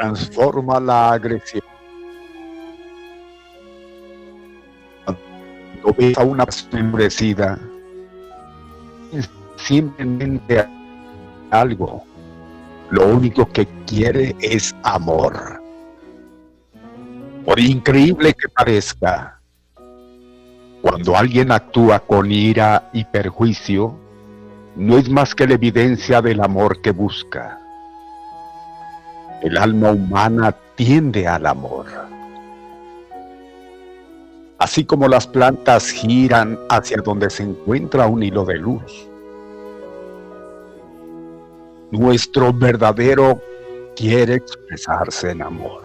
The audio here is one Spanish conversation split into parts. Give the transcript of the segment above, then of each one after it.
Transforma la agresión. Cuando ves a una persona simplemente algo. Lo único que quiere es amor. Por increíble que parezca, cuando alguien actúa con ira y perjuicio, no es más que la evidencia del amor que busca. El alma humana tiende al amor. Así como las plantas giran hacia donde se encuentra un hilo de luz. Nuestro verdadero quiere expresarse en amor.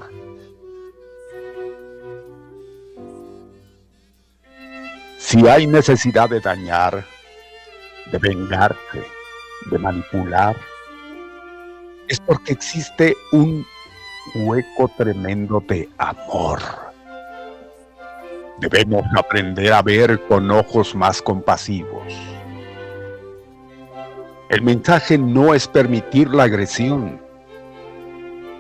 Si hay necesidad de dañar, de vengarte, de manipular, porque existe un hueco tremendo de amor. Debemos aprender a ver con ojos más compasivos. El mensaje no es permitir la agresión,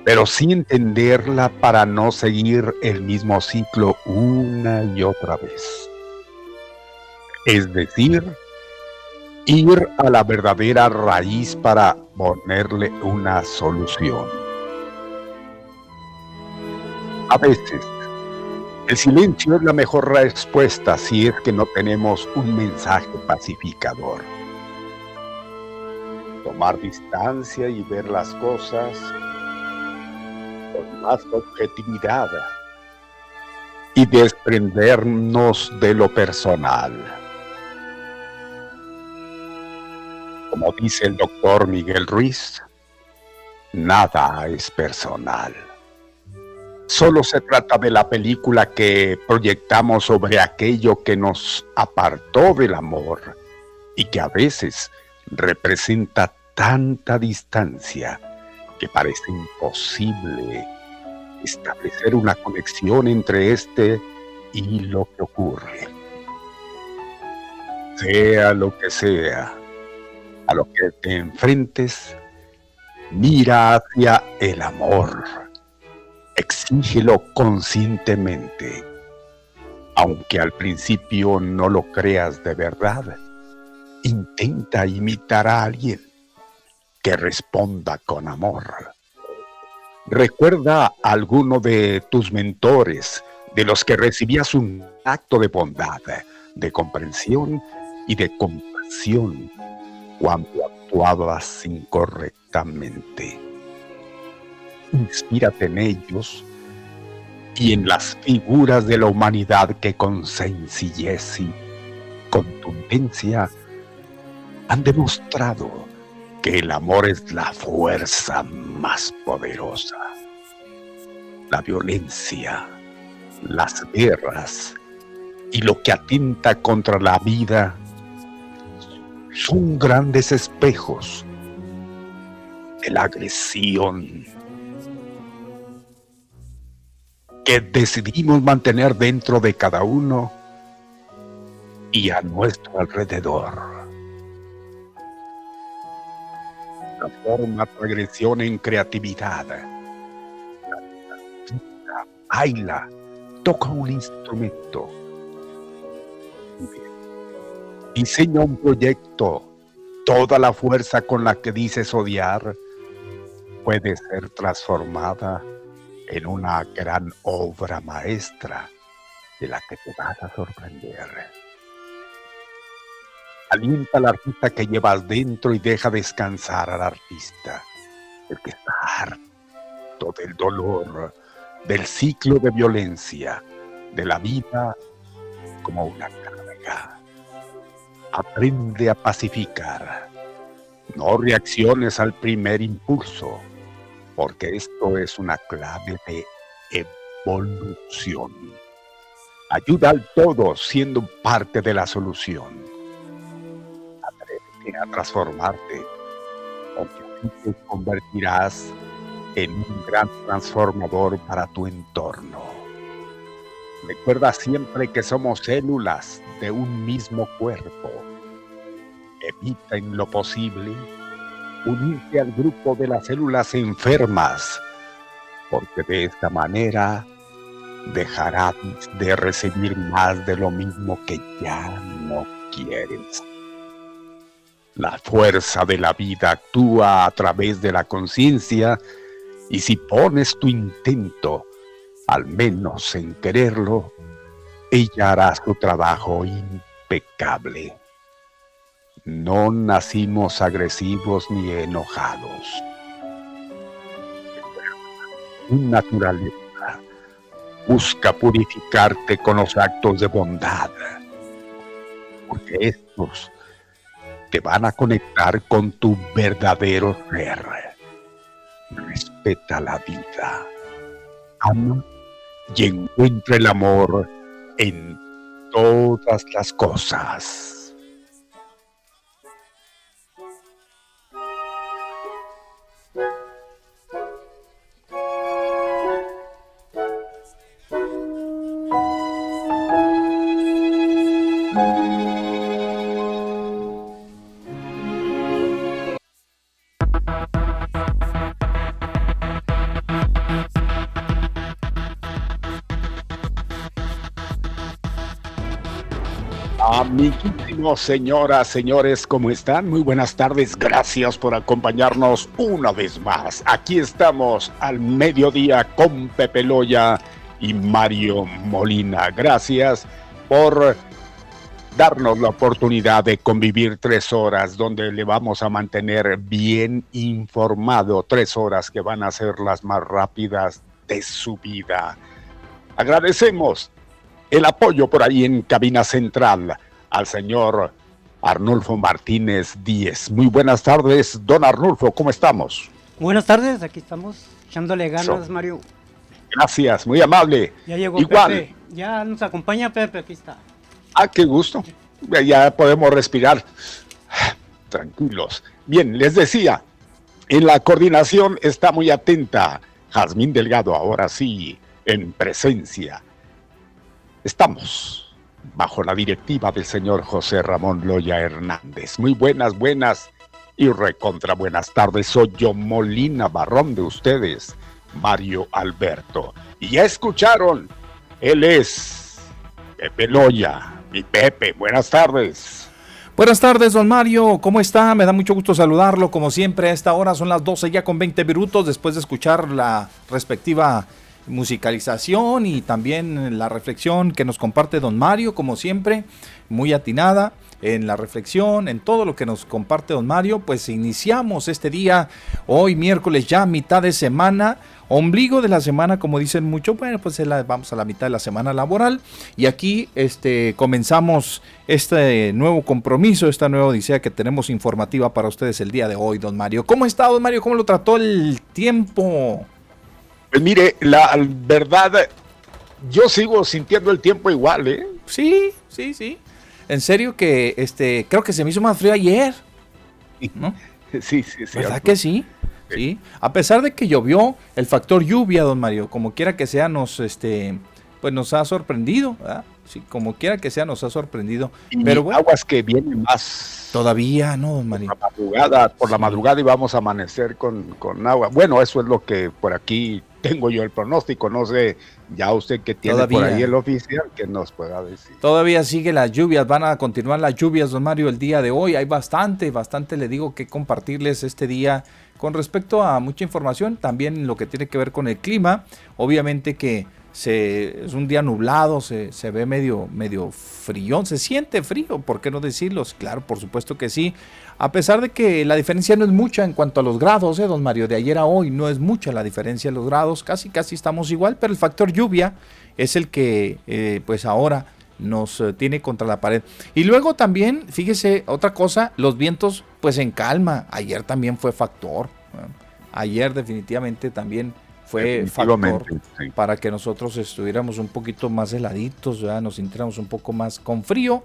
pero sí entenderla para no seguir el mismo ciclo una y otra vez. Es decir, ir a la verdadera raíz para ponerle una solución. A veces, el silencio es la mejor respuesta si es que no tenemos un mensaje pacificador. Tomar distancia y ver las cosas con más objetividad y desprendernos de lo personal. Como dice el doctor Miguel Ruiz, nada es personal. Solo se trata de la película que proyectamos sobre aquello que nos apartó del amor y que a veces representa tanta distancia que parece imposible establecer una conexión entre este y lo que ocurre. Sea lo que sea, a lo que te enfrentes, mira hacia el amor. Exígelo conscientemente. Aunque al principio no lo creas de verdad, intenta imitar a alguien que responda con amor. Recuerda a alguno de tus mentores, de los que recibías un acto de bondad, de comprensión y de compasión cuando actuabas incorrectamente. Inspírate en ellos y en las figuras de la humanidad que con sencillez y contundencia han demostrado que el amor es la fuerza más poderosa. La violencia, las guerras y lo que atenta contra la vida son grandes espejos de la agresión que decidimos mantener dentro de cada uno y a nuestro alrededor. Transforma tu agresión en creatividad. Baila, toca un instrumento Diseña un proyecto. Toda la fuerza con la que dices odiar puede ser transformada en una gran obra maestra de la que te vas a sorprender. Alienta al artista que llevas dentro y deja descansar al artista, el que está harto del dolor, del ciclo de violencia, de la vida como una carga. Aprende a pacificar. No reacciones al primer impulso, porque esto es una clave de evolución. Ayuda al todo siendo parte de la solución. Atrévete a transformarte, porque te convertirás en un gran transformador para tu entorno. Recuerda siempre que somos células de un mismo cuerpo. Evita en lo posible unirte al grupo de las células enfermas, porque de esta manera dejarás de recibir más de lo mismo que ya no quieres. La fuerza de la vida actúa a través de la conciencia y si pones tu intento, al menos en quererlo, ella hará su trabajo impecable. No nacimos agresivos ni enojados. naturaleza busca purificarte con los actos de bondad, porque estos te van a conectar con tu verdadero ser. Respeta la vida, ama y encuentra el amor en todas las cosas. Señoras, señores, ¿cómo están? Muy buenas tardes, gracias por acompañarnos una vez más. Aquí estamos al mediodía con Pepe Loya y Mario Molina. Gracias por darnos la oportunidad de convivir tres horas donde le vamos a mantener bien informado, tres horas que van a ser las más rápidas de su vida. Agradecemos el apoyo por ahí en cabina central al señor Arnulfo Martínez Díez. Muy buenas tardes, don Arnulfo, ¿cómo estamos? Buenas tardes, aquí estamos echándole ganas, Mario. Gracias, muy amable. Ya llegó Igual. Pepe, ya nos acompaña Pepe, aquí está. Ah, qué gusto. Ya podemos respirar. Tranquilos. Bien, les decía, en la coordinación está muy atenta Jazmín Delgado, ahora sí, en presencia. Estamos bajo la directiva del señor José Ramón Loya Hernández. Muy buenas, buenas y recontra buenas tardes. Soy yo Molina Barrón de ustedes, Mario Alberto. Y ya escucharon, él es Pepe Loya y Pepe, buenas tardes. Buenas tardes, don Mario. ¿Cómo está? Me da mucho gusto saludarlo. Como siempre, a esta hora son las 12 ya con 20 minutos después de escuchar la respectiva musicalización y también la reflexión que nos comparte don Mario, como siempre, muy atinada en la reflexión, en todo lo que nos comparte don Mario, pues iniciamos este día, hoy miércoles ya mitad de semana, ombligo de la semana, como dicen mucho, bueno, pues vamos a la mitad de la semana laboral y aquí este, comenzamos este nuevo compromiso, esta nueva odisea que tenemos informativa para ustedes el día de hoy, don Mario. ¿Cómo está, don Mario? ¿Cómo lo trató el tiempo? Pues mire, la verdad, yo sigo sintiendo el tiempo igual, ¿eh? Sí, sí, sí. En serio que este creo que se me hizo más frío ayer. ¿no? Sí, sí, sí. ¿Verdad que sí? sí? A pesar de que llovió, el factor lluvia, don Mario, como quiera que sea, nos este pues nos ha sorprendido, ¿verdad? Sí, como quiera que sea, nos ha sorprendido. Pero bueno, aguas que vienen más. Todavía, ¿no, don Mario? Por la madrugada, por la madrugada y vamos a amanecer con, con agua. Bueno, eso es lo que por aquí tengo yo el pronóstico, no sé, ya usted que tiene por ahí el oficial, que nos pueda decir. Todavía sigue las lluvias, van a continuar las lluvias, don Mario, el día de hoy. Hay bastante, bastante, le digo, que compartirles este día con respecto a mucha información, también lo que tiene que ver con el clima. Obviamente que se, es un día nublado, se, se ve medio, medio frío, se siente frío, ¿por qué no decirlo? Claro, por supuesto que sí. A pesar de que la diferencia no es mucha en cuanto a los grados, ¿eh, don Mario? De ayer a hoy no es mucha la diferencia de los grados, casi casi estamos igual, pero el factor lluvia es el que eh, pues ahora nos eh, tiene contra la pared. Y luego también, fíjese, otra cosa, los vientos pues en calma. Ayer también fue factor. Ayer definitivamente también fue factor para que nosotros estuviéramos un poquito más heladitos, ¿verdad? nos sintiéramos un poco más con frío.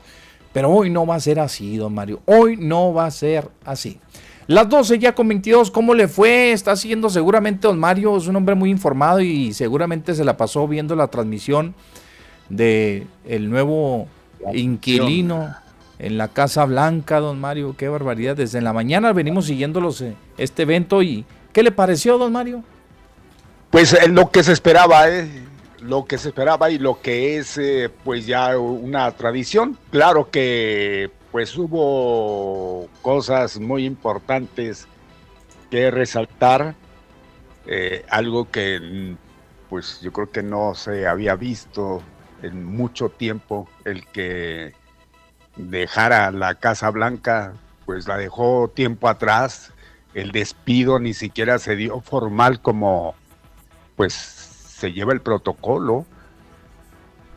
Pero hoy no va a ser así, don Mario. Hoy no va a ser así. Las 12 ya con 22, ¿cómo le fue? Está haciendo seguramente don Mario, es un hombre muy informado y seguramente se la pasó viendo la transmisión de el nuevo inquilino en la Casa Blanca, don Mario. Qué barbaridad. Desde la mañana venimos siguiéndolos eh, este evento y ¿qué le pareció, don Mario? Pues eh, lo que se esperaba, ¿eh? Lo que se esperaba y lo que es eh, pues ya una tradición. Claro que pues hubo cosas muy importantes que resaltar, eh, algo que pues yo creo que no se había visto en mucho tiempo, el que dejara la Casa Blanca, pues la dejó tiempo atrás, el despido ni siquiera se dio formal como pues se lleva el protocolo.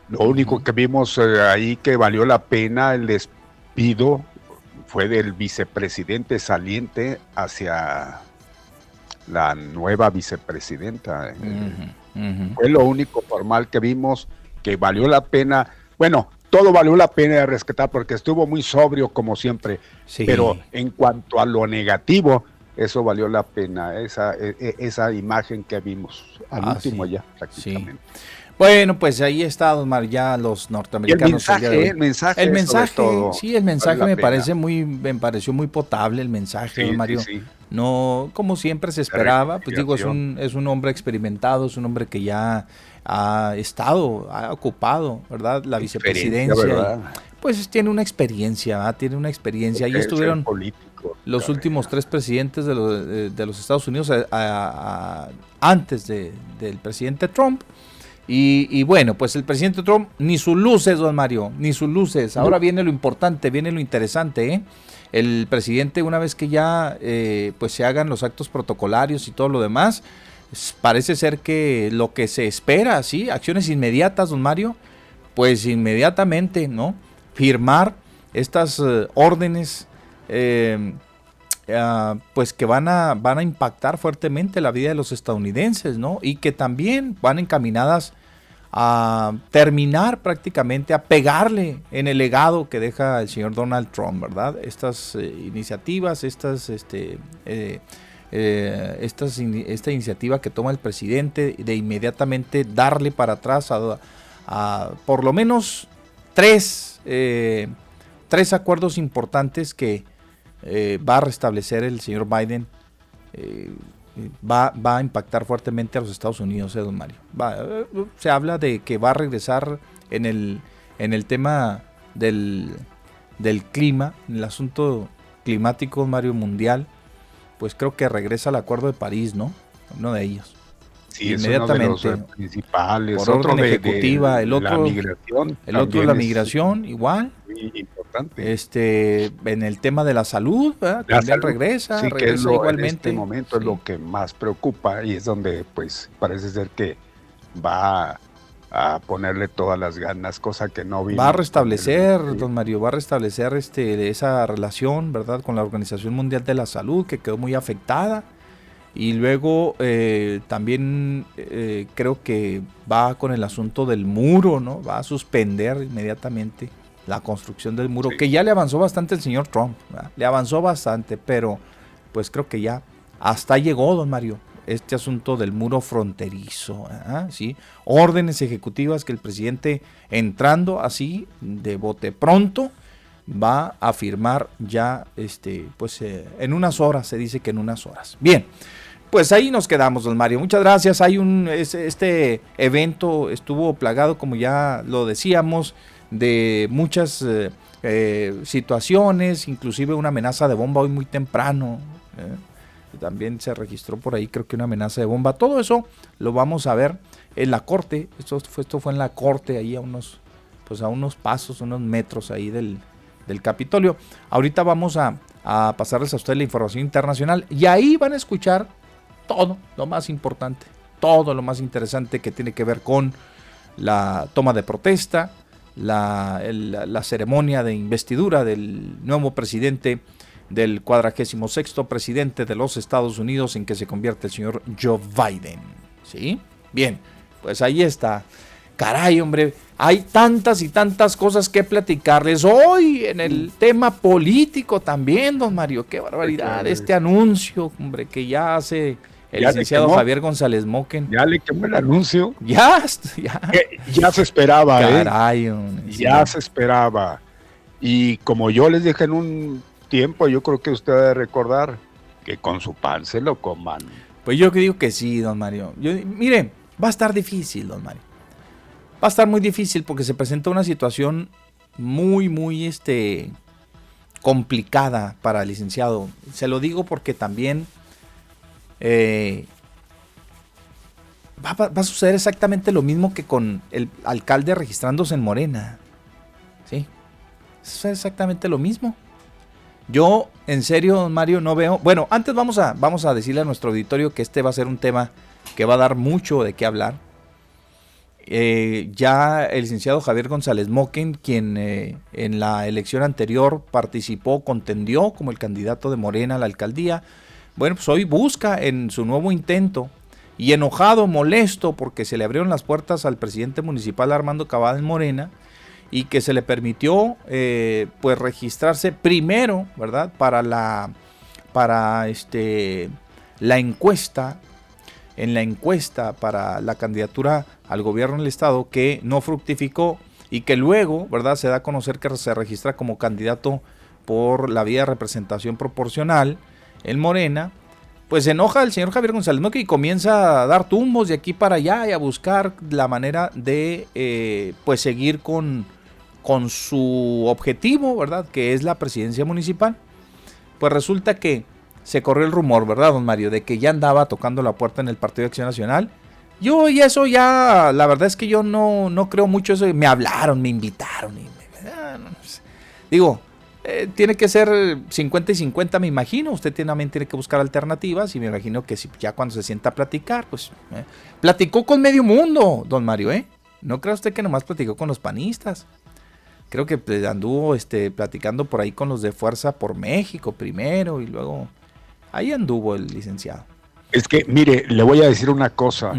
Lo único que vimos eh, ahí que valió la pena el despido fue del vicepresidente saliente hacia la nueva vicepresidenta. Fue lo único formal que vimos que valió la pena. Bueno, todo valió la pena de rescatar porque estuvo muy sobrio como siempre. Pero en cuanto a lo negativo, eso valió la pena, esa, e, e, esa imagen que vimos al ah, último ya prácticamente. Bueno, pues ahí está, Don ya los norteamericanos. el mensaje, el mensaje, el mensaje sí, el mensaje me parece muy, me pareció muy potable el mensaje, Mario. No, como siempre se esperaba, pues digo, es un, es un hombre experimentado, es un hombre que ya ha estado, ha ocupado, ¿verdad? La vicepresidencia pues tiene una experiencia, tiene una experiencia. Ahí estuvieron los últimos tres presidentes de los, de, los Estados Unidos antes del presidente Trump. Y, bueno, pues el presidente Trump, ni sus luces, don Mario, ni sus luces. Ahora viene lo importante, viene lo interesante. ¿eh? El presidente, una vez que ya eh, pues se hagan los actos protocolarios y todo lo demás, parece ser que lo que se espera, ¿sí? Acciones inmediatas, don Mario, pues inmediatamente, ¿no? Firmar estas eh, órdenes, eh, ah, pues que van a, van a impactar fuertemente la vida de los estadounidenses, ¿no? Y que también van encaminadas a terminar prácticamente, a pegarle en el legado que deja el señor Donald Trump, ¿verdad? Estas eh, iniciativas, estas, este, estas, esta iniciativa que toma el presidente de inmediatamente darle para atrás a, por lo menos tres, eh, tres acuerdos importantes que eh, va a restablecer el señor Biden. Eh, va, va, a impactar fuertemente a los Estados Unidos, don Mario. se habla de que va a regresar en el, en el tema del, del clima, en el asunto climático, Mario, mundial, pues creo que regresa al Acuerdo de París, ¿no? Uno de ellos. Sí, inmediatamente. Es principales. Por orden ejecutiva, el otro, la migración. El otro la migración, igual. Importante. Este, en el tema de la salud, también regresa, sí, que es igualmente. En este momento es lo que más preocupa y es donde, pues, parece ser que va a ponerle todas las ganas, cosa que no vino. Va a restablecer, don Mario, va a restablecer este, esa relación, ¿verdad?, con la Organización Mundial de la Salud, que quedó muy afectada y luego eh, también eh, creo que va con el asunto del muro, ¿no? Va a suspender inmediatamente la construcción del muro, que ya le avanzó bastante el señor Trump, le avanzó bastante, pero pues creo que ya hasta llegó, don Mario, este asunto del muro fronterizo, ¿sí? Órdenes ejecutivas que el presidente entrando así de bote pronto va a firmar ya, este, pues eh, en unas horas, se dice que en unas horas. Bien pues ahí nos quedamos, don Mario. Muchas gracias. Hay un este evento estuvo plagado, como ya lo decíamos, de muchas eh, eh, situaciones, inclusive una amenaza de bomba hoy muy temprano. ¿eh? También se registró por ahí, creo que una amenaza de bomba. Todo eso lo vamos a ver en la corte. Esto fue, esto fue en la corte, ahí a unos, pues a unos pasos, unos metros ahí del, del Capitolio. Ahorita vamos a, a pasarles a ustedes la información internacional y ahí van a escuchar todo lo más importante, todo lo más interesante que tiene que ver con la toma de protesta, la, ceremonia de investidura del nuevo presidente del 46 presidente de los Estados Unidos en que se convierte el señor Joe Biden. ¿Sí? Bien, pues ahí está. Caray, hombre, hay tantas y tantas cosas que platicarles hoy en el tema político también, don Mario. Qué barbaridad, este anuncio, hombre, que ya hace el licenciado Javier González Moquen. Ya le quemó el anuncio. Ya, ya. ya se esperaba, ¿eh? Caray, Ya se esperaba. Y como yo les dije en un tiempo, yo creo que usted debe recordar que con su pan se lo coman. Pues yo que digo que sí, don Mario. Yo, mire, va a estar difícil, don Mario. Va a estar muy difícil porque se presenta una situación muy, muy este, complicada para el licenciado. Se lo digo porque también eh, va, a suceder exactamente lo mismo que con el alcalde registrándose en Morena. ¿Sí? Es exactamente lo mismo. Yo, en serio, Mario, no veo. Bueno, antes vamos a, vamos a decirle a nuestro auditorio que este va a ser un tema que va a dar mucho de qué hablar. Eh, ya el licenciado Javier González Moquen, quien eh, en la elección anterior participó, contendió como el candidato de Morena a la alcaldía, bueno, pues hoy busca en su nuevo intento y enojado, molesto porque se le abrieron las puertas al presidente municipal Armando Cabal Morena y que se le permitió eh, pues registrarse primero, ¿verdad? Para la para este la encuesta en la encuesta para la candidatura al gobierno del estado que no fructificó y que luego, ¿verdad? Se da a conocer que se registra como candidato por la vía de representación proporcional el Morena, pues se enoja el señor Javier González Moque y comienza a dar tumbos de aquí para allá y a buscar la manera de eh, pues seguir con, con su objetivo, ¿verdad? Que es la presidencia municipal. Pues resulta que se corrió el rumor, ¿verdad, don Mario? De que ya andaba tocando la puerta en el Partido de Acción Nacional. Yo y eso ya, la verdad es que yo no, no creo mucho eso. Me hablaron, me invitaron. Y ah, digo, eh, tiene que ser 50 y 50, me imagino. Usted también tiene que buscar alternativas y me imagino que si ya cuando se sienta a platicar, pues eh, platicó con medio mundo, don Mario, ¿eh? No crea usted que nomás platicó con los panistas. Creo que pues, anduvo este, platicando por ahí con los de Fuerza por México primero y luego ahí anduvo el licenciado. Es que, mire, le voy a decir una cosa.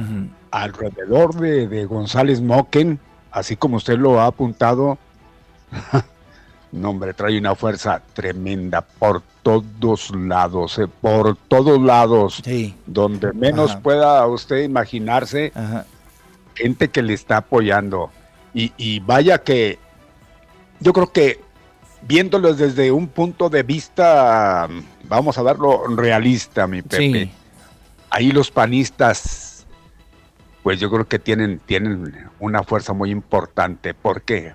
Alrededor de, de González Moquen, así como usted lo ha apuntado, No, hombre, trae una fuerza tremenda por todos lados, eh, por todos lados. Sí. Donde menos pueda usted imaginarse, gente que le está apoyando. Y, vaya que yo creo que viéndolo desde un punto de vista, vamos a verlo realista, mi Pepe. Ahí los panistas, pues yo creo que tienen, tienen una fuerza muy importante. ¿Por qué?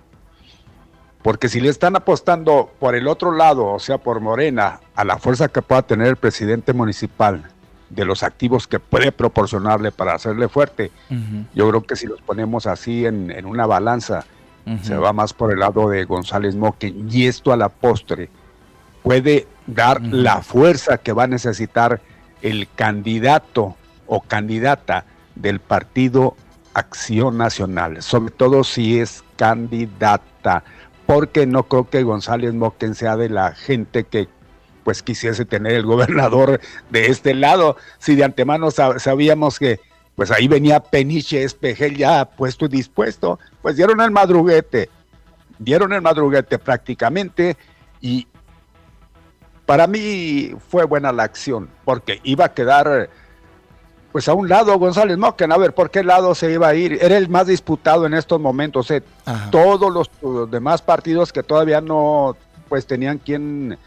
Porque si le están apostando por el otro lado, o sea, por Morena, a la fuerza que pueda tener el presidente municipal, de los activos que puede proporcionarle para hacerle fuerte, yo creo que si los ponemos así en, una balanza, se va más por el lado de González Moque. Y esto a la postre puede dar la fuerza que va a necesitar el candidato o candidata del partido Acción Nacional, sobre todo si es candidata porque no creo que González Moquen sea de la gente que pues quisiese tener el gobernador de este lado. Si de antemano sabíamos que pues ahí venía Peniche Espejel ya puesto y dispuesto, pues dieron el madruguete, dieron el madruguete prácticamente y para mí fue buena la acción porque iba a quedar pues a un lado González Moquen, a ver, ¿por qué lado se iba a ir? Era el más disputado en estos momentos. Eh. Todos los, demás partidos que todavía no pues tenían quien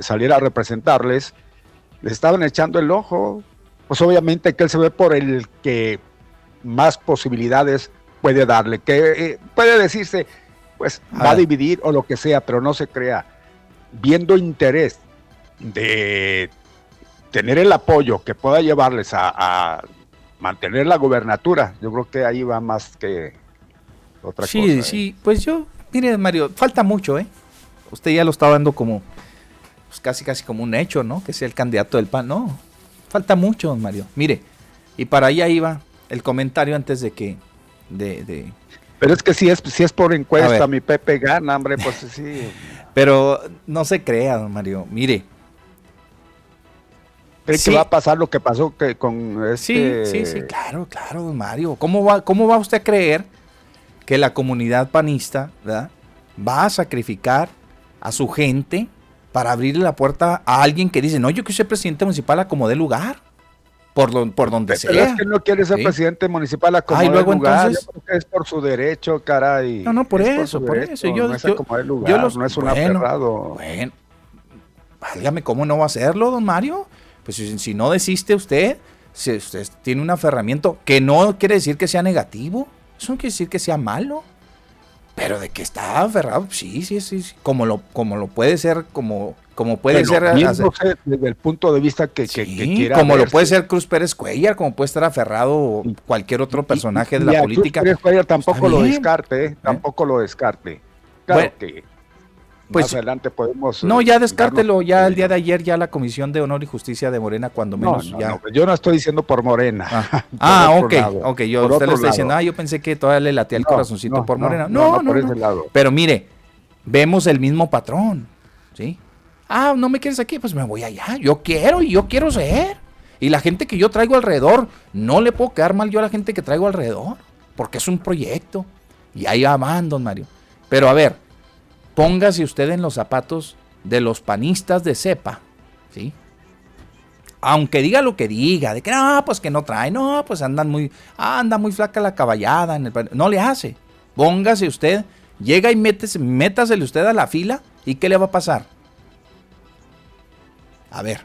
saliera a representarles, le estaban echando el ojo. Pues obviamente que él se ve por el que más posibilidades puede darle, que eh, puede decirse, pues va a dividir o lo que sea, pero no se crea. Viendo interés de tener el apoyo que pueda llevarles a, mantener la gubernatura, yo creo que ahí va más que otra cosa. Sí, ¿eh? sí, pues yo, mire Mario, falta mucho, ¿eh? Usted ya lo está dando como, pues casi casi como un hecho, ¿no? Que sea el candidato del PAN, no, falta mucho, don Mario. Mire, y para allá iba el comentario antes de que, de, pero es que si es, si es por encuesta, mi Pepe gana, hombre, pues sí. Pero no se crea, don Mario. Mire, ¿Cree que va a pasar lo que pasó que con este... Sí, sí, sí, claro, claro, Mario. ¿Cómo va, ¿Cómo va usted a creer que la comunidad panista va a sacrificar a su gente para abrirle la puerta a alguien que dice, no, yo quiero ser presidente municipal a como dé lugar? Por, por donde sea. Pero es que no quiere ser presidente municipal a como luego lugar. Entonces... Yo creo que es por su derecho, caray. No, no, por eso, por, eso. Yo, no es yo, lugar, no es un aferrado. Bueno, válgame, ¿cómo no va a hacerlo, don Mario? Pues si, no desiste usted, si usted tiene un aferramiento que no quiere decir que sea negativo, eso no quiere decir que sea malo. Pero de que está aferrado, sí, sí, sí, Como lo, como lo puede ser, como, como puede ser. desde el punto de vista que, quiera. Como lo puede ser Cruz Pérez Cuellar, como puede estar aferrado cualquier otro personaje de la política. Cruz Pérez Cuellar tampoco lo descarte, ¿eh? tampoco lo descarte. Claro que pues, más adelante podemos. No, ya eh, descártelo. Ya el día de ayer, ya la Comisión de Honor y Justicia de Morena, cuando menos. ya. Pues yo no estoy diciendo por Morena. Ah, ah ok, ok. Yo, usted le está diciendo, ah, yo pensé que todavía le latía el corazoncito por Morena. No, no, por ese lado. Pero mire, vemos el mismo patrón. ¿Sí? Ah, no me quieres aquí, pues me voy allá. Yo quiero y yo quiero ser. Y la gente que yo traigo alrededor, no le puedo quedar mal yo a la gente que traigo alrededor, porque es un proyecto. Y ahí van, don Mario. Pero a ver, Póngase usted en los zapatos de los panistas de cepa, ¿sí? Aunque diga lo que diga, de que no, pues que no trae, no, pues andan muy, anda muy flaca la caballada, en el, no le hace. Póngase usted, llega y métese, métasele usted a la fila y ¿qué le va a pasar? A ver.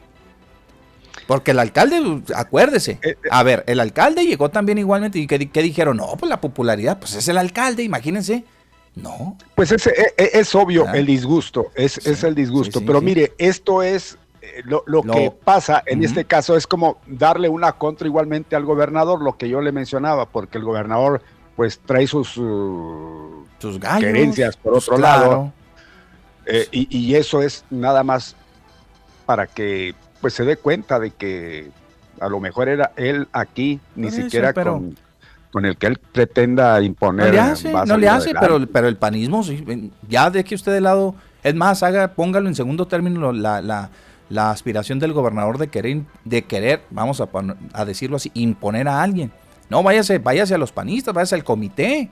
Porque el alcalde, acuérdese, eh, eh. a ver, el alcalde llegó también igualmente y ¿qué, dijeron? No, pues la popularidad, pues es el alcalde, imagínense No. Pues es, e, e, es, obvio el disgusto, es, es el disgusto. pero mire, esto es eh, lo, que pasa en este caso es como darle una contra igualmente al gobernador, lo que yo le mencionaba, porque el gobernador pues trae sus, uh, sus querencias por otro lado. Eh, y, eso es nada más para que pues se dé cuenta de que a lo mejor era él aquí, ni siquiera con con el que él pretenda imponer. No le hace, no le hace pero, pero el panismo, ya de que usted de lado, es más, haga, póngalo en segundo término la, la, la aspiración del gobernador de querer, de querer, vamos a, a decirlo así, imponer a alguien. No, váyase, váyase a los panistas, váyase al comité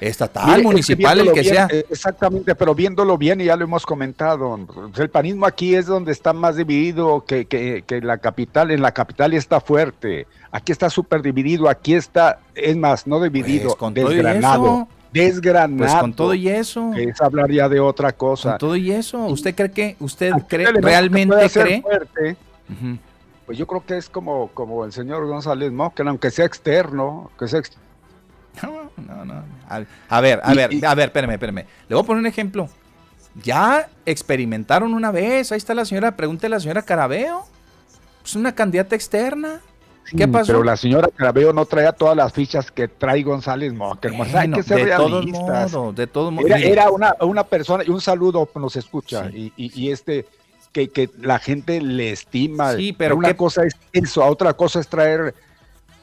estatal, municipal, el que sea. Eh, exactamente, pero viéndolo bien, y ya lo hemos comentado, el panismo aquí es donde está más dividido que, que, que la capital, en la capital está fuerte, aquí está súper dividido, aquí está, es más, no dividido, pues, desgranado. Desgranado. Pues con todo y eso. Que es hablar ya de otra cosa. Con todo y eso. ¿Usted cree que, usted cree, realmente cree? Fuerte, Pues yo creo que es como, como el señor González que aunque sea externo, que sea externo no, no, no. A, ver, a ver, a ver, espérame, espérame. Le voy a poner un ejemplo. Ya experimentaron una vez. Ahí está la señora, pregúntele a la señora Carabeo. Es una candidata externa. ¿Qué pasó? Pero la señora Carabeo no traía todas las fichas que trae González Mocker. hay que ser de todos modos, de todos modos. Era, era una, una, persona, y un saludo nos escucha, y, y, este, que, que, la gente le estima. Sí, pero una cosa es eso, otra cosa es traer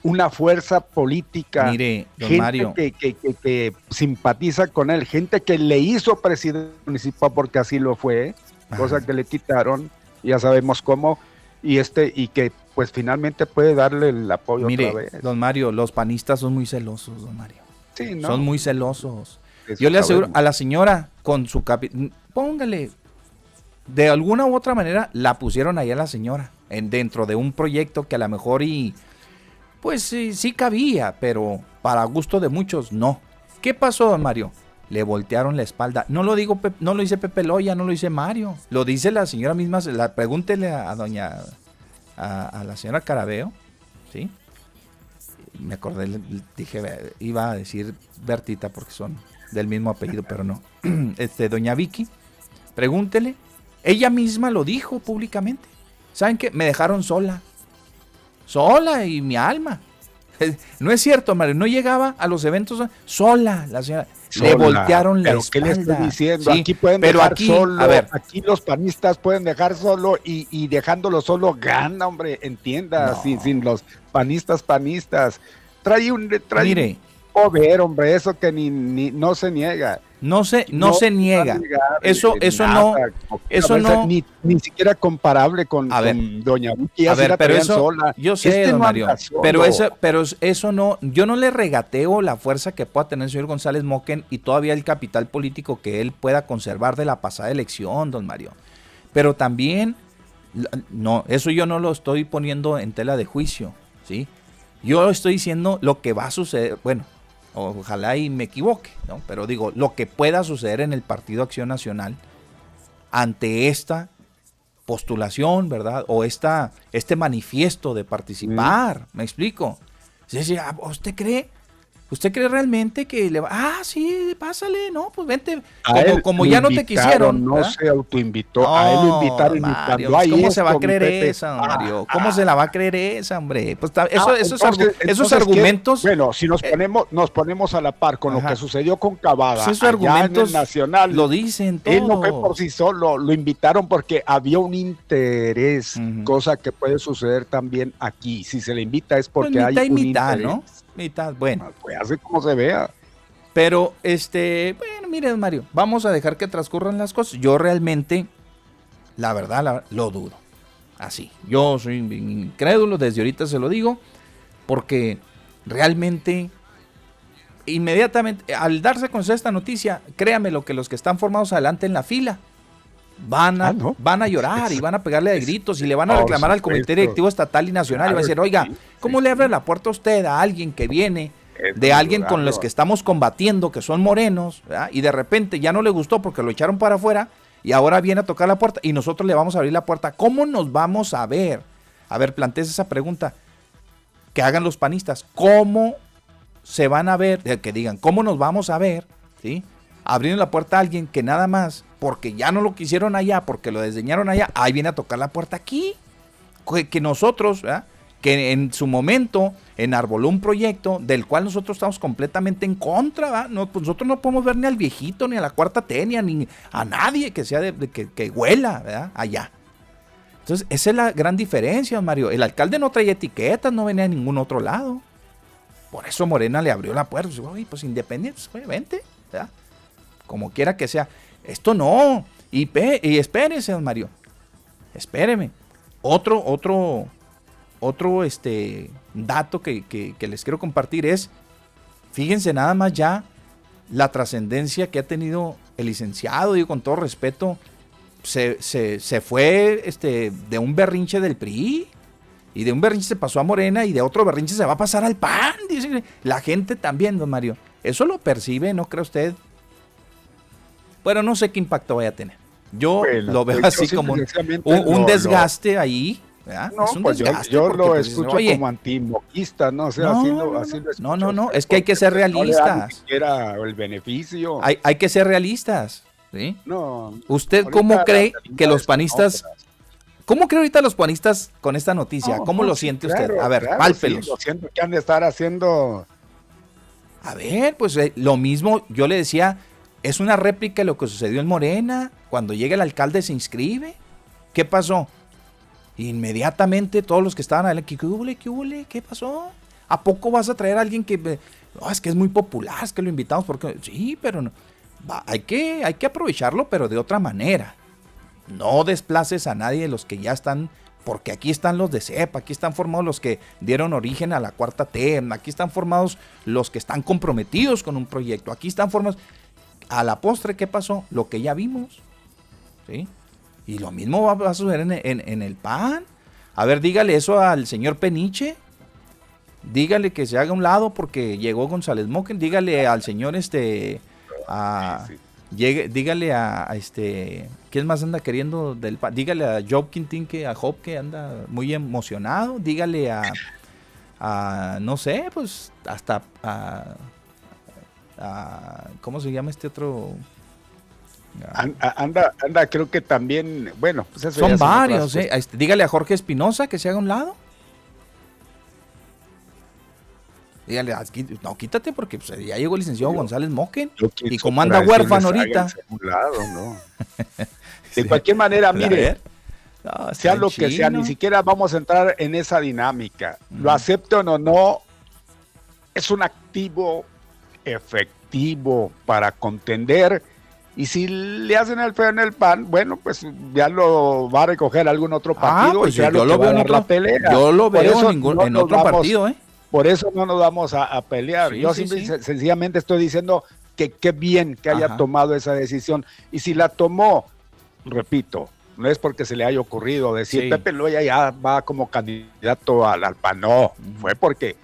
una fuerza política, Mire, gente Mario. Que, simpatiza con él, gente que le hizo presidente municipal porque así lo fue, cosa que le quitaron, ya sabemos cómo, y este, y que pues finalmente puede darle el apoyo Mire, otra vez. Don Mario, los panistas son muy celosos, don Mario. Son muy celosos. Yo le aseguro a la señora con su capi póngale, de alguna u otra manera la pusieron ahí a la señora, en, dentro de un proyecto que a lo mejor y pues sí, sí cabía, pero para gusto de muchos no. ¿Qué pasó, don Mario? Le voltearon la espalda. No lo digo, no lo dice Pepe Loya, no lo dice Mario. Lo dice la señora misma. La, pregúntele a, doña, a, la señora Carabeo, ¿sí? Me acordé, dije, iba a decir Bertita porque son del mismo apellido, pero no. Este, doña Vicky, pregúntele. Ella misma lo dijo públicamente. ¿Saben qué? Me dejaron sola sola y mi alma. No es cierto, Mario, no llegaba a los eventos sola, la señora. le voltearon la espalda. ¿qué le estoy diciendo? aquí pueden pero dejar aquí, solo, a ver, aquí los panistas pueden dejar solo y, y dejándolo solo gana, hombre, entienda, sin, sin, los panistas panistas. Trae un, trae Mire, poder, hombre, eso que ni, ni no se niega. No se, no, se niega. Eso, eso no, eso no. Ni, ni, siquiera comparable con, Doña Vicky. A ver, pero eso, yo sé, este Mario, pero eso, pero eso no, yo no le regateo la fuerza que pueda tener el señor González Moquen y todavía el capital político que él pueda conservar de la pasada elección, don Mario. Pero también, no, eso yo no lo estoy poniendo en tela de juicio, ¿sí? Yo estoy diciendo lo que va a suceder, bueno, ojalá y me equivoque, ¿no? Pero digo, lo que pueda suceder en el Partido Acción Nacional ante esta postulación, ¿verdad? O esta, este manifiesto de participar, ¿me explico? Ah, ¿Usted cree ¿Usted cree realmente que le va? Ah, sí, pásale, no, pues vente. Como, como ya no te quisieron. No se autoinvitó, a él lo invitaron Mario, ¿Cómo se va a creer esa, Mario? ¿Cómo se la va a creer esa, hombre? Pues eso, ah, esos, esos argumentos. bueno, si nos eh, ponemos, nos ponemos a la par con lo que sucedió con Cavada, pues esos argumentos Nacional, lo dicen todos. Él no fue por sí solo, lo invitaron porque había un interés, cosa que puede suceder también aquí. Si se le invita es porque pues hay un interés. ¿no? Mitad, bueno. Pues hace como se vea. Pero, este, bueno, mire, Mario, vamos a dejar que transcurran las cosas. Yo realmente, la verdad, lo dudo. Así. Yo soy incrédulo, desde ahorita se lo digo, porque realmente, inmediatamente, al darse con esta noticia, créame lo que los que están formados adelante en la fila, van a, ah, van a llorar y van a pegarle de gritos y le van a reclamar al Comité Directivo Estatal y Nacional y van a decir, oiga, ¿cómo le abre la puerta a usted a alguien que viene de alguien con los que estamos combatiendo, que son morenos, y de repente ya no le gustó porque lo echaron para afuera y ahora viene a tocar la puerta y nosotros le vamos a abrir la puerta? ¿Cómo nos vamos a ver? A ver, plantees esa pregunta. Que hagan los panistas. ¿Cómo se van a ver, que digan, ¿cómo nos vamos a ver? ¿Sí? Abriendo la puerta a alguien que nada más, porque ya no lo quisieron allá, porque lo diseñaron allá, ahí viene a tocar la puerta aquí. Que, nosotros, que en su momento enarboló un proyecto del cual nosotros estamos completamente en contra, No, pues nosotros no podemos ver ni al viejito, ni a la cuarta T, ni a, nadie que sea de, que, que, huela, ¿verdad? Allá. Entonces, esa es la gran diferencia, Mario. El alcalde no traía etiquetas, no venía a ningún otro lado. Por eso Morena le abrió la puerta. Oye, pues independiente, pues, vente, Como quiera que sea. Esto no. Y, y espérese, don Mario. Espéreme. Otro, otro, otro este, dato que, que les quiero compartir es, fíjense nada más ya la trascendencia que ha tenido el licenciado, digo con todo respeto, se, fue este, de un berrinche del PRI. Y de un berrinche se pasó a Morena y de otro berrinche se va a pasar al PAN. Dice la gente también, don Mario. Eso lo percibe, ¿no cree usted? Bueno, no sé qué impacto vaya a tener. Yo lo veo pues, así como un, desgaste ahí. No, pues yo, lo escucho como antimoquista, ¿no? no, no, no, es que hay que ser realistas. No el beneficio. Hay, hay que ser realistas. No. ¿Usted cómo cree que los panistas... ¿Cómo cree ahorita los panistas con esta noticia? ¿Cómo lo siente usted? A ver, claro, lo siento que han de estar haciendo... A ver, pues eh, lo mismo, yo le decía, es una réplica de lo que sucedió en Morena. Cuando llega el alcalde se inscribe. ¿Qué pasó? Inmediatamente todos los que estaban ahí, ¿qué hubo? ¿Qué hubo? ¿Qué pasó? ¿A poco vas a traer a alguien que... es que es muy popular, es que lo invitamos porque... Sí, pero no hay, que, hay que aprovecharlo, pero de otra manera. No desplaces a nadie de los que ya están, porque aquí están los de CEP, aquí están formados los que dieron origen a la cuarta T, aquí están formados los que están comprometidos con un proyecto, aquí están formados. A la postre, ¿qué pasó? Lo que ya vimos. ¿Sí? Y lo mismo va, a suceder en, el PAN. A ver, dígale eso al señor Peniche. Dígale que se haga un lado porque llegó González Moquen. Dígale al señor este Llegue, dígale a, este, ¿quién más anda queriendo del Dígale a Job Quintín que a Job que anda muy emocionado, dígale a, a no sé, pues hasta a, ¿cómo se llama este otro? Anda, anda, creo que también, bueno, pues son varios, eh. Dígale a Jorge Espinosa que se haga un lado. Dígale, ah, no, quítate porque pues, ya llegó el licenciado González Moquen y como anda huérfano ahorita. de cualquier manera, mire, sea lo que sea, ni siquiera vamos a entrar en esa dinámica. Lo acepten o no, es un activo efectivo para contender. Y si le hacen el feo en el pan, bueno, pues ya lo va a recoger algún otro ah, partido. pues yo, lo veo en otra pelea. Yo lo veo en, otro partido, ¿eh? Por eso no nos vamos a, pelear. Yo sencillamente estoy diciendo que qué bien que haya tomado esa decisión. Y si la tomó, repito, no es porque se le haya ocurrido decir Pepe Loya ya va como candidato al, al PAN, no, fue porque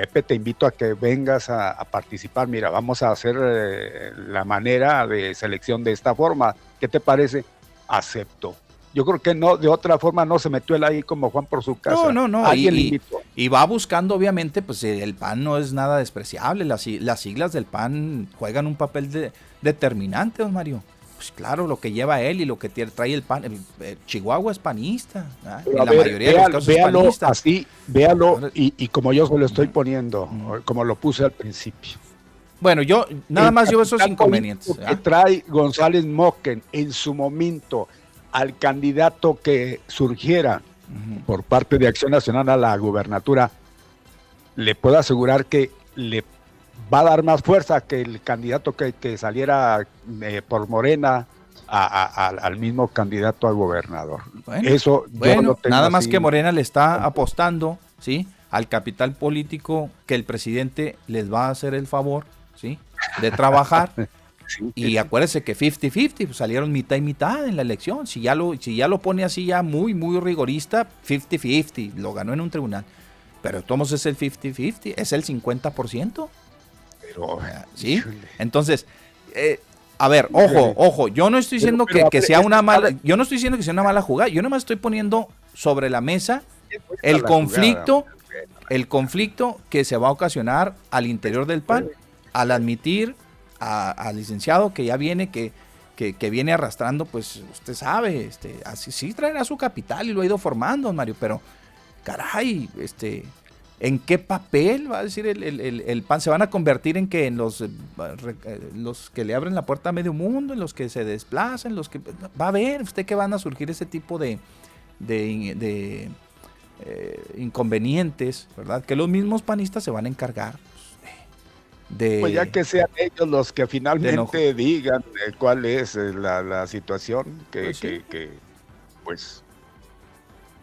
Pepe te invito a que vengas a, participar. Mira, vamos a hacer eh, la manera de selección de esta forma. ¿Qué te parece? Acepto yo creo que no, de otra forma no se metió él ahí como Juan por su casa. No, no, no. y, y, va buscando, obviamente, pues eh, el PAN no es nada despreciable. Las, las siglas del PAN juegan un papel determinante, don Mario. Pues claro, lo que lleva él y lo que trae el PAN. Chihuahua es panista. la mayoría de los casos véalo es Así, véalo y, como yo se lo estoy poniendo, como lo puse al principio. Bueno, yo nada más yo esos inconvenientes. Que trae González Moquen en su momento al candidato que surgiera por parte de Acción Nacional a la gubernatura, le puedo asegurar que le va a dar más fuerza que el candidato que, saliera eh, por Morena al mismo candidato a gobernador. Eso bueno, nada más que Morena le está apostando, ¿sí? Al capital político que el presidente les va a hacer el favor, ¿sí? De trabajar y acuérdese que 50-50, pues, salieron mitad y mitad en la elección. Si ya, lo, si ya lo pone así ya muy, muy rigorista, 50-50, lo ganó en un tribunal. Pero todos es el 50-50, es el 50%. Pero, ¿sí? Entonces, eh, a ver, ojo, ojo, yo no estoy diciendo que, sea una mala, yo no estoy diciendo que sea una mala jugada, yo nomás estoy poniendo sobre la mesa el conflicto el conflicto que se va a ocasionar al interior del PAN al admitir al licenciado que ya viene, que, que, viene arrastrando, pues usted sabe, este, así sí traerá su capital y lo ha ido formando, Mario, pero caray, este, ¿en qué papel va a decir el, PAN? ¿Se van a convertir en que en los, eh, eh, los que le abren la puerta a medio mundo, en los que se desplazan, los que... Va a ver usted que van a surgir ese tipo de, de, eh, inconvenientes, ¿verdad? Que los mismos panistas se van a encargar pues, de... Pues ya que sean ellos los que finalmente digan cuál es la, situación, que, pues, que pues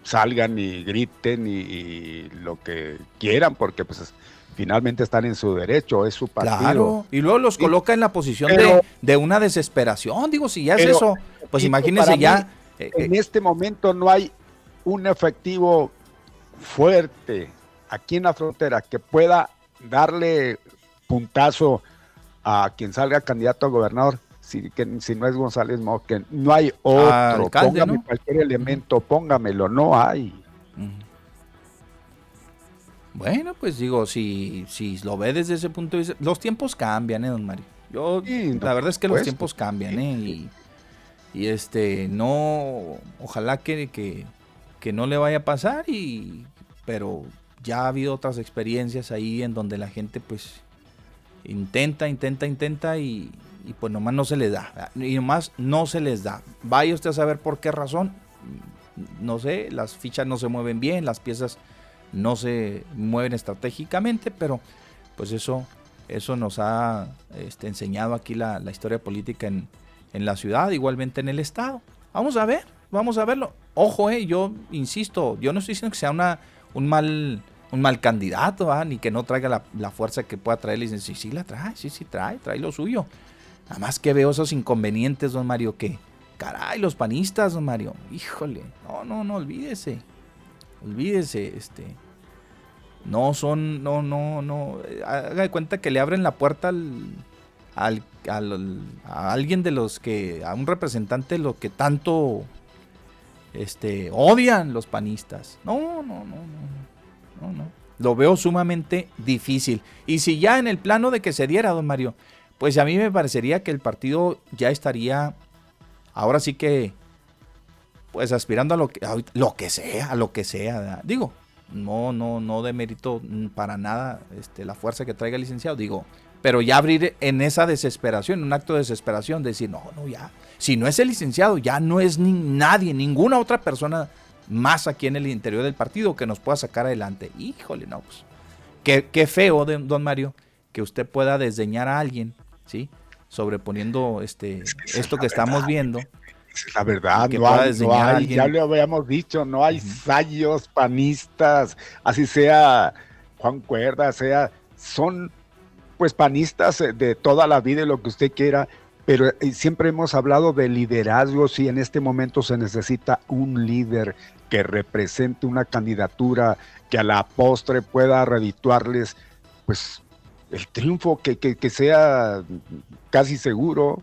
salgan y griten y, lo que quieran, porque pues finalmente están en su derecho, es su partido. Claro, y luego los coloca en la posición de, una desesperación, digo, si ya es eso, pues imagínense ya... Eh, en eh, este momento no hay un efectivo fuerte aquí en la frontera que pueda darle puntazo a quien salga candidato a gobernador si, que, si no es González Moque, no hay otro. póngame cualquier elemento, póngamelo, no hay. Bueno, pues digo, si, si lo ve desde ese punto de vista, los tiempos cambian, ¿eh, don Mario? Yo, la verdad es que los tiempos cambian, ¿eh? Y, este, no, ojalá que, que, que no le vaya a pasar, y, pero ya ha habido otras experiencias ahí en donde la gente, pues, intenta, intenta, intenta y, y pues nomás no se les da. Y nomás no se les da. Vaya usted a saber por qué razón. No sé, las fichas no se mueven bien, las piezas no se mueven estratégicamente, pero pues eso, eso nos ha este, enseñado aquí la, historia política en, la ciudad, igualmente en el Estado. Vamos a ver, vamos a verlo. Ojo, eh, yo insisto, yo no estoy diciendo que sea una, un mal un mal candidato, ni que no traiga la, fuerza que pueda traer. Y dicen, sí, sí la trae, sí, sí trae, trae lo suyo. Nada más que veo esos inconvenientes, don Mario, que, caray, los panistas, don Mario, híjole, no, no, no, olvídese, olvídese, este, no son, no, no, no, haga de cuenta que le abren la puerta al, al, a alguien de los que, a un representante de lo que tanto, este, odian los panistas. No, no, no, no, no, no. Lo veo sumamente difícil. Y si ya en el plano de que se diera, don Mario, pues a mí me parecería que el partido ya estaría, ahora sí que, pues aspirando a lo que, lo que sea, a lo que sea. Digo, no, no, no de mérito para nada este, la fuerza que traiga el licenciado, digo, pero ya abrir en esa desesperación, un acto de desesperación, decir, no, no, ya, si no es el licenciado, ya no es ni nadie, ninguna otra persona más aquí en el interior del partido que nos pueda sacar adelante. Híjole, no, pues, qué, qué feo, don Mario, que usted pueda desdeñar a alguien ¿sí? Sobreponiendo este, esto que estamos viendo. la verdad, no hay, ya lo habíamos dicho, no hay sayos panistas, así sea Juan Cuerda, sea, son pues panistas eh, de toda la vida y lo que usted quiera, pero eh, siempre hemos hablado de liderazgo, si en este momento se necesita un líder que represente una candidatura que a la postre pueda redituarles pues el triunfo que, que, sea casi seguro,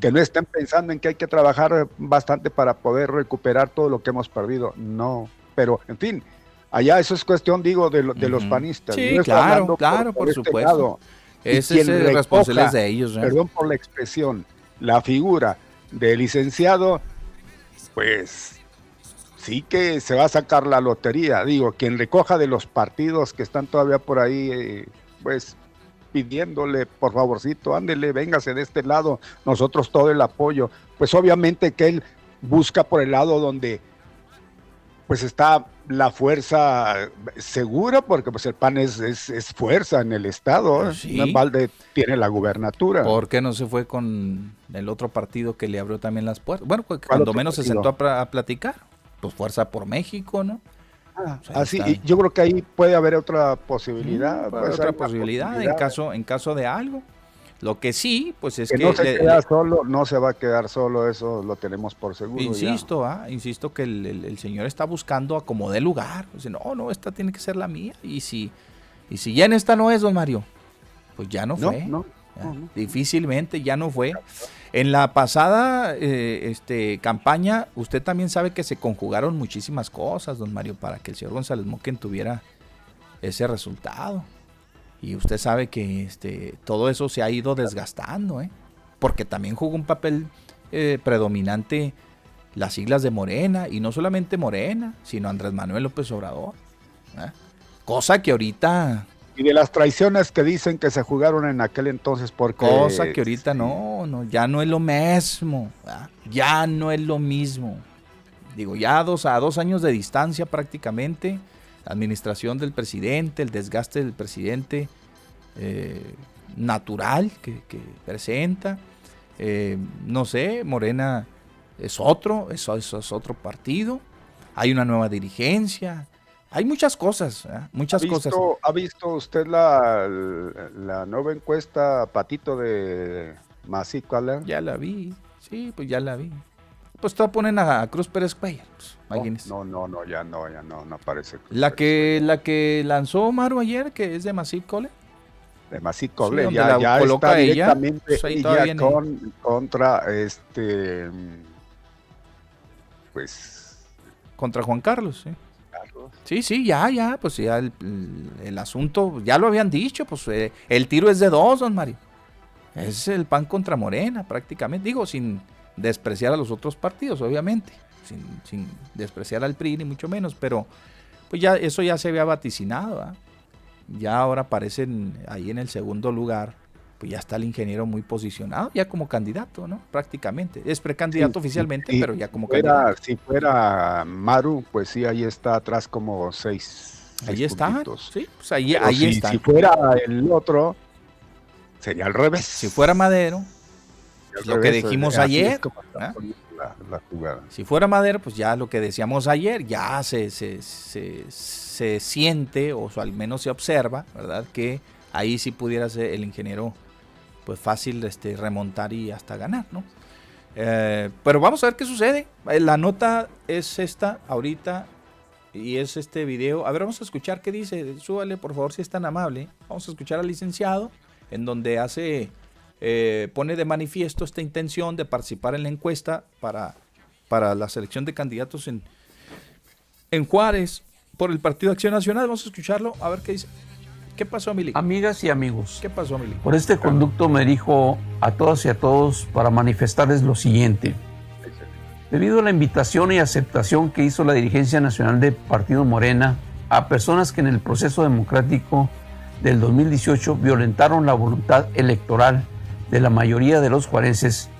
que no estén pensando en que hay que trabajar bastante para poder recuperar todo lo que hemos perdido. No, pero en fin, allá eso es cuestión, digo, de, de los panistas. Sí, claro, claro, por, este supuesto. Ese es el responsable de ellos. ¿eh? Perdón por la expresión, la figura del licenciado, pues sí que se va a sacar la lotería. Digo, quien recoja de los partidos que están todavía por ahí, eh, pues pidiéndole, por favorcito, ándele, véngase de este lado, nosotros todo el apoyo. Pues obviamente que él busca por el lado donde pues está la fuerza segura, porque pues el PAN es, es, fuerza en el Estado, ¿eh? Valde tiene la gubernatura. ¿Por qué no se fue con el otro partido que le abrió también las puertas? Bueno, cuando menos se sentó a, a platicar, pues Fuerza por México, ¿no? Así, y yo creo que ahí puede haber otra posibilidad. otra posibilidad, en caso, en caso de algo. Lo que sí, pues es que... no se queda solo, no se va a quedar solo, eso lo tenemos por seguro. Insisto, ah, insisto que el, señor está buscando acomodar lugar. Dice, no, no, esta tiene que ser la mía. Y si, y si ya en esta no es, don Mario, pues ya no fue. no, difícilmente ya no fue. En la pasada eh, este, campaña, usted también sabe que se conjugaron muchísimas cosas, don Mario, para que el señor González Moquen tuviera ese resultado. Y usted sabe que este, todo eso se ha ido desgastando, ¿eh? porque también jugó un papel eh, predominante las siglas de Morena, y no solamente Morena, sino Andrés Manuel López Obrador. ¿eh? Cosa que ahorita... Y de las traiciones que dicen que se jugaron en aquel entonces, porque... Cosa que ahorita no, no, ya no es lo mismo, ya no es lo mismo. Digo, ya dos, a dos años de distancia prácticamente, la administración del presidente, el desgaste del presidente eh, natural que, presenta, eh, no sé, Morena es otro, eso, es otro partido, hay una nueva dirigencia, hay muchas cosas, ¿eh? muchas ¿Ha cosas. ¿Ha visto usted la, la nueva encuesta, Patito, de Masicala? Ya la vi, sí, pues ya la vi. Pues te ponen a Cruz Pérez Cuellar, pues, no, no, no, ya no, ya no, no aparece. la que, la que lanzó Maru ayer, que es de Masip Cole. De Masip Cole, ya, ya está directamente ella, ella con, contra este pues... Contra Juan Carlos, sí. Sí, sí, ya, ya, pues ya el, asunto, ya lo habían dicho, pues eh, el tiro es de dos, don Mario. Es el pan contra Morena, prácticamente. Digo, sin despreciar a los otros partidos, obviamente. Sin, sin despreciar al PRI, ni mucho menos, pero pues ya eso ya se había vaticinado. Ya ahora aparecen ahí en el segundo lugar pues ya está el ingeniero muy posicionado, ya como candidato, ¿no? Prácticamente. Es precandidato oficialmente, pero ya como candidato. Si fuera Maru, pues sí, ahí está atrás como seis. ahí está, sí, pues ahí, ahí está. Si fuera el otro, sería al revés. Si fuera Madero, lo que dijimos ayer. Si fuera Madero, pues ya lo que decíamos ayer, ya se, se, se, se siente, o al menos se observa, ¿verdad? Que ahí sí pudiera ser el ingeniero pues fácil este, remontar y hasta ganar, ¿no? Eh, pero vamos a ver qué sucede. Eh, la nota es esta ahorita y es este video. A ver, vamos a escuchar qué dice. Súbale, por favor, si es tan amable. Vamos a escuchar al licenciado en donde hace, eh, pone de manifiesto esta intención de participar en la encuesta para, para la selección de candidatos en, en Juárez por el Partido Acción Nacional. Vamos a escucharlo, a ver qué dice. ¿Qué pasó, Mili? Amigas y amigos. ¿Qué pasó? Por este conducto me dirijo a todas y a todos para manifestarles lo siguiente. Debido a la invitación y aceptación que hizo la dirigencia nacional de Partido Morena a personas que en el proceso democrático del 2018 violentaron la voluntad electoral de la mayoría de los juarenses,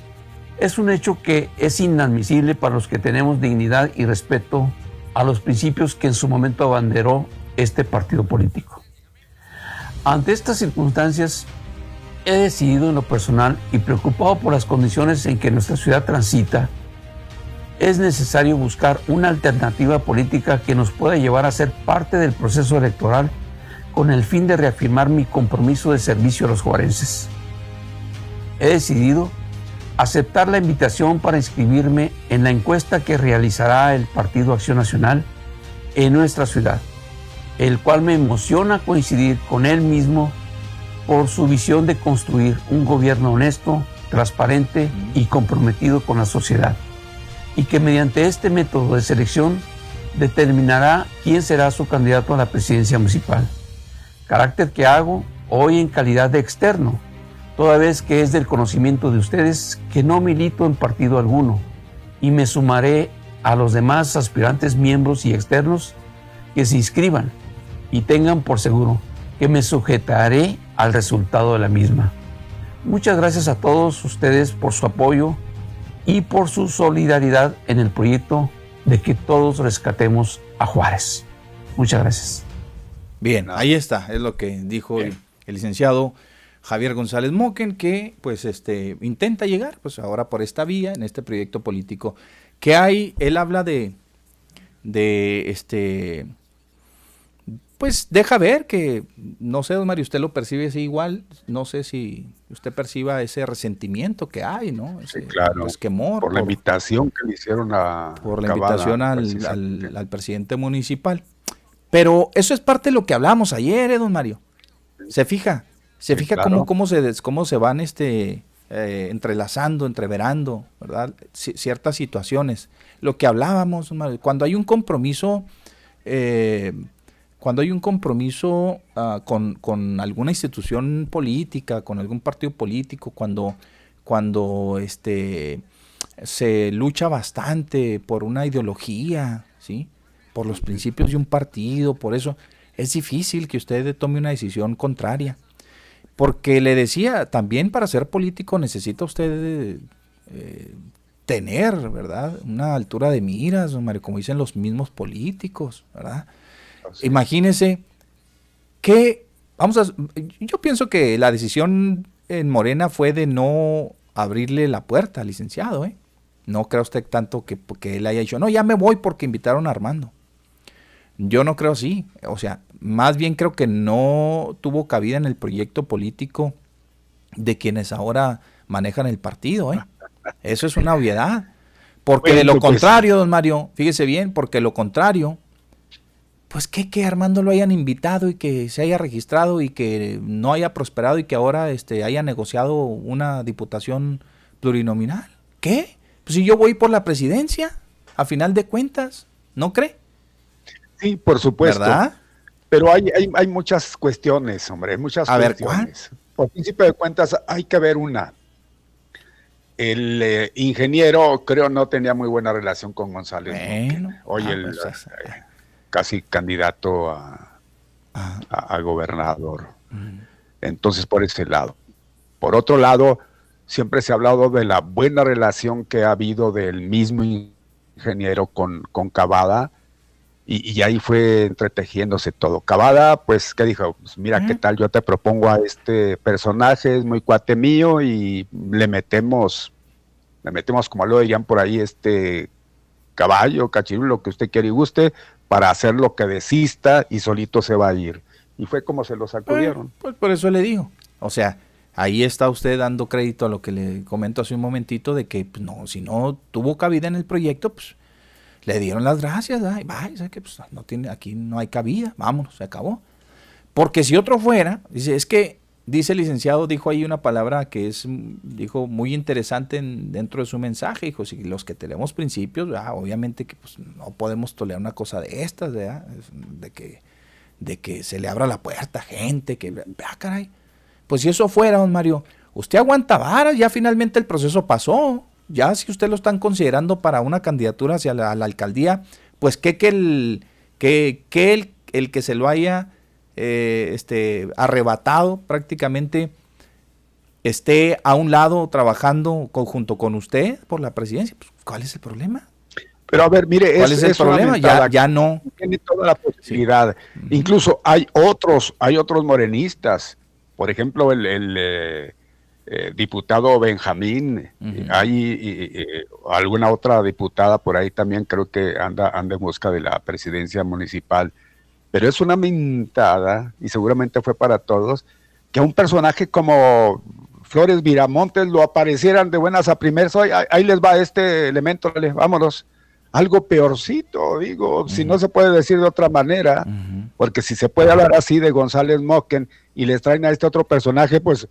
es un hecho que es inadmisible para los que tenemos dignidad y respeto a los principios que en su momento abanderó este partido político. Ante estas circunstancias, he decidido en lo personal y preocupado por las condiciones en que nuestra ciudad transita, es necesario buscar una alternativa política que nos pueda llevar a ser parte del proceso electoral con el fin de reafirmar mi compromiso de servicio a los juarenses. He decidido aceptar la invitación para inscribirme en la encuesta que realizará el Partido Acción Nacional en nuestra ciudad el cual me emociona coincidir con él mismo por su visión de construir un gobierno honesto, transparente y comprometido con la sociedad, y que mediante este método de selección determinará quién será su candidato a la presidencia municipal, carácter que hago hoy en calidad de externo, toda vez que es del conocimiento de ustedes que no milito en partido alguno y me sumaré a los demás aspirantes miembros y externos que se inscriban y tengan por seguro que me sujetaré al resultado de la misma. Muchas gracias a todos ustedes por su apoyo y por su solidaridad en el proyecto de que todos rescatemos a Juárez. Muchas gracias. Bien, ahí está, es lo que dijo el, licenciado Javier González Moquen, que pues este intenta llegar, pues ahora por esta vía, en este proyecto político que hay, él habla de, de este pues deja ver que, no sé, don Mario, usted lo percibe así igual, no sé si usted perciba ese resentimiento que hay, ¿no? sí, claro. por la invitación que le hicieron a... Por la invitación al, presidente municipal. Pero eso es parte de lo que hablamos ayer, ¿eh, don Mario? Se fija, se fija cómo, cómo, se, cómo se van este, eh, entrelazando, entreverando, ¿verdad? ciertas situaciones. Lo que hablábamos, don Mario, cuando hay un compromiso... Eh, cuando hay un compromiso ah, con, alguna institución política, con algún partido político, cuando, cuando este, se lucha bastante por una ideología, ¿sí? por los principios de un partido, por eso es difícil que usted tome una decisión contraria. Porque le decía, también para ser político necesita usted eh, tener, ¿verdad? Una altura de miras, como dicen los mismos políticos, ¿verdad? Imagínese que, vamos a, yo pienso que la decisión en Morena fue de no abrirle la puerta al licenciado, ¿eh? No creo usted tanto que, que él haya dicho, no, ya me voy porque invitaron a Armando. Yo no creo así. O sea, más bien creo que no tuvo cabida en el proyecto político de quienes ahora manejan el partido. ¿eh? Eso es una obviedad. Porque de lo pues, contrario, don Mario, fíjese bien, porque lo contrario, pues que que Armando lo hayan invitado y que se haya registrado y que no haya prosperado y que ahora este, haya negociado una diputación plurinominal. ¿Qué? Pues si yo voy por la presidencia, a final de cuentas, ¿no cree? Sí, por supuesto. ¿Verdad? Pero hay, hay, muchas cuestiones, hombre, muchas cuestiones. por principio de cuentas, hay que ver una. El eh, ingeniero, creo, no tenía muy buena relación con González. Hoy ah, el pues eh, casi candidato a, ah. gobernador. Mm. Entonces, por ese lado. Por otro lado, siempre se ha hablado de la buena relación que ha habido del mismo ingeniero con, con Cavada y, ahí fue entretejiéndose todo. Cavada, pues, ¿qué dijo? Pues mira, ¿qué tal? Yo te propongo a este personaje, es muy cuate mío y le metemos, le metemos, como lo dirían por ahí, este caballo, cachirulo, lo que usted quiera y guste, para hacer lo que desista y solito se va a ir. Y fue como se lo sacudieron. Pues, por eso le digo. O sea, ahí está usted dando crédito a lo que le comento hace un momentito de que, pues, no, si no tuvo cabida en el proyecto, pues le dieron las gracias, ay, vaya, que pues, no tiene, aquí no hay cabida, vámonos, se acabó. Porque si otro fuera, dice, es que, dice el licenciado, dijo ahí una palabra que es, dijo, muy interesante dentro de su mensaje, dijo, si los que tenemos principios, obviamente que pues, no podemos tolerar una cosa de estas, de que, de que se le abra la puerta a gente, que, vea, caray, pues si eso fuera, don Mario, usted aguanta varas, ya finalmente el proceso pasó, ya si usted lo están considerando para una candidatura hacia la, alcaldía, pues que, que, el, que, que el, el, que se lo haya eh, este, arrebatado prácticamente esté a un lado trabajando junto con usted por la presidencia. Pues, ¿Cuál es el problema? Pero a ver, mire, ¿cuál es, el problema? Ya, ya no. Tiene toda la posibilidad. Incluso hay otros, hay otros morenistas. Por ejemplo, el, el eh, eh, diputado Benjamín, hay alguna otra diputada por ahí también creo que anda, anda en busca de la presidencia municipal, pero es una mintada, y seguramente fue para todos, que un personaje como Flores Viramontes lo aparecieran de buenas a primeras, ahí, ahí les va este elemento, vámonos, algo peorcito, digo, si no se puede decir de otra manera, porque si se puede hablar así de González Moquen y les traen a este otro personaje, pues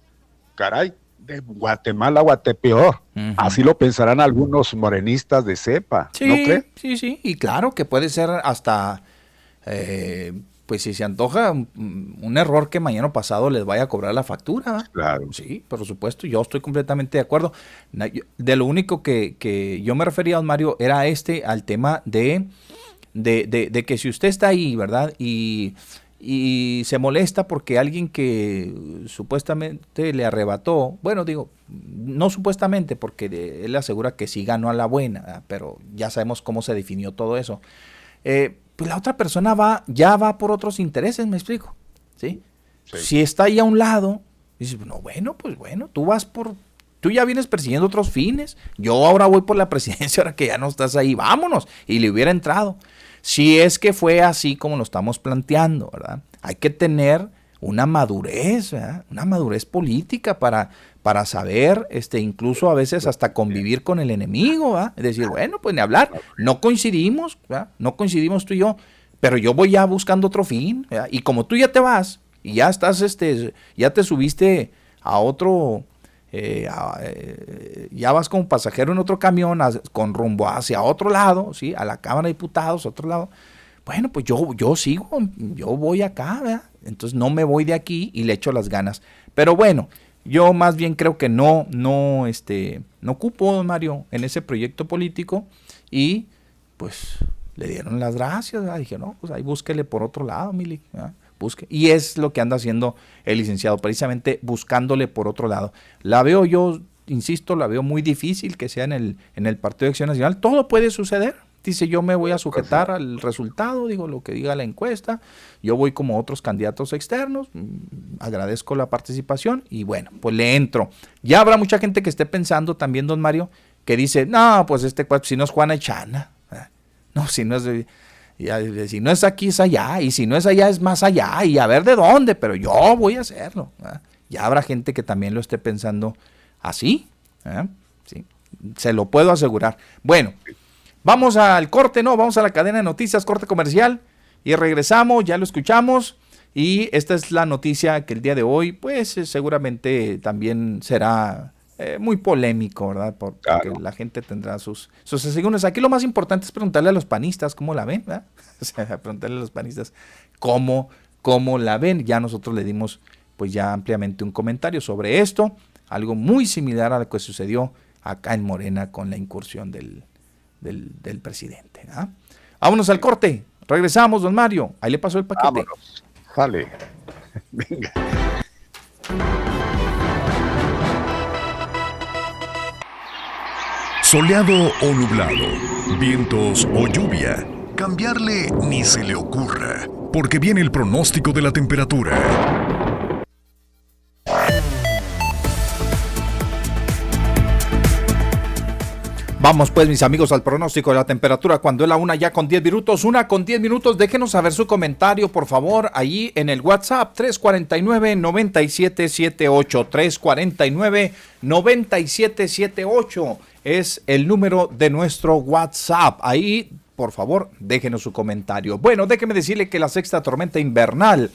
caray, de Guatemala a Guatepeor. Así lo pensarán algunos morenistas de cepa. Sí, sí, sí. Y claro que puede ser hasta, eh, pues si se antoja, un, error que mañana pasado les vaya a cobrar la factura. Claro. Sí, por supuesto. Yo estoy completamente de acuerdo. De lo único que, que yo me refería, don Mario, era este, al tema de, de, de, de que si usted está ahí, ¿verdad? Y y se molesta porque alguien que supuestamente le arrebató, bueno, digo, no supuestamente porque él asegura que sí ganó a la buena, pero ya sabemos cómo se definió todo eso. Eh, pues la otra persona va, ya va por otros intereses, me explico. ¿sí? Si está ahí a un lado, dices, no, bueno, pues bueno, tú vas por, tú ya vienes persiguiendo otros fines, yo ahora voy por la presidencia, ahora que ya no estás ahí, vámonos, y le hubiera entrado. Si es que fue así como lo estamos planteando, ¿verdad? Hay que tener una madurez, una madurez política para, para saber, este, incluso a veces hasta convivir con el enemigo, ¿verdad? Es decir, bueno, pues ni hablar, no coincidimos, ¿verdad? no coincidimos tú y yo, pero yo voy ya buscando otro fin, ¿verdad? y como tú ya te vas y ya estás, este, ya te subiste a otro, eh, eh, ya vas como pasajero en otro camión con rumbo hacia otro lado, ¿sí? a la Cámara de Diputados, otro lado, bueno, pues yo, yo sigo, yo voy acá, ¿verdad? Entonces no me voy de aquí y le echo las ganas. Pero bueno, yo más bien creo que no, no, este, no ocupo, Mario, en ese proyecto político y pues le dieron las gracias. Dije, no, pues ahí búsquele por otro lado, Mili. Busque. Y es lo que anda haciendo el licenciado, precisamente buscándole por otro lado. La veo yo, insisto, la veo muy difícil que sea en el, en el Partido de Acción Nacional. Todo puede suceder. Dice, yo me voy a sujetar al resultado, digo lo que diga la encuesta. Yo voy como otros candidatos externos, mm, agradezco la participación y bueno, pues le entro. Ya habrá mucha gente que esté pensando también, don Mario, que dice, no, pues este si no es Juana Echana, no, si no es, si no es aquí es allá, y si no es allá es más allá, y a ver de dónde, pero yo voy a hacerlo. Ya habrá gente que también lo esté pensando así, ¿sí? se lo puedo asegurar. Bueno, Vamos al corte, ¿no? Vamos a la cadena de noticias, corte comercial. Y regresamos, ya lo escuchamos. Y esta es la noticia que el día de hoy, pues eh, seguramente también será eh, muy polémico, ¿verdad? Porque la gente tendrá sus, sus segundos. Aquí lo más importante es preguntarle a los panistas cómo la ven, ¿verdad? O sea, preguntarle a los panistas cómo, cómo la ven. Ya nosotros le dimos pues ya ampliamente un comentario sobre esto. Algo muy similar a lo que sucedió acá en Morena con la incursión del, del, presidente. ¿ah? Vámonos al corte. Regresamos, don Mario. Ahí le pasó el paquete. Vámonos. Vale. Venga. Soleado o nublado, vientos o lluvia, cambiarle ni se le ocurra, porque viene el pronóstico de la temperatura. Vamos pues mis amigos al pronóstico de la temperatura cuando es la una ya con 10 minutos, una con 10 minutos, déjenos saber su comentario por favor allí en el WhatsApp 349-9778, 349-9778 es el número de nuestro WhatsApp, ahí por favor déjenos su comentario. Bueno, déjeme decirle que la sexta tormenta invernal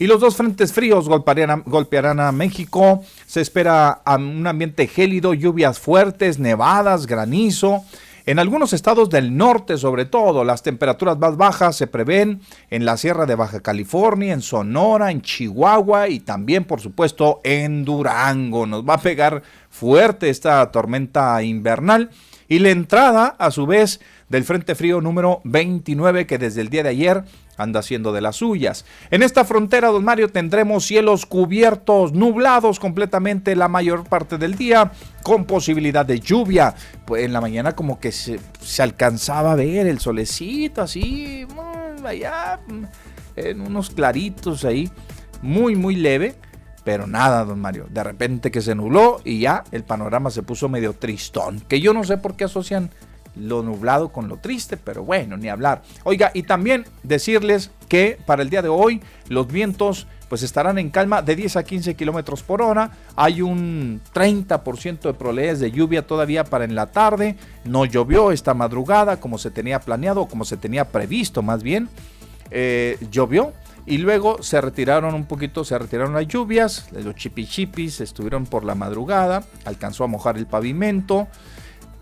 y los dos frentes fríos golpearán a, México. Se espera un ambiente gélido, lluvias fuertes, nevadas, granizo. En algunos estados del norte, sobre todo, las temperaturas más bajas se prevén en la Sierra de Baja California, en Sonora, en Chihuahua y también, por supuesto, en Durango. Nos va a pegar fuerte esta tormenta invernal y la entrada, a su vez, del Frente Frío número 29 que desde el día de ayer anda haciendo de las suyas. En esta frontera, don Mario, tendremos cielos cubiertos, nublados completamente la mayor parte del día, con posibilidad de lluvia. Pues en la mañana como que se, alcanzaba a ver el solecito así, mm, allá, mm, en unos claritos ahí, muy, muy leve. Pero nada, don Mario, de repente que se nubló y ya el panorama se puso medio tristón. Que yo no sé por qué asocian lo nublado con lo triste, pero bueno, ni hablar. Oiga, y también decirles que para el día de hoy los vientos pues estarán en calma de 10 a 15 kilómetros por hora. Hay un 30% de probabilidades de lluvia todavía para en la tarde. No llovió esta madrugada como se tenía planeado, como se tenía previsto más bien. Eh, llovió y luego se retiraron un poquito, se retiraron las lluvias. Los chipichipis estuvieron por la madrugada, alcanzó a mojar el pavimento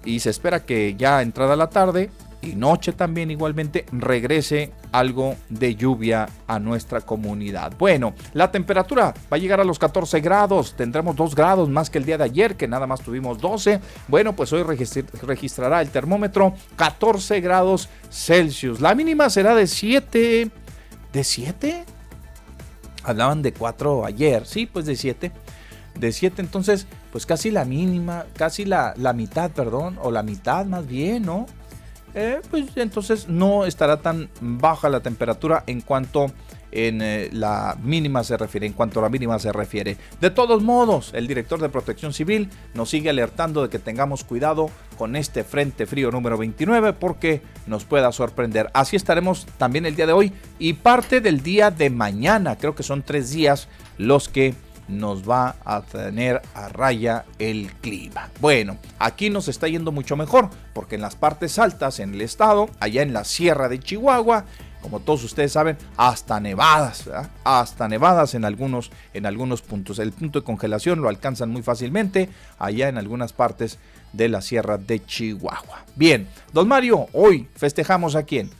y se espera que ya entrada la tarde y noche también igualmente regrese algo de lluvia a nuestra comunidad. Bueno, la temperatura va a llegar a los 14 grados, tendremos 2 grados más que el día de ayer, que nada más tuvimos 12. Bueno, pues hoy registrará el termómetro 14 grados Celsius. La mínima será de 7. ¿De 7? Hablaban de 4 ayer, sí, pues de 7 de 7, entonces, pues casi la mínima, casi la, la, mitad, perdón, o la mitad más bien, ¿no? Eh, pues entonces no estará tan baja la temperatura en cuanto en eh, la mínima se refiere, en cuanto a la mínima se refiere. De todos modos, el director de Protección Civil nos sigue alertando de que tengamos cuidado con este frente frío número 29 porque nos pueda sorprender. Así estaremos también el día de hoy y parte del día de mañana. Creo que son tres días los que nos va a tener a raya el clima. Bueno, aquí nos está yendo mucho mejor porque en las partes altas en el estado, allá en la sierra de Chihuahua, como todos ustedes saben, hasta nevadas, hasta nevadas en algunos, en algunos puntos. El punto de congelación lo alcanzan muy fácilmente allá en algunas partes de la sierra de Chihuahua. Bien, don Mario, hoy festejamos a quién?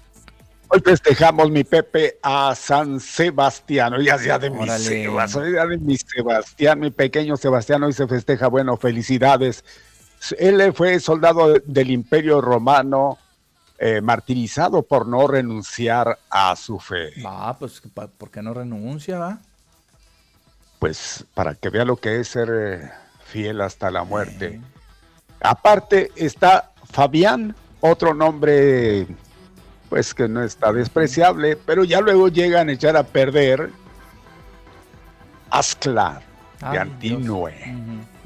Hoy festejamos mi Pepe a San Sebastián. Ya sea de mi Sebastián, de mi Sebastián, mi pequeño Sebastián. Hoy se festeja. Bueno, felicidades. Él fue soldado del Imperio Romano, eh, martirizado por no renunciar a su fe. Ah, pues, ¿por qué no renuncia, va? Pues para que vea lo que es ser eh, fiel hasta la muerte. Aparte está Fabián, otro nombre pues que no está despreciable, pero ya luego llegan a echar a perder Ascla de Antinue.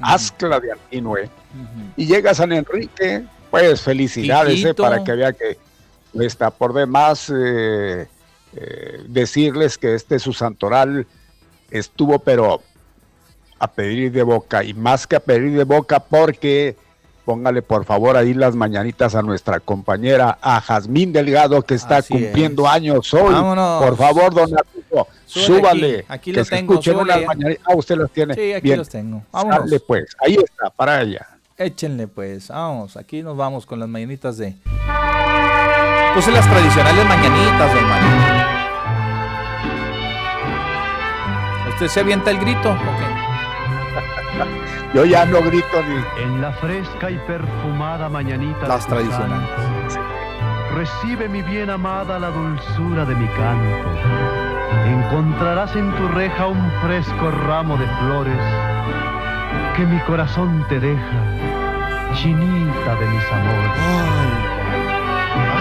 Ascla de Antinue. Y llega San Enrique, pues felicidades eh, para que vea que está por demás eh, eh, decirles que este su santoral estuvo pero a pedir de boca y más que a pedir de boca porque Póngale por favor ahí las mañanitas a nuestra compañera, a Jazmín Delgado, que está cumpliendo años hoy. Por favor, don Arturo, súbale. Aquí, los tengo. Ah, usted los tiene. Sí, aquí los tengo. Dale pues, ahí está, para ella. Échenle pues, vamos, aquí nos vamos con las mañanitas de... Pues las tradicionales mañanitas, Mario. ¿Usted se avienta el grito? Okay. Yo ya no grito ni. En la fresca y perfumada mañanita. Las tradicionales. Recibe mi bien amada la dulzura de mi canto. Encontrarás en tu reja un fresco ramo de flores que mi corazón te deja, chinita de mis amores.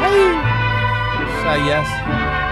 ¡Ay! Sayas.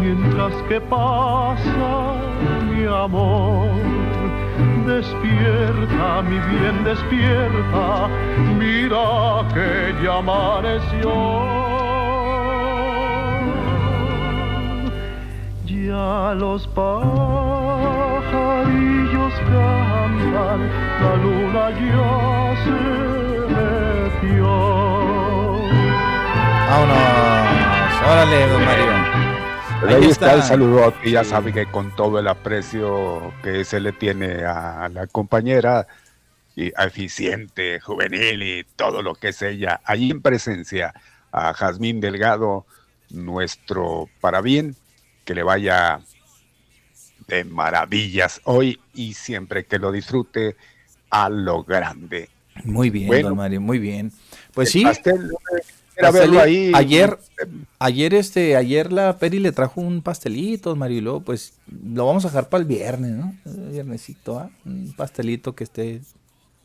mientras que pasa mi amor. Despierta, mi bien, despierta, mira que ya amaneció. Ya los pajarillos cantan, la luna ya se metió. Órale, don Mario ahí, está. el saludo y ya sabe que con todo el aprecio que se le tiene a la compañera, y eficiente, juvenil y todo lo que es ella, ahí en presencia a Jazmín Delgado, nuestro para bien, que le vaya de maravillas hoy y siempre que lo disfrute a lo grande. Muy bien, don Mario, muy bien. Pues sí. Ayer, ayer, este, ayer la Peri le trajo un pastelito, Marilo, pues lo vamos a dejar para el viernes, ¿no? viernesito, ¿ah? un pastelito que esté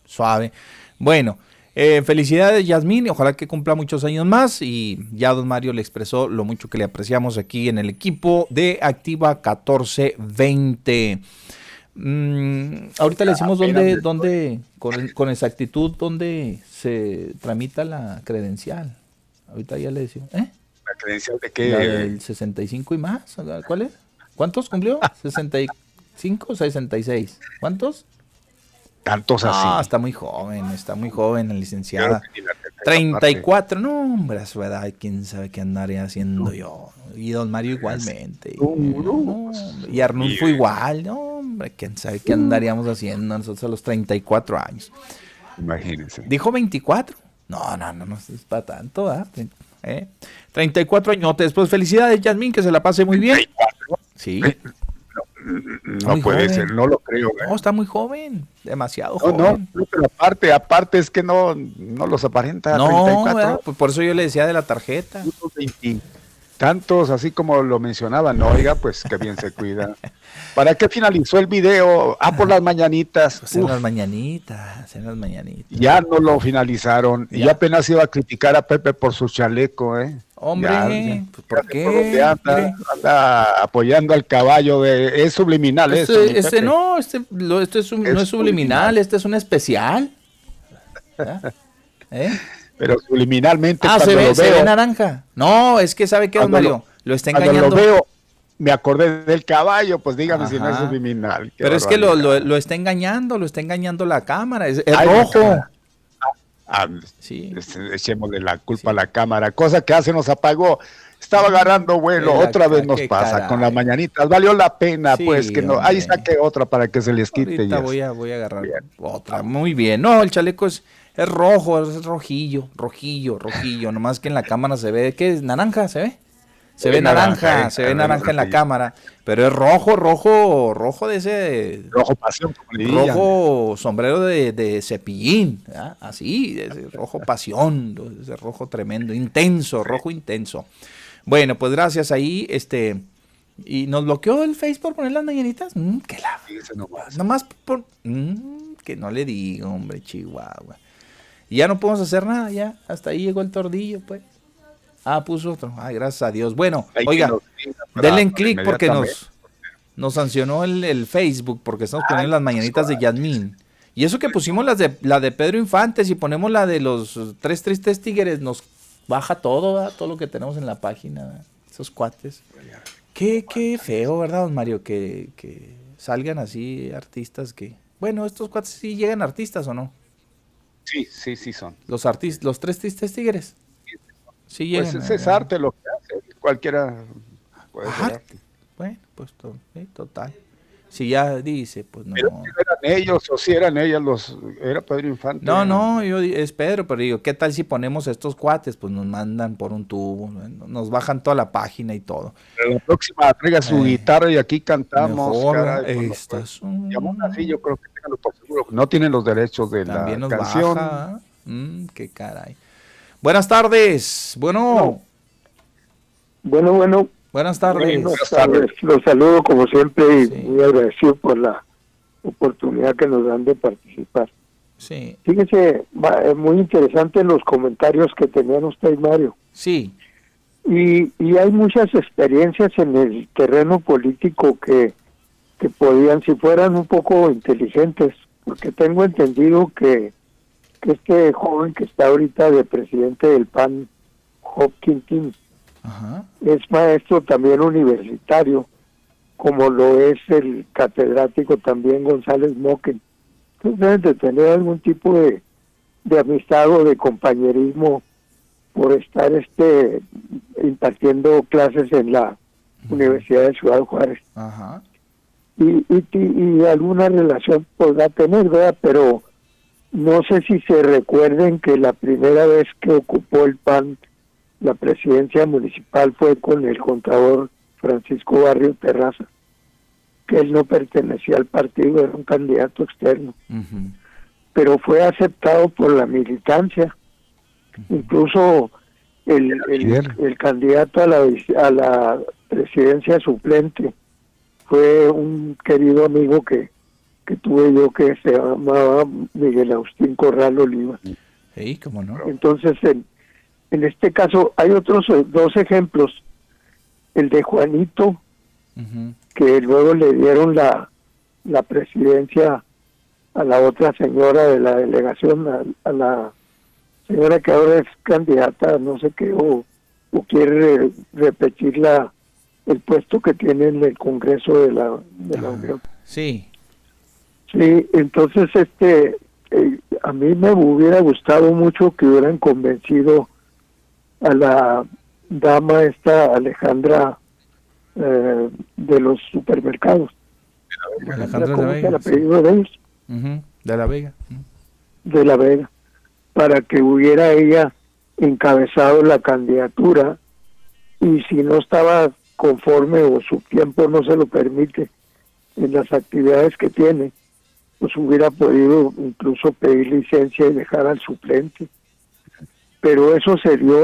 suave. Bueno, eh, felicidades Yasmín, ojalá que cumpla muchos años más y ya don Mario le expresó lo mucho que le apreciamos aquí en el equipo de Activa 1420. Mm, ahorita le decimos dónde, dónde con, con exactitud, dónde se tramita la credencial. Ahorita ya le decimos. ¿Eh? ¿La credencial de qué? La del 65 y más. ¿Cuál es? ¿Cuántos cumplió? ¿65 o 66? ¿Cuántos? Tantos así. Ah, está muy joven, está muy joven, la licenciada. 34, no, hombre, a su edad, quién sabe qué andaría haciendo yo. Y don Mario igualmente. y Arnulfo igual, no, hombre, quién sabe qué andaríamos haciendo nosotros a los 34 años. Imagínense. Dijo 24. No, no, no, no es para tanto, ¿ah? ¿eh? 34 años. Después, felicidades, Yasmin, que se la pase muy bien. Sí. No, puede ser, no lo creo. ¿eh? No, está muy joven, demasiado joven. No, pero aparte, aparte es que no, no los aparenta. No, pues por eso yo le decía de la tarjeta tantos, así como lo mencionaban, no, oiga, pues que bien se cuida. ¿Para qué finalizó el video? Ah, por las mañanitas. Pues en las mañanitas, en las mañanitas. Ya no lo finalizaron. Y apenas iba a criticar a Pepe por su chaleco, ¿eh? Hombre, pues, ¿por qué? anda, apoyando al caballo de... Es subliminal este, Este no, este, este es no es subliminal, este es un especial. ¿Eh? Pero subliminalmente. Ah, se ve, se ve naranja. No, es que sabe que don Mario, lo, está engañando. Lo veo, me acordé del caballo, pues dígame si no es subliminal. Pero es que lo, lo, está engañando, lo está engañando la cámara, es, rojo. Ah, sí. Echémosle la culpa a la cámara, cosa que hace nos apagó. Estaba agarrando vuelo, otra vez nos pasa con las mañanitas. Valió la pena, pues, que no. Ahí saque otra para que se les quite. Ahorita voy a, voy a agarrar otra. Muy bien. No, el chaleco es, es rojo, es rojillo, rojillo, rojillo. Nomás que en la cámara se ve, ¿qué es? ¿Naranja se ve? Se ve naranja, se ve naranja en la cámara, pero es rojo, rojo, rojo de ese... Rojo pasión, Rojo sombrero de, de cepillín, así, ese rojo pasión, ese rojo tremendo, intenso, rojo intenso. Bueno, pues gracias ahí, este... ¿Y nos bloqueó el Face por poner las mañanitas? Mm, que la... nomás. por... Mm, que no le digo, hombre, Chihuahua. Y ya no podemos hacer nada, ya. Hasta ahí llegó el tordillo, pues. Ah, puso otro. Ay, gracias a Dios. Bueno, oiga, denle en clic porque nos, nos sancionó el, Facebook porque estamos poniendo las mañanitas de Yasmín. Y eso que pusimos las de, la de Pedro Infante, si ponemos la de los tres tristes tigres, nos baja todo, todo lo que tenemos en la página, esos cuates. Qué, qué feo, ¿verdad, don Mario? Que, que salgan así artistas que... Bueno, estos cuates sí llegan artistas o no? Sí, sí, sí son. Los artistas, los tres tristes tigres. Sí, pues es, arte lo que hace, cualquiera puede arte. Bueno, pues total. Si ya dice, pues no. Pero si eran ellos o si eran ellas los. Era Pedro Infante. No, no, yo, es Pedro, pero digo, ¿qué tal si ponemos estos cuates? Pues nos mandan por un tubo, nos bajan toda la página y todo. Pero la próxima traiga su eh, guitarra y aquí cantamos. Mejor, estas, así, yo creo que por seguro. No tienen los derechos de la canción. Baja, mm, qué caray. Buenas tardes. Bueno. Bueno, bueno. Buenas tardes. Buenas tardes. Los saludo como siempre y muy agradecido por la oportunidad que nos dan de participar. Sí. Fíjese, eh, muy interesante los comentarios que tenían usted y Mario. Sí. Y, y hay muchas experiencias en el terreno político que, que podían, si fueran un poco inteligentes, porque tengo entendido que este joven que está ahorita de presidente del PAN, Hopkins, es maestro también universitario, como lo es el catedrático también González Moquen. Entonces deben de tener algún tipo de, de amistad o de compañerismo por estar este impartiendo clases en la Universidad de Ciudad Juárez. Y, y, y, alguna relación podrá tener, ¿verdad? Pero no sé si se recuerden que la primera vez que ocupó el PAN la presidencia municipal fue con el contador Francisco Barrio Terraza, que él no pertenecía al partido, era un candidato externo, pero fue aceptado por la militancia. Incluso el, el, candidato a la, a la presidencia suplente fue un querido amigo que que tuve yo que se llamaba Miguel Agustín Corral Oliva. Sí, cómo no. Entonces, en, en este caso hay otros eh, dos ejemplos. El de Juanito, que luego le dieron la, la presidencia a la otra señora de la delegación, a, la señora que ahora es candidata, no sé qué, o, o quiere repetir la, el puesto que tiene en el Congreso de la, de la Unión. Sí. Sí, entonces este eh, a mí me hubiera gustado mucho que hubieran convencido a la dama esta Alejandra eh, de los supermercados. Alejandra de la Vega. El apellido de ellos? De la Vega. De la Vega. Para que hubiera ella encabezado la candidatura y si no estaba conforme o su tiempo no se lo permite en las actividades que tiene, pues hubiera podido incluso pedir licencia y dejar al suplente. Pero eso se dio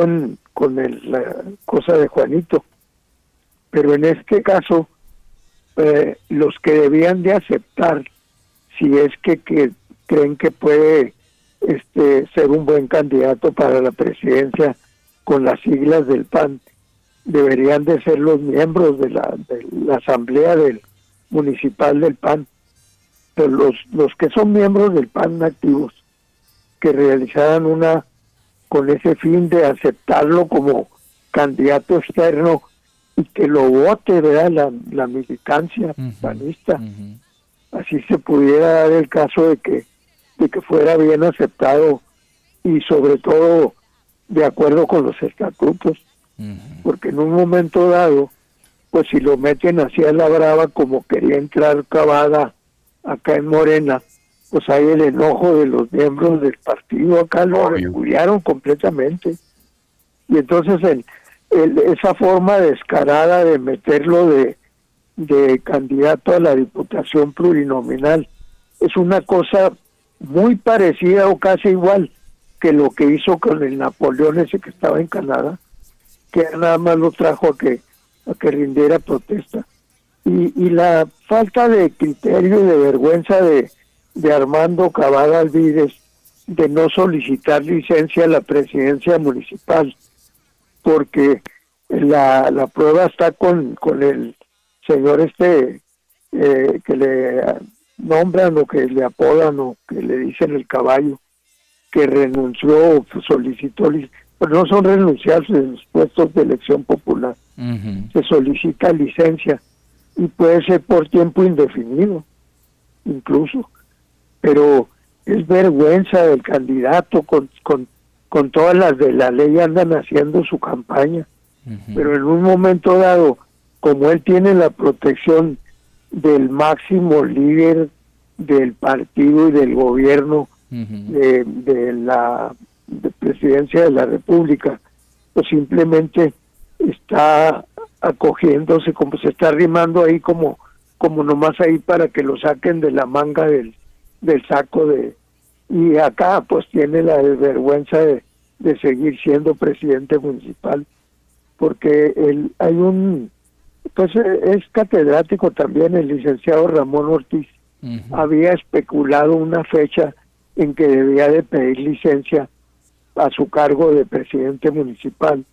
con la cosa de Juanito. Pero en este caso, eh, los que debían de aceptar, si es que, que creen que puede este, ser un buen candidato para la presidencia con las siglas del PAN, deberían de ser los miembros de la, de la asamblea del municipal del PAN los, los que son miembros del PAN activos, que realizaran una con ese fin de aceptarlo como candidato externo y que lo vote ¿verdad? La, militancia panista. Así se pudiera dar el caso de que, de que fuera bien aceptado y sobre todo de acuerdo con los estatutos. Porque en un momento dado, pues si lo meten así a la brava como quería entrar Cavada acá en Morena, pues hay el enojo de los miembros del partido acá, lo repudiaron completamente. Y entonces en, esa forma descarada de meterlo de, de candidato a la diputación plurinominal es una cosa muy parecida o casi igual que lo que hizo con el Napoleón ese que estaba en Canadá, que nada más lo trajo a que, a que rindiera protesta. Y, y la falta de criterio y de vergüenza de, de Armando Cavada Alvides de no solicitar licencia a la presidencia municipal, porque la, la prueba está con, con el señor este eh, que le nombran o que le apodan o que le dicen el caballo, que renunció, solicitó, pero no son renunciados en los puestos de elección popular. Se solicita licencia y puede ser por tiempo indefinido, incluso. Pero es vergüenza del candidato con, con, con todas las de la ley andan haciendo su campaña. Pero en un momento dado, como él tiene la protección del máximo líder del partido y del gobierno, de, la presidencia de la República, pues simplemente está acogiéndose, como se está arrimando ahí como, como nomás ahí para que lo saquen de la manga del, del saco de... Y acá pues tiene la vergüenza de, de seguir siendo presidente municipal, porque el, hay un, pues es catedrático también el licenciado Ramón Ortiz, había especulado una fecha en que debía de pedir licencia a su cargo de presidente municipal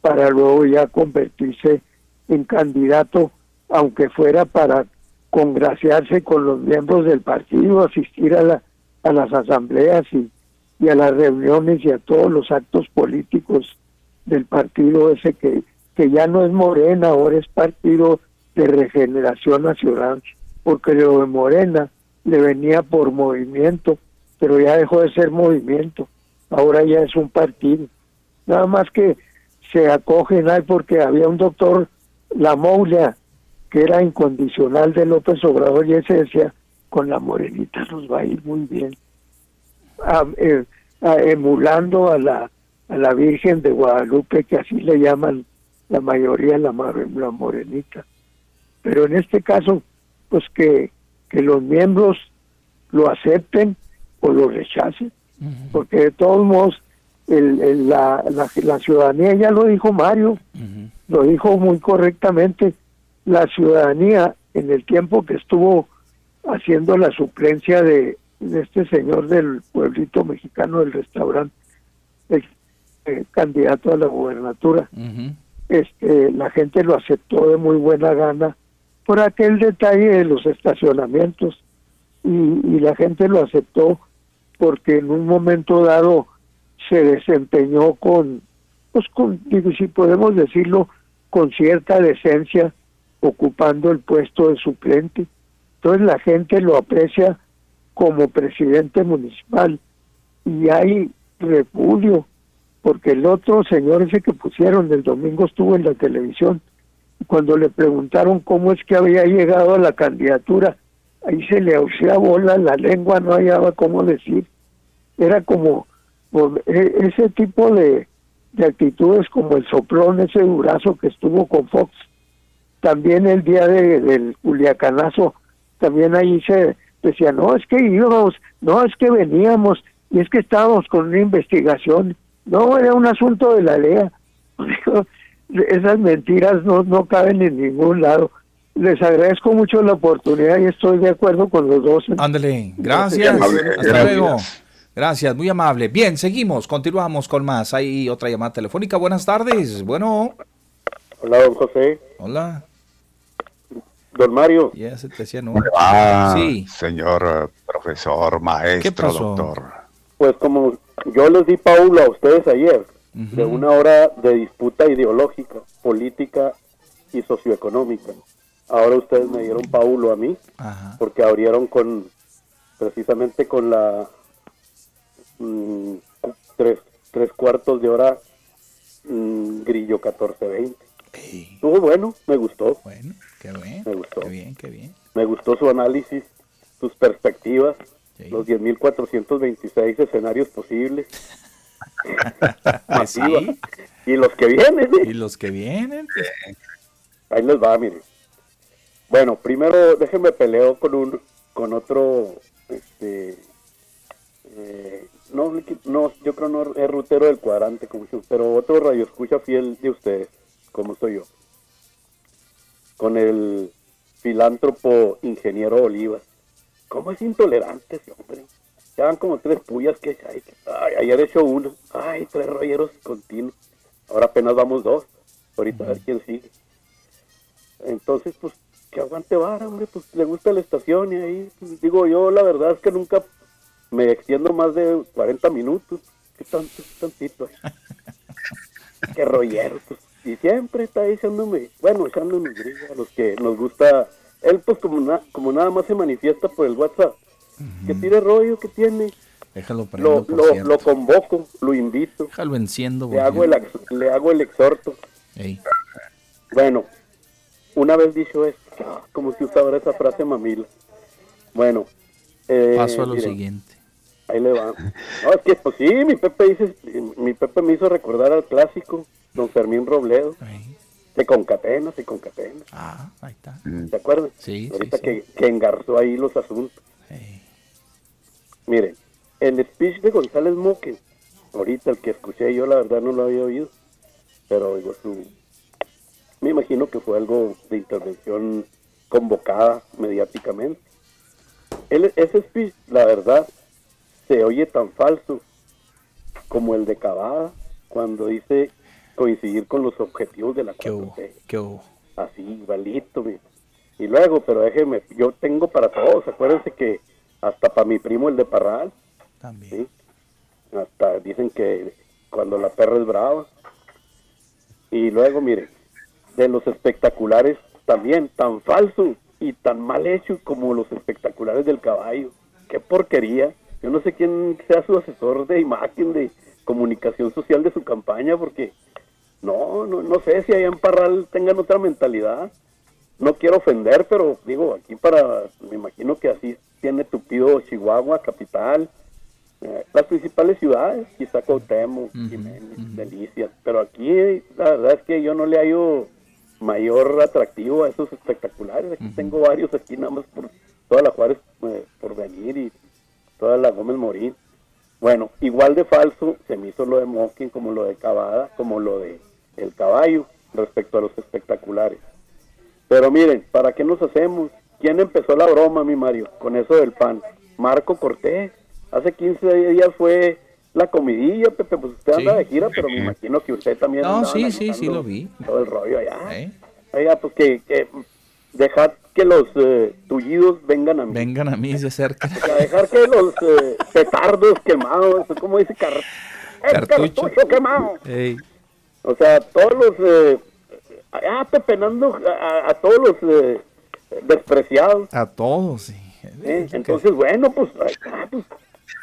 para luego ya convertirse en candidato, aunque fuera para congraciarse con los miembros del partido, asistir a, la, a las asambleas y, y a las reuniones y a todos los actos políticos del partido ese que, que ya no es Morena, ahora es Partido de Regeneración Nacional, porque lo de Morena le venía por movimiento pero ya dejó de ser movimiento, ahora ya es un partido. Nada más que se acogen ahí porque había un doctor, la Moula, que era incondicional de López Obrador y ese decía, con la morenita nos va a ir muy bien. Eh, emulando a la, a la Virgen de Guadalupe, que así le llaman la mayoría la, la morenita. Pero en este caso, pues que, que los miembros lo acepten o lo porque de todos modos el, la, la, ciudadanía, ya lo dijo Mario, lo dijo muy correctamente, la ciudadanía en el tiempo que estuvo haciendo la suplencia de, este señor del pueblito mexicano del restaurante, el, candidato a la gubernatura, este, la gente lo aceptó de muy buena gana por aquel detalle de los estacionamientos y, y la gente lo aceptó porque en un momento dado se desempeñó con, pues con, digo, si podemos decirlo, con cierta decencia, ocupando el puesto de suplente. Entonces la gente lo aprecia como presidente municipal y hay repudio, porque el otro señor ese que pusieron el domingo estuvo en la televisión, cuando le preguntaron cómo es que había llegado a la candidatura, ahí se le hacía bola, la lengua no hallaba cómo decir. Era como e, ese tipo de, actitudes como el soplón, ese durazo que estuvo con Fox. También el día de, del Culiacanazo, también ahí se decía, no, es que íbamos, no, es que veníamos, y es que estábamos con una investigación. No, era un asunto de la ley Esas mentiras no, no caben en ningún lado les agradezco mucho la oportunidad y estoy de acuerdo con los dos. Ándale, gracias. Hasta luego. Gracias, muy amable. Bien, seguimos, continuamos con más. Hay otra llamada telefónica. Buenas tardes. Bueno. Hola, don José. Hola. Don Mario. Ya se te decía no. sí. señor profesor, maestro, doctor? Pues como yo les di Paulo a ustedes ayer de una hora de disputa ideológica, política y socioeconómica. Ahora ustedes me dieron Paulo a mí porque abrieron con precisamente con la mm, tres, tres cuartos de hora mm, grillo 1420. Estuvo bueno, me gustó. Bueno, qué bien. Me gustó. Qué bien, qué bien. Me gustó su análisis, sus perspectivas, los 10.426 escenarios posibles. Sí. Y los que vienen. ¿eh? Y los que vienen. Ahí les va, miren. Bueno, primero déjenme peleo con un con otro este eh, no, no, yo creo no es rutero del cuadrante, como yo, pero otro radio escucha fiel de ustedes, como soy yo. Con el filántropo ingeniero Olivas. ¿Cómo es intolerante ese hombre? Ya van como tres puyas que hay. Ay, ayer he hecho uno. Ay, tres rolleros continuos. Ahora apenas vamos dos. Ahorita a ver quién sigue. Entonces, pues, que aguante vara, hombre. Pues le gusta la estación y ahí. pues, digo, yo la verdad es que nunca me extiendo más de 40 minutos. ¿Qué tanto? qué tantito? Qué rollero, pues. Y siempre está ahí echándome, bueno, echándome grilla a los que nos gusta. Él, pues, como, na- como nada más se manifiesta por el WhatsApp. Que tire rollo, que tiene. Déjalo prendo, Lo, lo, convoco, lo invito. Déjalo enciendo. Le hago, el, le hago el exhorto. Ey. Bueno, una vez dicho esto, como si usara esa frase mamila. Bueno, eh, Paso a lo miren, siguiente. Ahí le va. No, es que pues sí, mi Pepe dice, mi Pepe me hizo recordar al clásico, don Fermín Robledo. Se concatena, se concatena. Ah, ahí está. ¿Se acuerdan? Sí, Ahorita sí, Que, que engarzó ahí los asuntos. Miren, el speech de González Moque, ahorita el que escuché yo, la verdad no lo había oído, pero digo, su, me imagino que fue algo de intervención convocada mediáticamente. Él- ese speech, la verdad, se oye tan falso como el de Cavada cuando dice coincidir con los objetivos de la 4T. ¿Qué hubo? Así, igualito. Y luego, pero déjeme, yo tengo para todos. Acuérdense que hasta para mi primo el de Parral. También. Hasta dicen que cuando la perra es brava. Y luego, mire, de los espectaculares también, tan falso y tan mal hecho como los espectaculares del caballo. Qué porquería. Yo no sé quién sea su asesor de imagen, de comunicación social de su campaña, porque no, no, no sé si allá en Parral tengan otra mentalidad. No quiero ofender, pero digo, aquí para, me imagino que así tiene tupido Chihuahua, capital, eh, las principales ciudades, quizá Cuauhtémoc, Jiménez, Delicias, pero aquí la verdad es que yo no le hallo mayor atractivo a esos espectaculares. Aquí tengo varios aquí nada más por toda la Juárez eh, por venir y toda la Gómez Morín. Bueno, igual de falso se me hizo lo de Mosquín como lo de Cavada, como lo de El Caballo respecto a los espectaculares. Pero miren, ¿para qué nos hacemos? ¿Quién empezó la broma, mi Mario, con eso del pan? Marco Cortés. Hace 15 días fue la comidilla, Pepe, pues usted anda de gira, pero me imagino que usted también No, sí, sí, sí, lo vi. Todo el rollo allá. ¿Eh? Oiga, pues que, que dejad que los eh, tullidos vengan a mí. Vengan a mí de cerca. O sea, dejar que los eh, petardos quemados, como dice Car ¡El Cartucho. cartucho quemado! Ey. O sea, todos los... Eh, ah, pepenando a, a- todos los eh, despreciados. A todos, sí. ¿eh? Entonces, bueno, pues, ah, pues,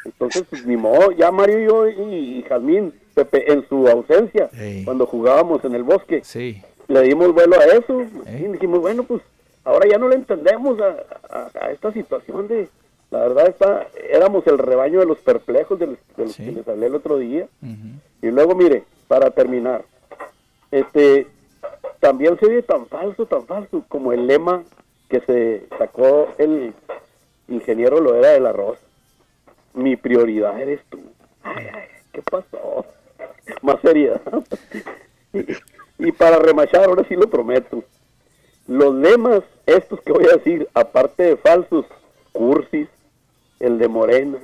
entonces, pues, ni modo, ya Mario y yo y, y Jazmín, Pepe, en su ausencia, cuando jugábamos en el bosque, Sí. le dimos vuelo a eso. Y dijimos, bueno, pues, ahora ya no le entendemos a, a- a esta situación de... La verdad, está, éramos el rebaño de los perplejos de los, de los que les hablé el otro día. Y luego, mire, para terminar, este también se oye tan falso, tan falso, como el lema que se sacó el ingeniero Loera de la Rosa. Mi prioridad eres tú. Ay, ay, ¿qué pasó? Más seriedad. y, y para remachar, ahora sí lo prometo. Los lemas, estos que voy a decir, aparte de falsos, cursis, el de Morena,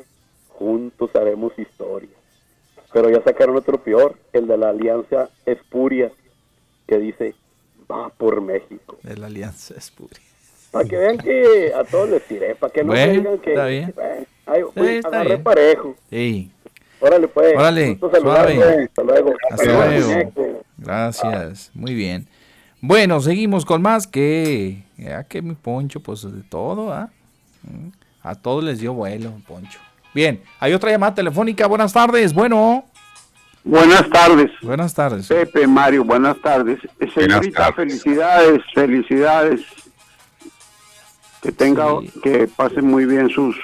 juntos haremos historia. Pero ya sacaron otro peor, el de la Alianza Espuria, que dice, va por México. De la Alianza Espuria. Para que vean que a todos les tiré, para que no Bueno, digan que está bien. bueno, ahí, Sí, uy, está agarré bien. parejo. Sí. Órale, pues. Órale, suave. Hasta luego. Hasta luego. Gracias, muy bien. Bueno, seguimos con más que, ya que mi Poncho, pues de todo, ¿ah? Mm, a todos les dio vuelo, Poncho. Bien, hay otra llamada telefónica. Buenas tardes, bueno. Buenas tardes. Buenas tardes. Pepe, Mario, buenas tardes. Señorita, felicidades, felicidades. Que tenga, que pase muy bien sus,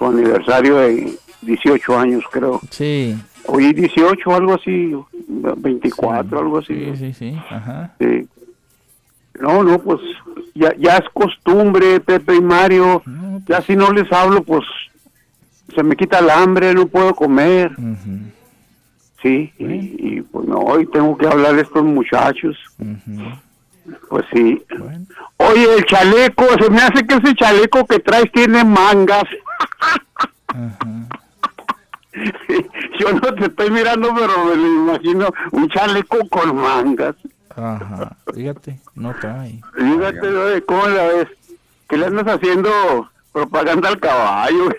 su aniversario de 18 años, creo. Sí. Hoy 18, algo así, 24, algo así. Sí, sí, sí, ajá. Sí. No, no, pues ya, ya es costumbre, Pepe y Mario. Ya si no les hablo, pues se me quita el hambre, no puedo comer. Sí, y, pues no, hoy tengo que hablar de estos muchachos. Pues sí. Oye, el chaleco, se me hace que ese chaleco que traes tiene mangas. Yo no te estoy mirando, pero me lo imagino un chaleco con mangas. Ajá, fíjate, no trae. Fíjate, ¿cómo la ves? ¿Qué le andas haciendo propaganda al caballo?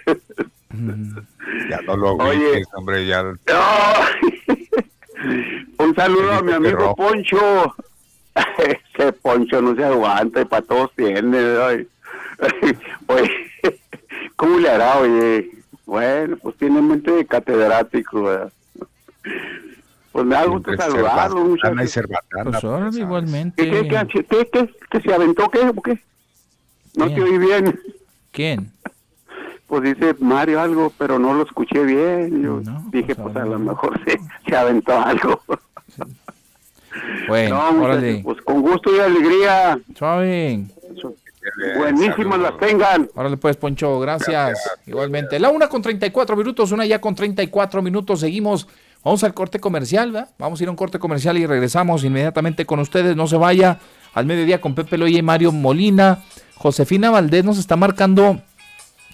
Ya no lo Oye, hombre, ya. Un saludo a mi amigo Poncho. Ese Poncho no se aguanta y para todos tiene. Oye, ¿cómo le hará, oye? Bueno, pues tiene mente de catedrático, ¿verdad? Pues me da gusto saludarlo, muchachos. Pues igualmente. ¿Qué, qué, qué, qué, qué, se aventó? ¿Qué? ¿O qué? No te oí bien. ¿Quién? Pues dice Mario algo, pero no lo escuché bien. Yo dije, pues, a lo mejor se, se aventó algo. Bueno, no, órale. Pues con gusto y alegría. Suave. Buenísimas las tengan. Órale pues, Poncho, gracias. Igualmente. La una con 34 minutos, una ya con 34 minutos. Seguimos. Vamos al corte comercial, ¿verdad? Vamos a ir a un corte comercial y regresamos inmediatamente con ustedes. No se vaya al mediodía con Pepe Loye y Mario Molina. Josefina Valdés nos está marcando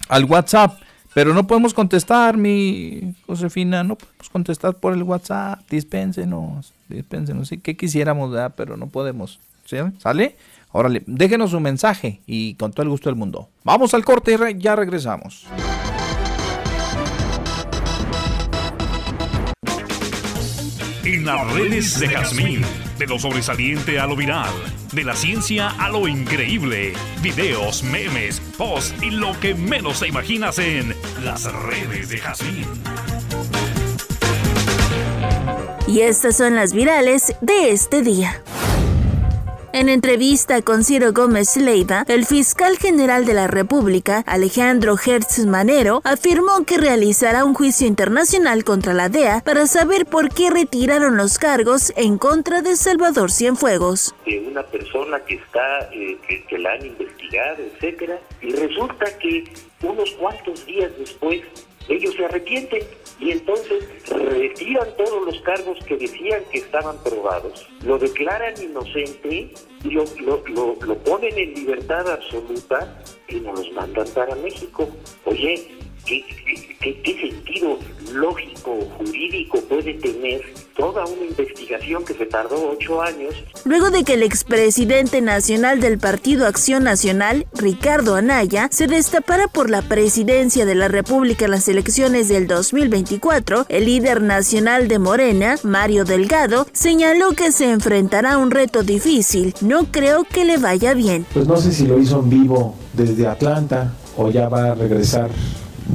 al WhatsApp, pero no podemos contestar, mi Josefina, no podemos contestar por el WhatsApp. Dispénsenos, dispénsenos. Sí, que quisiéramos, ¿verdad? pero no podemos. ¿Sí? ¿Sale? Órale, déjenos un mensaje y con todo el gusto del mundo. Vamos al corte y ya regresamos. En las redes de Jazmín, de lo sobresaliente a lo viral, de la ciencia a lo increíble, videos, memes, posts y lo que menos te imaginas en las redes de Jazmín. Y estas son las virales de este día. En entrevista con Ciro Gómez Leiva, el fiscal general de la República, Alejandro Hertz Manero, afirmó que realizará un juicio internacional contra la DEA para saber por qué retiraron los cargos en contra de Salvador Cienfuegos. De una persona que está, eh, que, que la han investigado, etcétera, y resulta que unos cuantos días después ellos se arrepienten y entonces retiran todos los cargos que decían que estaban probados, lo declaran inocente y lo, lo, lo, ponen en libertad absoluta y nos los mandan para México. Oye, ¿qué, qué, qué sentido lógico, jurídico puede tener toda una investigación que se tardó ocho años. Luego de que el expresidente nacional del Partido Acción Nacional, Ricardo Anaya, se destapara por la presidencia de la República en las elecciones del 2024, el líder nacional de Morena, Mario Delgado, señaló que se enfrentará a un reto difícil. No creo que le vaya bien. Pues no sé si lo hizo en vivo desde Atlanta o ya va a regresar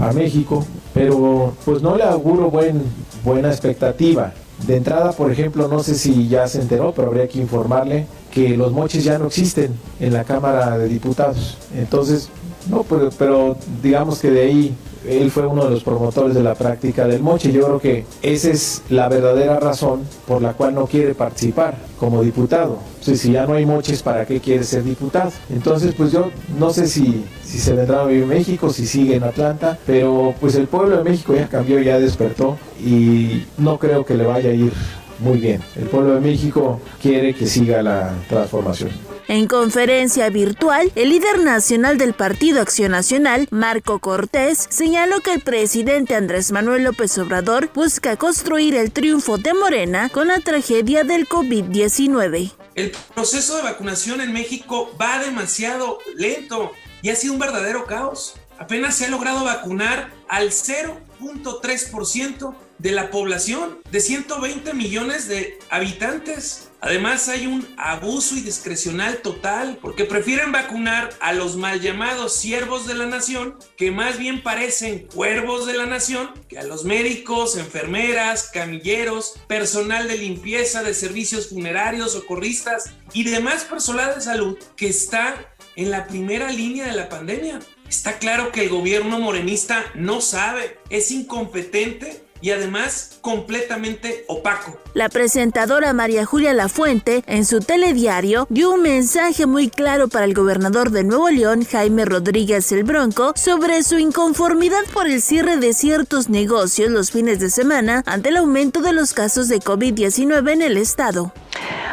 a México, pero pues no le auguro buen, buena expectativa. De entrada, por ejemplo, no sé si ya se enteró, pero habría que informarle que los moches ya no existen en la Cámara de Diputados. Entonces, no, pero, pero digamos que de ahí él fue uno de los promotores de la práctica del moche. Yo creo que esa es la verdadera razón por la cual no quiere participar como diputado. si ya no hay moches, ¿para qué quiere ser diputado? Entonces, pues yo no sé si, si se vendrá a vivir México, si sigue en Atlanta, pero pues el pueblo de México ya cambió, ya despertó y no creo que le vaya a ir muy bien. El pueblo de México quiere que siga la transformación. En conferencia virtual, el líder nacional del Partido Acción Nacional, Marco Cortés, señaló que el presidente Andrés Manuel López Obrador busca construir el triunfo de Morena con la tragedia del COVID-19. El proceso de vacunación en México va demasiado lento y ha sido un verdadero caos. apenas se ha logrado vacunar al 0.3% de la población de 120 millones de habitantes. Además hay un abuso y discrecional total porque prefieren vacunar a los mal llamados siervos de la nación que más bien parecen cuervos de la nación que a los médicos, enfermeras, camilleros, personal de limpieza, de servicios funerarios, socorristas y demás personal de salud que está en la primera línea de la pandemia. Está claro que el gobierno morenista no sabe, es incompetente y además completamente opaco. La presentadora María Julia Lafuente, en su telediario, dio un mensaje muy claro para el gobernador de Nuevo León, Jaime Rodríguez el Bronco, sobre su inconformidad por el cierre de ciertos negocios los fines de semana ante el aumento de los casos de COVID-19 en el estado.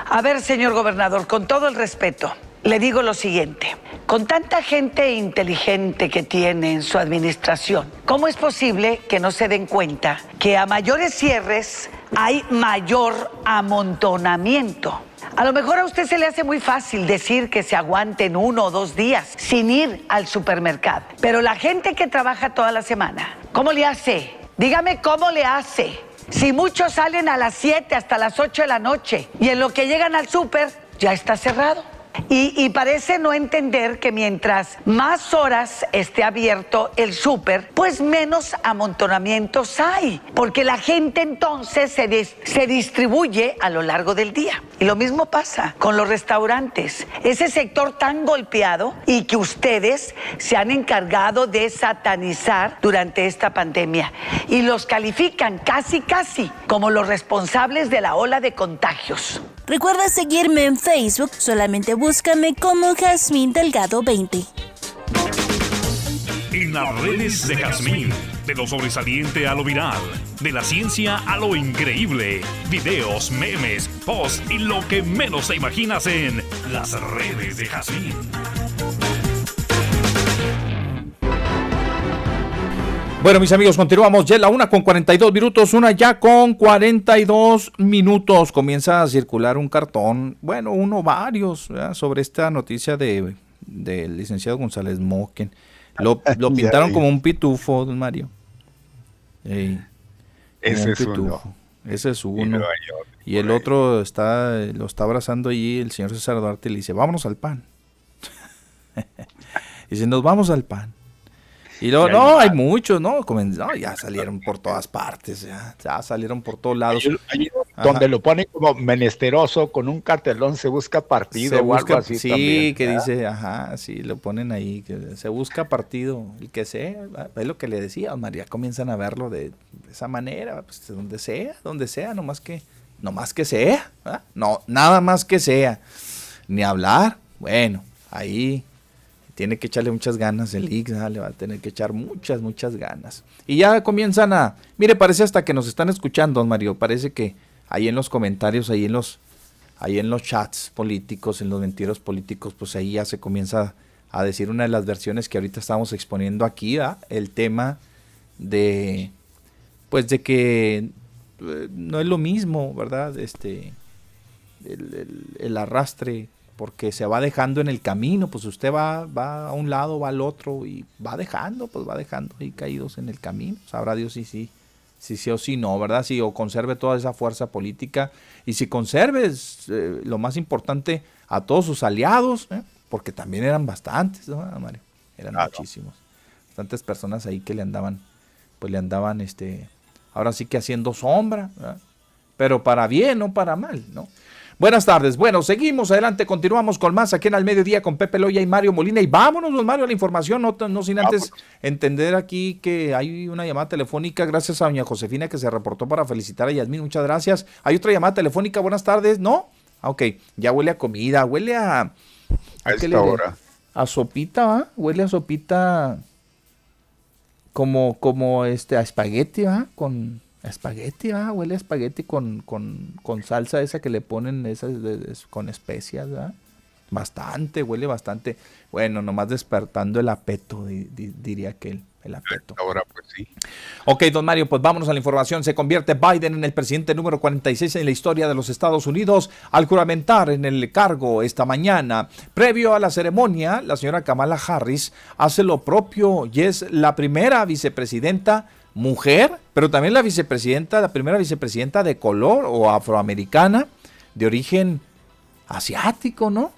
A ver, señor gobernador, con todo el respeto, le digo lo siguiente. Con tanta gente inteligente que tiene en su administración, ¿cómo es posible que no se den cuenta que a mayores cierres hay mayor amontonamiento? A lo mejor a usted se le hace muy fácil decir que se aguanten uno o dos días sin ir al supermercado, pero la gente que trabaja toda la semana, ¿cómo le hace? Dígame cómo le hace. Si muchos salen a las 7 hasta las 8 de la noche y en lo que llegan al súper ya está cerrado. Y, parece no entender que mientras más horas esté abierto el súper, pues menos amontonamientos hay, porque la gente entonces se, se distribuye a lo largo del día. Y lo mismo pasa con los restaurantes. Ese sector tan golpeado y que ustedes se han encargado de satanizar durante esta pandemia y los califican casi, casi como los responsables de la ola de contagios. Recuerda seguirme en Facebook, solamente búscame como Jazmín Delgado 20. En las redes de Jazmín, de lo sobresaliente a lo viral, de la ciencia a lo increíble, videos, memes, posts y lo que menos te imaginas en las redes de Jazmín. Bueno, mis amigos, continuamos. Ya la una con 42 minutos, una ya con 42 minutos. Comienza a circular un cartón, bueno, uno, varios, sobre esta noticia de del licenciado González Moquen. Lo, pintaron como un pitufo, don Mario. Ese es uno. Ese es uno. Y, el otro está, lo está abrazando allí el señor César Duarte y le dice, vámonos al pan. y dice, nos vamos al pan. Y luego, no, hay muchos, ¿no? Ya salieron por todas partes, ya, salieron por todos lados. donde lo pone como menesteroso, con un cartelón, se busca partido o algo así. Sí, que dice, ajá, sí, lo ponen ahí, que se busca partido, el que sea, es lo que le decía, María, comienzan a verlo de, esa manera, pues donde sea, donde sea, nomás que, nomás que sea, no, nada más que sea, ni hablar, bueno, ahí tiene que echarle muchas ganas el Ix, le va a tener que echar muchas, muchas ganas. Y ya comienzan a, mire, parece hasta que nos están escuchando, don Mario, parece que ahí en los comentarios, ahí en los, ahí en los chats políticos, en los mentiros políticos, pues ahí ya se comienza a decir una de las versiones que ahorita estamos exponiendo aquí, el tema de, pues de que eh, no es lo mismo, ¿verdad? Este, el arrastre porque se va dejando en el camino, pues usted va, va a un lado, va al otro y va dejando, pues va dejando ahí caídos en el camino. Sabrá Dios si sí, si sí o si no, ¿verdad? Si o conserve toda esa fuerza política y si conserve, eh, lo más importante, a todos sus aliados, ¿eh? porque también eran bastantes, ¿no, Mario? Eran muchísimos. Bastantes personas ahí que le andaban, pues le andaban, este, ahora sí que haciendo sombra, pero para bien, no para mal, ¿no? Buenas tardes. Bueno, seguimos adelante, continuamos con más aquí en Al Mediodía con Pepe Loya y Mario Molina. Y vámonos, don Mario, a la información, no, sin antes entender aquí que hay una llamada telefónica, gracias a doña Josefina que se reportó para felicitar a Yasmín, muchas gracias. Hay otra llamada telefónica, buenas tardes, ¿no? Ah, ok, ya huele a comida, huele a... A, a esta hora. A sopita, ¿va? Huele a sopita como, como este, a espagueti, ¿va? Con Espagueti, ah, huele a espagueti con, con, con, salsa esa que le ponen esas con especias, ¿verdad? Bastante, huele bastante. Bueno, nomás despertando el apeto, diría aquel. el apeto. Ahora pues sí. Ok, don Mario, pues vámonos a la información. Se convierte Biden en el presidente número 46 en la historia de los Estados Unidos al juramentar en el cargo esta mañana. Previo a la ceremonia, la señora Kamala Harris hace lo propio y es la primera vicepresidenta mujer, pero también la vicepresidenta, la primera vicepresidenta de color o afroamericana de origen asiático, ¿no?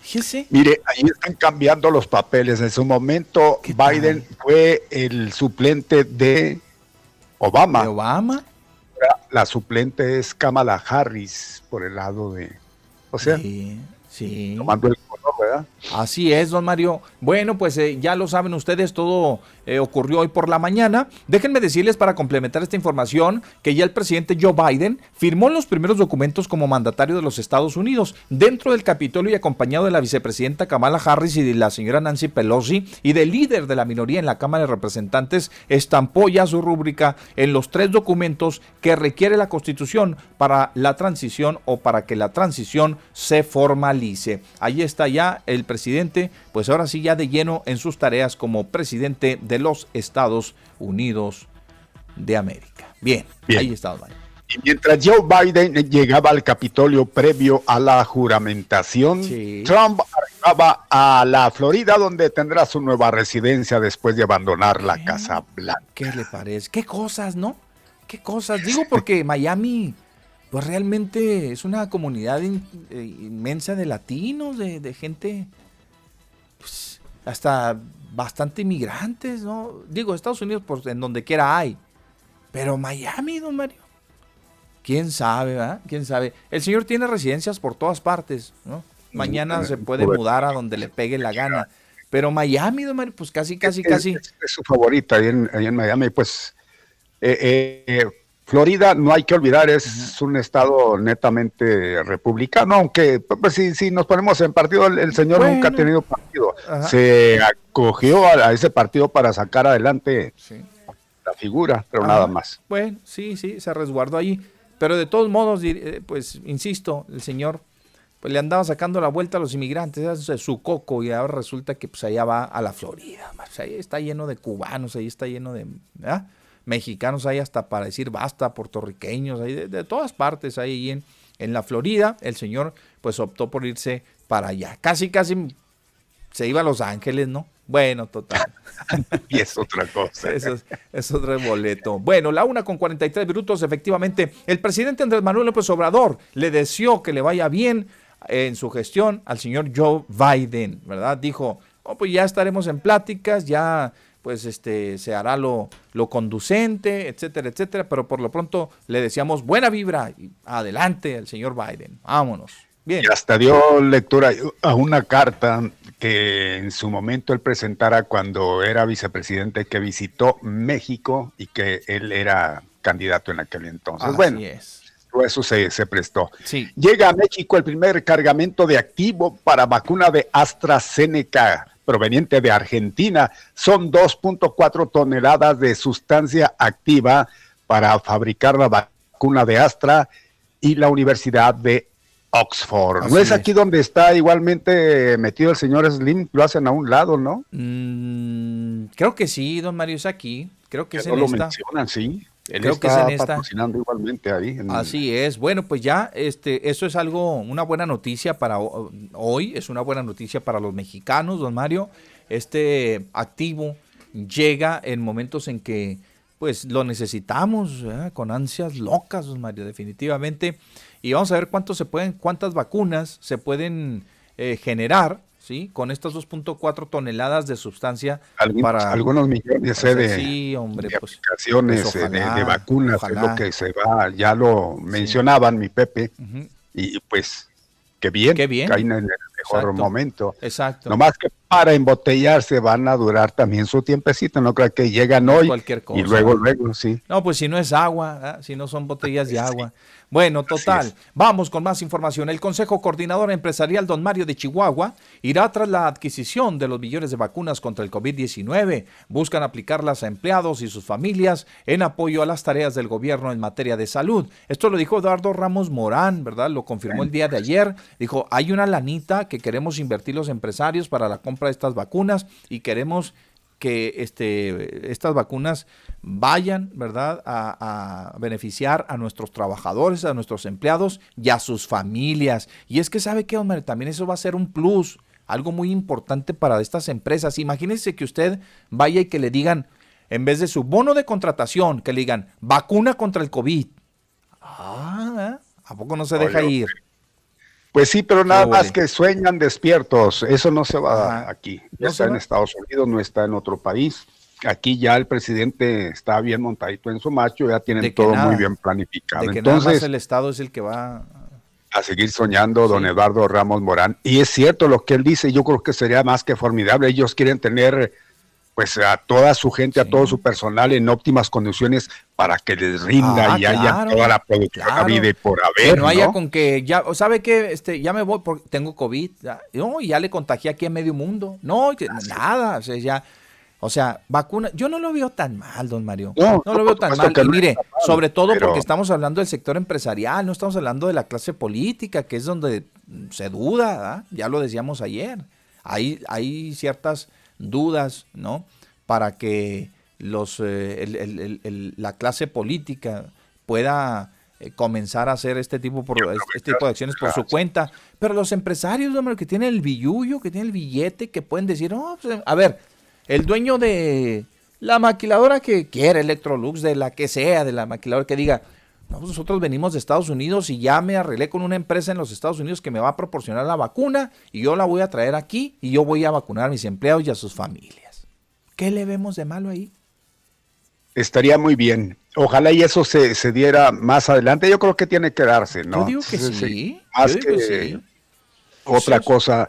Fíjese. Mire, ahí están cambiando los papeles. En su momento, Biden fue el suplente de Obama. ¿De Obama? La suplente es Kamala Harris por el lado de. O sea, Sí. Tomando el color, ¿verdad? Así es, don Mario. Bueno, pues eh, ya lo saben ustedes, todo eh, ocurrió hoy por la mañana. Déjenme decirles para complementar esta información que ya el presidente Joe Biden firmó los primeros documentos como mandatario de los Estados Unidos dentro del Capitolio y acompañado de la vicepresidenta Kamala Harris y de la señora Nancy Pelosi y del líder de la minoría en la Cámara de Representantes, estampó ya su rúbrica en los tres documentos que requiere la Constitución para la transición o para que la transición se formalice. Ahí está ya el presidente, pues ahora sí ya de lleno en sus tareas como presidente de los Estados Unidos de América. Bien, ahí está. Y mientras Joe Biden llegaba al Capitolio previo a la juramentación, Trump arribaba a la Florida donde tendrá su nueva residencia después de abandonar la Casa Blanca. ¿Qué le parece? ¿Qué cosas, no? ¿Qué cosas? Digo porque Miami, pues realmente es una comunidad eh, inmensa de latinos, de, gente, pues hasta bastante inmigrantes, ¿no? Digo, Estados Unidos, pues en donde quiera hay. Pero Miami, don Mario. ¿Quién sabe, verdad? ¿Quién sabe? El señor tiene residencias por todas partes, ¿no? Mañana se puede mudar a donde le pegue la gana. Pero Miami, don Mario, pues casi, casi, casi. Es, su favorita ahí en, en Miami, pues. Eh, eh, Florida, no hay que olvidar, es un estado netamente republicano, aunque pues, si, nos ponemos en partido, el, señor nunca ha tenido partido. Se acogió a, ese partido para sacar adelante la figura, pero nada más. Bueno, sí, sí, se resguardó allí. Pero de todos modos, eh, pues insisto, el señor pues le andaba sacando la vuelta a los inmigrantes, es su coco, y ahora resulta que pues allá va a la Florida. Pues, ahí está lleno de cubanos, ahí está lleno de mexicanos, hay hasta para decir basta, puertorriqueños, hay de, todas partes, ahí en, en la Florida. El señor pues optó por irse para allá. Casi, casi se iba a Los Ángeles, ¿no? Bueno, total. y es otra cosa. Eso es, otro boleto. Bueno, la una con 43 minutos, efectivamente, el presidente Andrés Manuel López Obrador le deseó que le vaya bien en su gestión al señor Joe Biden, ¿verdad? Dijo, oh, pues ya estaremos en pláticas, ya pues este se hará lo, lo conducente, etcétera, etcétera, pero por lo pronto le decíamos buena vibra y adelante al señor Biden. Vámonos. Bien. Y hasta dio lectura a una carta que en su momento él presentara cuando era vicepresidente que visitó México y que él era candidato en aquel entonces. Así bueno, es. Eso se, se prestó. Sí. Llega a México el primer cargamento de activo para vacuna de AstraZeneca proveniente de Argentina. Son 2.4 toneladas de sustancia activa para fabricar la vacuna de Astra y la Universidad de Oxford. ¿No es aquí donde está igualmente metido el señor Slim? Lo hacen a un lado, ¿no? Mm, creo que sí, don Mario, es aquí. Creo que, es en lo esta. mencionan, sí. Él Creo está que es patrocinando igualmente ahí. Así es. Bueno, pues ya este, eso es algo, una buena noticia para hoy, es una buena noticia para los mexicanos, don Mario. Este activo llega en momentos en que pues lo necesitamos con ansias locas, don Mario, definitivamente. Y vamos a ver cuántos se pueden, cuántas vacunas se pueden eh, generar ¿sí? Con estas 2.4 toneladas de sustancia para... Algunos millones eh, de, sí, hombre, pues, aplicaciones, pues, de, vacunas, es lo que se va, ya lo mencionaban mi Pepe, y pues, qué bien, qué bien. caen en el mejor momento. Exacto. Nomás que para embotellarse van a durar también su tiempecito, no creo que llegan hoy Cualquier cosa. y luego, luego, sí. No, pues si no es agua, si no son botellas de agua. Bueno, total. Vamos con más información. El Consejo Coordinador Empresarial Don Mario de Chihuahua irá tras la adquisición de los millones de vacunas contra el COVID-19. Buscan aplicarlas a empleados y sus familias en apoyo a las tareas del gobierno en materia de salud. Esto lo dijo Eduardo Ramos Morán, ¿verdad? Lo confirmó el día de ayer. Dijo, hay una lanita que queremos invertir los empresarios para la compra de estas vacunas y queremos que este, estas vacunas vayan, ¿verdad?, a, beneficiar a nuestros trabajadores, a nuestros empleados y a sus familias. Y es que, ¿sabe qué, hombre? También eso va a ser un plus, algo muy importante para estas empresas. Imagínense que usted vaya y que le digan, en vez de su bono de contratación, que le digan, vacuna contra el COVID. Ah, ¿eh? ¿a poco no se deja ir? Pues sí, pero nada más que sueñan despiertos. Eso no se va aquí. Ya está en Estados Unidos, no está en otro país. Aquí ya el presidente está bien montadito en su macho, ya tienen todo muy bien planificado. De que Entonces, nada más el Estado es el que va a seguir soñando, don Eduardo Ramos Morán. Y es cierto lo que él dice, yo creo que sería más que formidable. Ellos quieren tener pues a toda su gente, a todo su personal en óptimas condiciones para que les rinda ah, y haya toda la producción vida y por haber. Que no haya con que ya, ¿sabe qué? Este, ya me voy porque tengo COVID. Ya, no, ya le contagié aquí a medio mundo. No, nada, o sea, ya. O sea, vacuna, yo no lo veo tan mal, don Mario. No, lo veo tan mal. Y mire, sobre todo porque estamos hablando del sector empresarial, no estamos hablando de la clase política, que es donde se duda, ya lo decíamos ayer. Hay, hay ciertas dudas, ¿no? Para que los, eh, la clase política pueda eh, comenzar a hacer este tipo, por, este tipo de acciones por su cuenta. Pero los empresarios, hombre, que tienen el billullo, que tienen el billete, que pueden decir, oh, a ver, el dueño de la maquiladora que quiere, Electrolux, de la que sea, de la maquiladora que diga, nosotros venimos de Estados Unidos y ya me arreglé con una empresa en los Estados Unidos que me va a proporcionar la vacuna y yo la voy a traer aquí y yo voy a vacunar a mis empleados y a sus familias. ¿Qué le vemos de malo ahí? Estaría muy bien. Ojalá y eso se, diera más adelante. Yo creo que tiene que darse, ¿no? Yo digo que sí. Más que, otra cosa.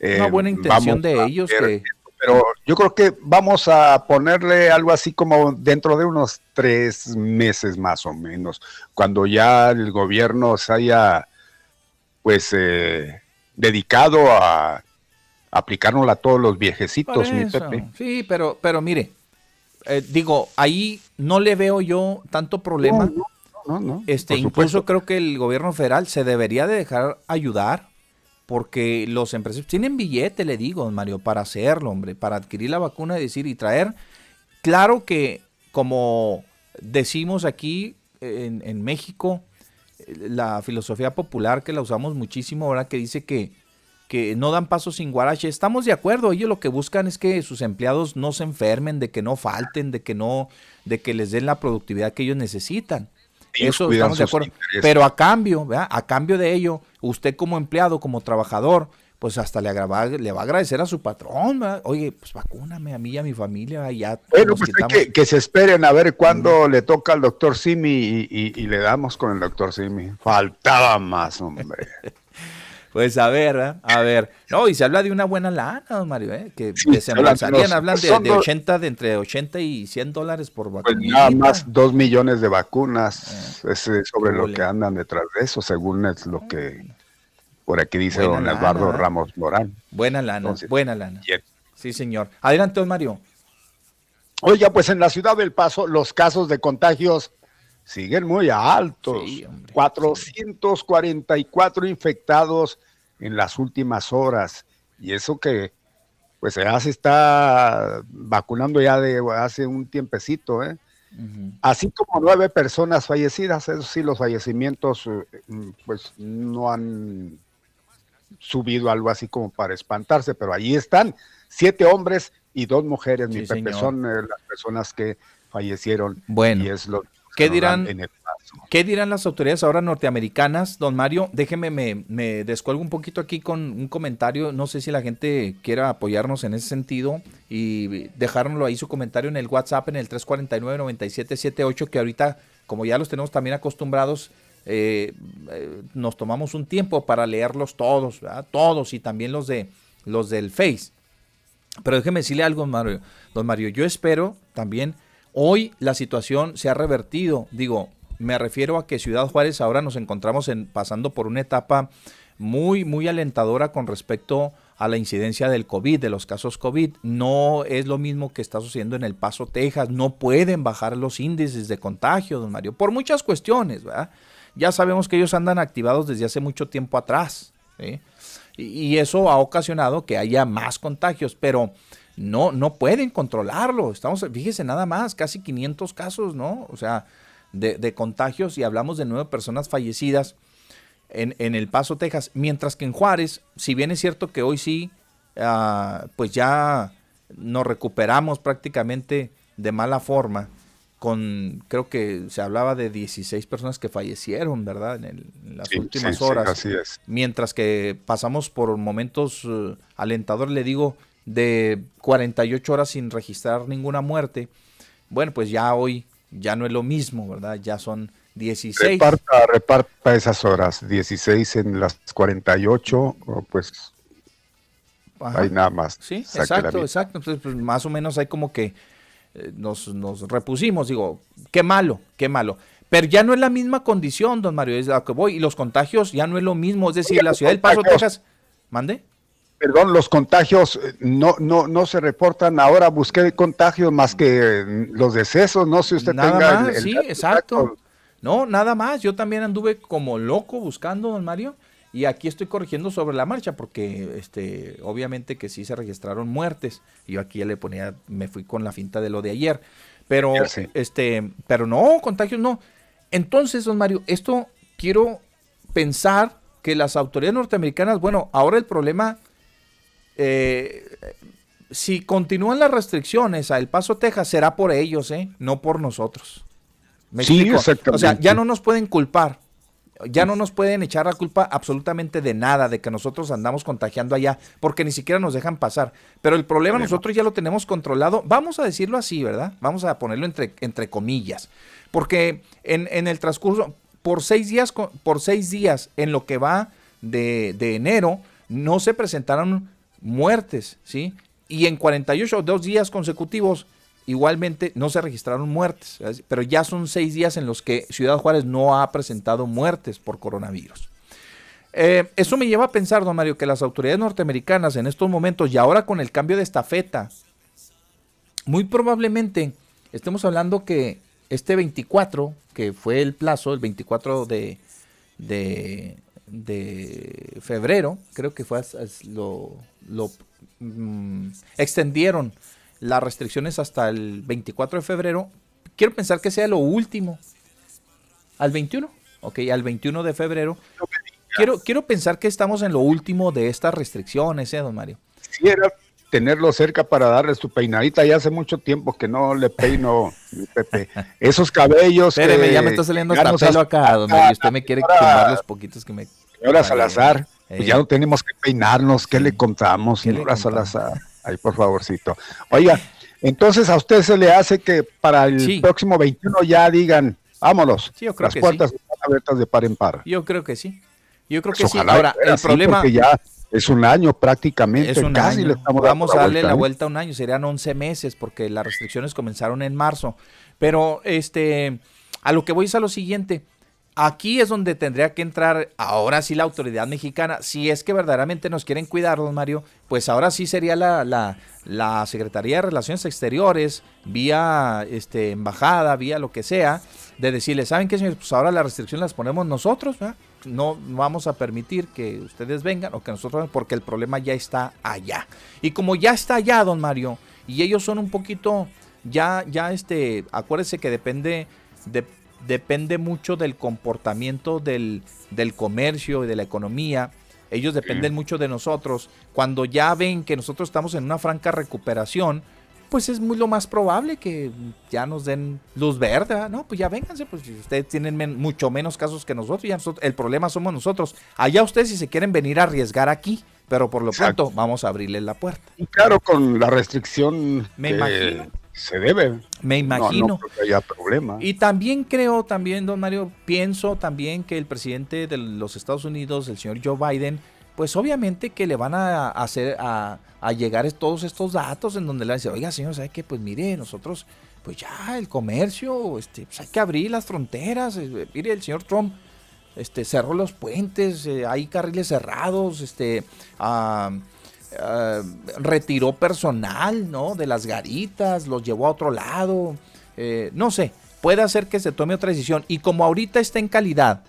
Una eh, buena intención de ellos que pero yo creo que vamos a ponerle algo así como dentro de unos tres meses más o menos, cuando ya el gobierno se haya pues eh, dedicado a aplicárnosla a todos los viejecitos, mi Pepe. Sí, pero, pero mire, eh, digo, ahí no le veo yo tanto problema. No, no, este, incluso creo que el gobierno federal se debería de dejar ayudar porque los empresarios tienen billete, le digo, Mario, para hacerlo, hombre, para adquirir la vacuna y decir y traer. Claro que, como decimos aquí en, México, la filosofía popular que la usamos muchísimo ahora que dice que, que no dan paso sin guarache. Estamos de acuerdo, ellos lo que buscan es que sus empleados no se enfermen, de que no falten, de que no, de que les den la productividad que ellos necesitan. Eso estamos de acuerdo. Pero a cambio, a cambio de ello, usted como empleado, como trabajador, pues hasta le, agrava, le va a agradecer a su patrón, oye, pues vacúname a mí y a mi familia, ya. Bueno, pues que, que, se esperen a ver cuándo le toca al doctor Simi y, le damos con el doctor Simi. Faltaba más, hombre. Pues a ver, ¿eh? a ver. No, y se habla de una buena lana, don Mario, ¿eh? que, se embolsarían, hablan de, de, 80, de entre 80 y 100 dólares por vacuna. Pues nada más 2 millones de vacunas, eh. es eh, sobre lo que andan detrás de eso, según es lo que por aquí dice don Eduardo Ramos Morán. Buena lana, buena lana. Sí, señor. Adelante, don Mario. Oiga, pues en la ciudad del Paso los casos de contagios siguen muy altos. 444 infectados en las últimas horas. Y eso que, pues ya se está vacunando ya de hace un tiempecito, ¿eh? Así como nueve personas fallecidas, eso sí, los fallecimientos eh, pues no han subido algo así como para espantarse, pero ahí están, siete hombres y dos mujeres, mi Pepe, son eh, las personas que fallecieron. Bueno, y es lo, ¿Qué dirán, ¿Qué dirán las autoridades ahora norteamericanas, don Mario? Déjeme, me, me, descuelgo un poquito aquí con un comentario. No sé si la gente quiera apoyarnos en ese sentido y dejárnoslo ahí su comentario en el WhatsApp en el 349-9778, que ahorita, como ya los tenemos también acostumbrados, eh, eh, nos tomamos un tiempo para leerlos todos, todos y también los, de, los del Face. Pero déjeme decirle algo, Mario. Don Mario, yo espero también Hoy la situación se ha revertido. Digo, me refiero a que Ciudad Juárez ahora nos encontramos en, pasando por una etapa muy, muy alentadora con respecto a la incidencia del COVID, de los casos COVID. No es lo mismo que está sucediendo en El Paso, Texas. No pueden bajar los índices de contagio, don Mario, por muchas cuestiones, ¿verdad? Ya sabemos que ellos andan activados desde hace mucho tiempo atrás. Y, y eso ha ocasionado que haya más contagios, pero no, no pueden controlarlo. Estamos, fíjese nada más, casi 500 casos, ¿no? O sea, de, contagios y hablamos de nueve personas fallecidas en, en, El Paso, Texas. Mientras que en Juárez, si bien es cierto que hoy sí, ah, pues ya nos recuperamos prácticamente de mala forma, con, creo que se hablaba de 16 personas que fallecieron, ¿verdad? En, las últimas horas. así es. Mientras que pasamos por momentos uh, alentadores, le digo, de 48 horas sin registrar ninguna muerte. Bueno, pues ya hoy ya no es lo mismo, ¿verdad? Ya son 16. Reparta, reparta esas horas, 16 en las 48, pues hay nada más. Sí, exacto, exacto. Entonces, pues más o menos hay como que eh, nos, nos repusimos, digo, qué malo, qué malo. Pero ya no es la misma condición, don Mario, es a lo que voy. Y los contagios ya no es lo mismo. Es decir, la ciudad del Paso, Texas. ¿Mande? Perdón, los contagios eh, no, no, no se reportan. Ahora busqué contagios más que mm, los decesos. No sé si usted nada tenga. Más, sí, exacto. No, nada más. Yo también anduve como loco buscando, don Mario. Y aquí estoy corrigiendo sobre la marcha porque este obviamente que sí se registraron muertes. Yo aquí ya le ponía me fui con la finta de lo de ayer. Pero este, pero no, contagios no. Entonces, don Mario, esto quiero pensar que las autoridades norteamericanas, bueno, ahora el problema eh, si continúan las restricciones a El Paso, Texas, será por ellos, ¿eh? No por nosotros. ¿Me sí, exactamente. O sea, ya no nos pueden culpar ya no nos pueden echar la culpa absolutamente de nada, de que nosotros andamos contagiando allá, porque ni siquiera nos dejan pasar. Pero el problema nosotros ya lo tenemos controlado, vamos a decirlo así, ¿verdad? Vamos a ponerlo entre, entre comillas, porque en, en el transcurso, por seis días, por seis días en lo que va de, de enero, no se presentaron muertes, ¿sí? Y en 48, dos días consecutivos, Igualmente no se registraron muertes, pero ya son seis días en los que Ciudad Juárez no ha presentado muertes por coronavirus. Eh, eso me lleva a pensar, don Mario, que las autoridades norteamericanas en estos momentos y ahora con el cambio de estafeta, muy probablemente estemos hablando que este 24, que fue el plazo, el 24 de, de, febrero, creo que fue lo, lo mm, extendieron las restricciones hasta el 24 de febrero. Quiero pensar que sea lo último. Al 21, ok, al 21 de febrero. Quiero, quiero pensar que estamos en lo último de estas restricciones, ¿eh, don Mario? Quisiera tenerlo cerca para darle su peinadita. Ya hace mucho tiempo que no le peino, Pepe. Esos cabellos. Espéreme, ya me está saliendo hasta pelo acá, don Mario. Usted me quiere quemar los poquitos que me. Señora Salazar, pues ya no tenemos que peinarnos. ¿Qué le contamos, señora Salazar? Ahí, por favorcito. Oiga, entonces a usted se le hace que para el próximo 21 ya digan, vámonos, sí, yo creo las puertas están abiertas de par en par. Yo creo que sí. Yo creo que pues sí. Ahora, el problema... ya es un año prácticamente, es un casi le estamos Vamos a darle la vuelta a un año, serían 11 meses porque las restricciones comenzaron en marzo. Pero este, a lo que voy es a lo siguiente. Aquí es donde tendría que entrar ahora sí la autoridad mexicana. Si es que verdaderamente nos quieren cuidar, don Mario, pues ahora sí sería la, la, Secretaría de Relaciones Exteriores, vía este, embajada, vía lo que sea, de decirle, ¿saben qué, señores? Pues ahora las restricciones las ponemos nosotros, No vamos a permitir que ustedes vengan o que nosotros, porque el problema ya está allá. Y como ya está allá, don Mario, y ellos son un poquito, ya, ya, este, acuérdese que depende de depende mucho del comportamiento del, comercio y de la economía. Ellos dependen mucho de nosotros. Cuando ya ven que nosotros estamos en una franca recuperación, pues es muy lo más probable que ya nos den luz verde, ¿no? Pues ya vénganse, pues ustedes tienen mucho menos casos que nosotros, ya el problema somos nosotros. Allá ustedes si se quieren venir a arriesgar aquí, pero por lo pronto vamos a abrirles la puerta. Y claro, con la restricción Me imagino se debe. Me imagino. No, que haya problema. Y también creo, también, don Mario, pienso también que el presidente de los Estados Unidos, el señor Joe Biden, pues obviamente que le van a hacer a, llegar todos estos datos en donde le dice, oiga, señor, ¿sabe qué? Pues mire, nosotros, pues ya el comercio, este, pues hay que abrir las fronteras. Eh, mire, el señor Trump este, cerró los puentes, eh, hay carriles cerrados, este, ah, eh, retiró personal, ¿no? De las garitas, los llevó a otro lado, eh, no sé, puede hacer que se tome otra decisión. Y como ahorita está en calidad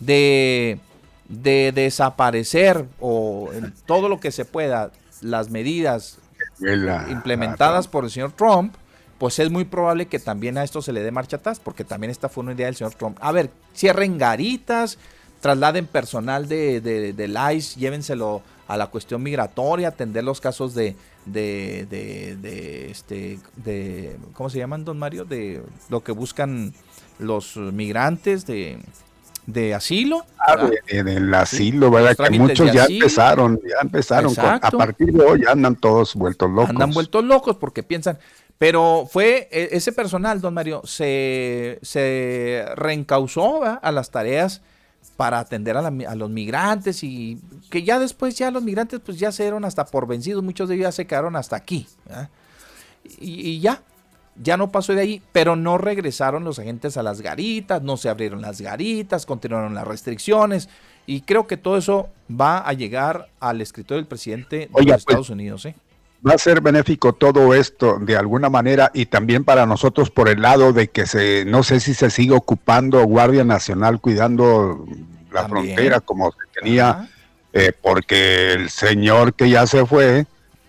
de, de desaparecer o en todo lo que se pueda las medidas implementadas por el señor Trump, pues es muy probable que también a esto se le dé marcha atrás, porque también esta fue una idea del señor Trump. A ver, cierren garitas, trasladen personal de, de, del ICE, llévenselo a la cuestión migratoria, atender los casos de, de, de, este, de, ¿cómo se llaman, don Mario? De lo que buscan los migrantes de, de asilo. Ah, del asilo, ¿verdad? Que muchos ya empezaron, ya empezaron. a partir de hoy andan todos vueltos locos. Andan vueltos locos porque piensan. Pero fue e, ese personal, don Mario, se, se reencausó a las tareas para atender a, los migrantes y que ya después ya los migrantes pues ya se dieron hasta por vencidos, muchos de ellos ya se quedaron hasta aquí. Y, ya, ya no pasó de ahí, pero no regresaron los agentes a las garitas, no se abrieron las garitas, continuaron las restricciones y creo que todo eso va a llegar al escritorio del presidente de los pues, Estados Unidos. ¿eh? Va a ser benéfico todo esto de alguna manera y también para nosotros por el lado de que se, no sé si se sigue ocupando Guardia Nacional cuidando la frontera como se tenía, eh, porque el señor que ya se fue,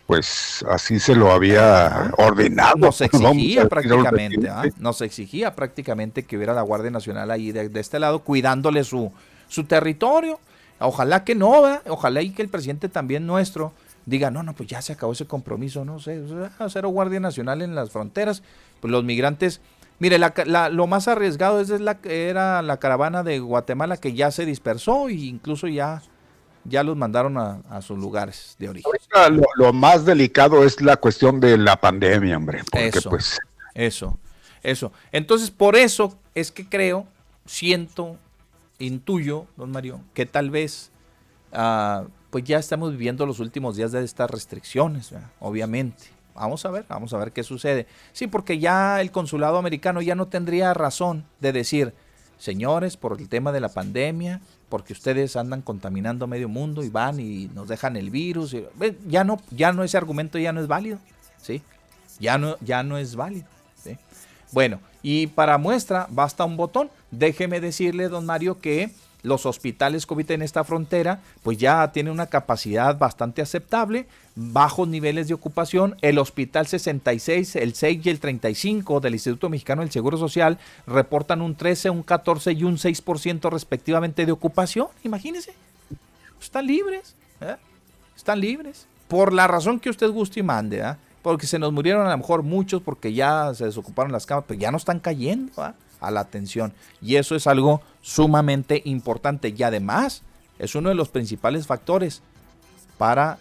pues así se lo había ordenado. Nos exigía prácticamente, ¿ah? nos exigía prácticamente que hubiera la Guardia Nacional ahí de, este lado cuidándole su, su territorio. Ojalá que no, ojalá y que el presidente también nuestro diga, no, no, pues ya se acabó ese compromiso, no sé, cero Guardia Nacional en las fronteras, pues los migrantes Mire, lo más arriesgado es, la, era la caravana de Guatemala que ya se dispersó e incluso ya, ya los mandaron a, sus lugares de origen. Lo, más delicado es la cuestión de la pandemia, hombre. eso, pues... eso, eso. Entonces, por eso es que creo, siento, intuyo, don Mario, que tal vez ah, pues ya estamos viviendo los últimos días de estas restricciones, obviamente. Vamos a ver, vamos a ver qué sucede. Sí, porque ya el consulado americano ya no tendría razón de decir, señores, por el tema de la pandemia, porque ustedes andan contaminando medio mundo y van y nos dejan el virus. ya no, ya no ese argumento ya no es válido, ¿sí? Ya no, ya no es válido. ¿sí? Bueno, y para muestra basta un botón. Déjeme decirle, don Mario, que los hospitales COVID en esta frontera, pues ya tienen una capacidad bastante aceptable, bajos niveles de ocupación. El Hospital 66, el 6 y el 35 del Instituto Mexicano del Seguro Social reportan un 13, un 14 y un 6% respectivamente de ocupación. Imagínense. Están libres. ¿eh? Están libres. Por la razón que usted guste y mande. ¿eh? Porque se nos murieron a lo mejor muchos porque ya se desocuparon las camas, pero ya no están cayendo. ¿eh? a la atención. Y eso es algo sumamente importante y además es uno de los principales factores para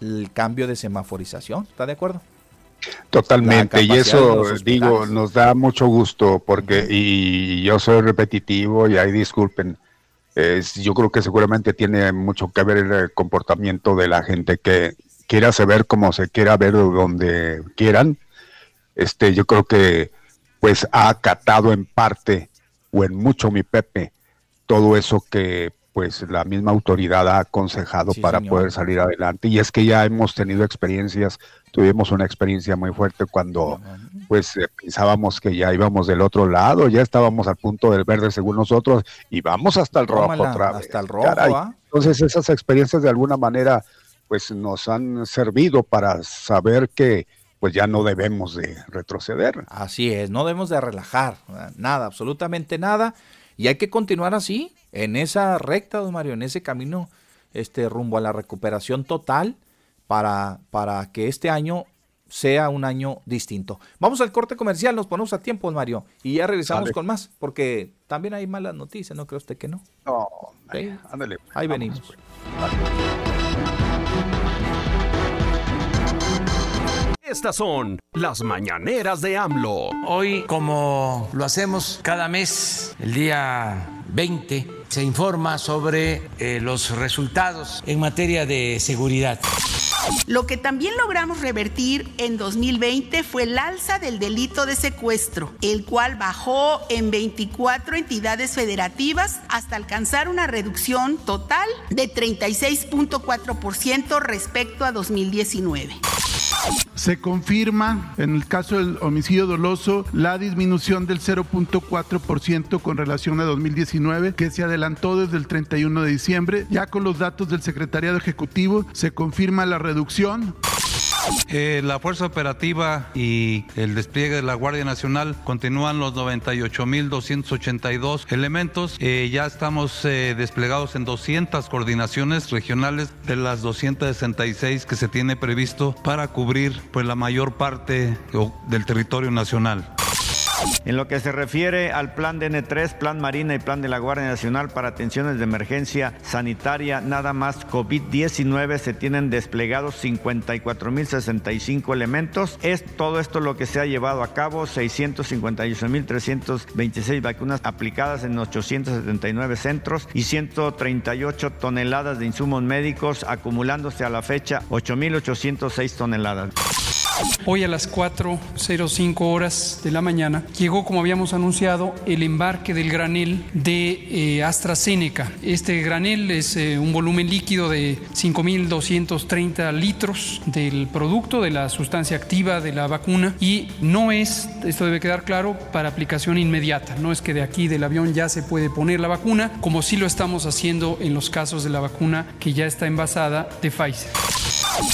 el cambio de semaforización. ¿Está de acuerdo? Totalmente, y eso digo, nos da mucho gusto porque, y yo soy repetitivo y ahí disculpen, yo creo que seguramente tiene mucho que ver el comportamiento de la gente que quiera saber como se quiera ver donde quieran. Este, yo creo que pues ha acatado en parte o en mucho mi Pepe todo eso que pues la misma autoridad ha aconsejado para poder salir adelante. Y es que ya hemos tenido experiencias tuvimos una experiencia muy fuerte cuando pues eh, pensábamos que ya íbamos del otro lado ya estábamos al punto del verde según nosotros y vamos hasta el rojo otra vez. hasta el rojo ¿ah? entonces esas experiencias de alguna manera pues nos han servido para saber que pues ya no debemos de retroceder. Así es, no debemos de relajar, nada, absolutamente nada, y hay que continuar así, en esa recta, don Mario, en ese camino este, rumbo a la recuperación total para, para que este año sea un año distinto. Vamos al corte comercial, nos ponemos a tiempo, don Mario, y ya regresamos con más, porque también hay malas noticias, ¿no cree usted que no? No, ándale. Ahí venimos. Pues. Estas son las mañaneras de AMLO. Hoy, como lo hacemos cada mes, el día 20, se informa sobre eh, los resultados en materia de seguridad. Lo que también logramos revertir en 2020 fue el alza del delito de secuestro, el cual bajó en 24 entidades federativas hasta alcanzar una reducción total de 36.4% respecto a 2019. Se confirma en el caso del homicidio doloso la disminución del 0.4% con relación a 2019 que se adelantó desde el 31 de diciembre. Ya con los datos del Secretariado Ejecutivo se confirma la reducción. Eh, la Fuerza Operativa y el despliegue de la Guardia Nacional continúan los 98.282 elementos. Eh, ya estamos eh, desplegados en 200 coordinaciones regionales de las 266 que se tiene previsto para cubrir pues, la mayor parte del territorio nacional. En lo que se refiere al plan DN3, plan Marina y plan de la Guardia Nacional para atenciones de emergencia sanitaria, nada más COVID-19, se tienen desplegados 54.065 elementos. Es todo esto lo que se ha llevado a cabo, 658.326 vacunas aplicadas en 879 centros y 138 toneladas de insumos médicos, acumulándose a la fecha 8.806 toneladas. Hoy a las 4.05 horas de la mañana llegó, como habíamos anunciado, el embarque del granel de eh, AstraZeneca. Este granel es eh, un volumen líquido de 5.230 litros del producto, de la sustancia activa de la vacuna y no es, esto debe quedar claro, para aplicación inmediata. No es que de aquí del avión ya se puede poner la vacuna, como sí lo estamos haciendo en los casos de la vacuna que ya está envasada de Pfizer.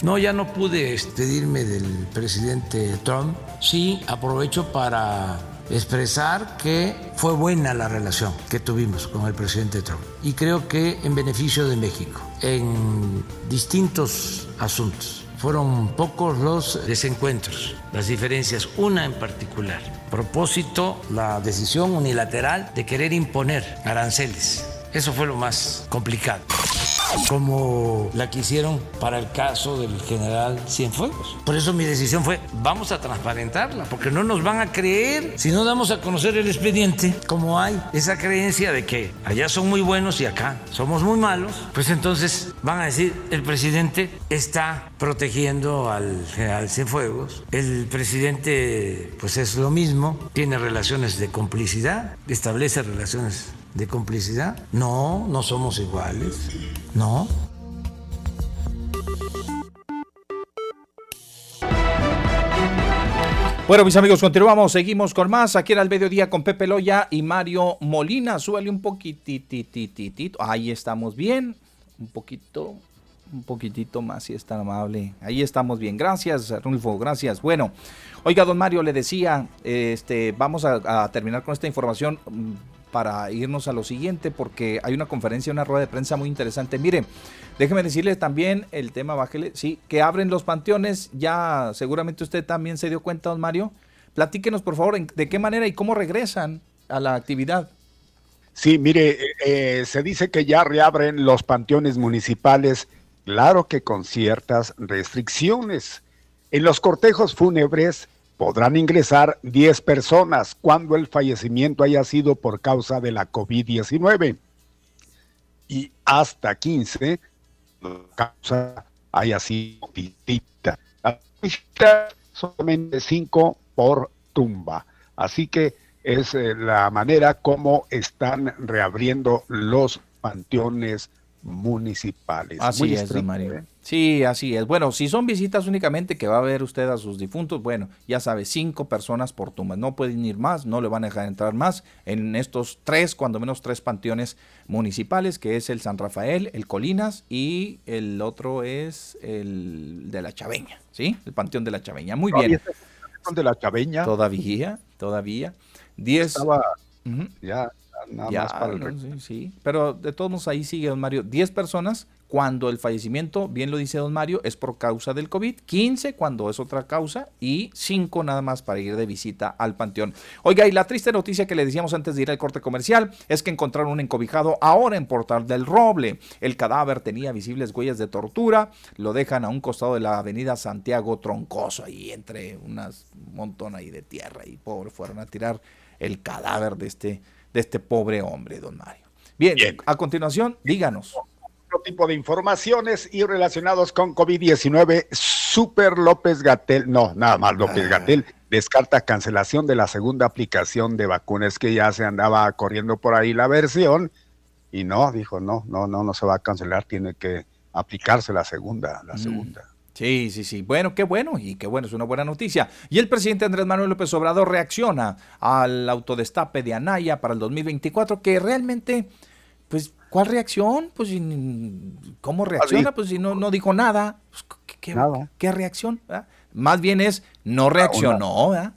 No, ya no pude despedirme del presidente Trump. Sí, aprovecho para expresar que fue buena la relación que tuvimos con el presidente Trump y creo que en beneficio de México en distintos asuntos. Fueron pocos los desencuentros, las diferencias, una en particular. Propósito, la decisión unilateral de querer imponer aranceles. Eso fue lo más complicado como la que hicieron para el caso del general Cienfuegos. Por eso mi decisión fue, vamos a transparentarla, porque no nos van a creer si no damos a conocer el expediente, como hay esa creencia de que allá son muy buenos y acá somos muy malos, pues entonces van a decir, el presidente está protegiendo al general Cienfuegos, el presidente pues es lo mismo, tiene relaciones de complicidad, establece relaciones de complicidad. No, no somos iguales. No. Bueno, mis amigos, continuamos, seguimos con más. Aquí en el mediodía con Pepe Loya y Mario Molina. Súbale un poquitito. Ahí estamos bien. Un poquito, un poquitito más, si es tan amable. Ahí estamos bien. Gracias, Rulfo, gracias. Bueno, oiga, don Mario, le decía, este, vamos a, a terminar con esta información para irnos a lo siguiente, porque hay una conferencia, una rueda de prensa muy interesante. Mire, déjeme decirle también el tema, bájele, sí, que abren los panteones, ya seguramente usted también se dio cuenta, don Mario. Platíquenos, por favor, de qué manera y cómo regresan a la actividad. Sí, mire, eh, se dice que ya reabren los panteones municipales, claro que con ciertas restricciones. En los cortejos fúnebres podrán ingresar 10 personas cuando el fallecimiento haya sido por causa de la COVID-19 y hasta 15 causa haya sido distinta. Solamente 5 por tumba. Así que es eh, la manera como están reabriendo los panteones municipales. Así es. Sí, así es. Bueno, si son visitas únicamente que va a ver usted a sus difuntos, bueno, ya sabe, cinco personas por tumba. No pueden ir más, no le van a dejar entrar más en estos tres, cuando menos tres panteones municipales, que es el San Rafael, el Colinas y el otro es el de la Chaveña, ¿sí? El Panteón de la Chaveña. Muy bien. El de la Chaveña. Todavía, todavía. Diez. Estaba ya nada más para el... sí, sí, pero de todos modos ahí sigue don Mario. Diez personas cuando el fallecimiento, bien lo dice don Mario, es por causa del COVID, 15 cuando es otra causa y 5 nada más para ir de visita al panteón. Oiga, y la triste noticia que le decíamos antes de ir al corte comercial es que encontraron un encobijado ahora en Portal del Roble. El cadáver tenía visibles huellas de tortura, lo dejan a un costado de la avenida Santiago Troncoso, ahí entre unas montón ahí de tierra y pobre fueron a tirar el cadáver de este, de este pobre hombre, don Mario. Bien, Bien. a continuación, díganos tipo de informaciones y relacionados con COVID-19, Super López Gatel, no, nada más López ah. Gatel, descarta cancelación de la segunda aplicación de vacunas que ya se andaba corriendo por ahí la versión y no, dijo, no, no, no, no se va a cancelar, tiene que aplicarse la segunda, la mm. segunda. Sí, sí, sí. Bueno, qué bueno y qué bueno, es una buena noticia. Y el presidente Andrés Manuel López Obrador reacciona al autodestape de Anaya para el 2024, que realmente, pues ¿Cuál reacción? Pues, ¿cómo reacciona? Pues si no, no dijo nada. Pues, ¿qué, reacción? Más bien es, no reaccionó, ¿verdad?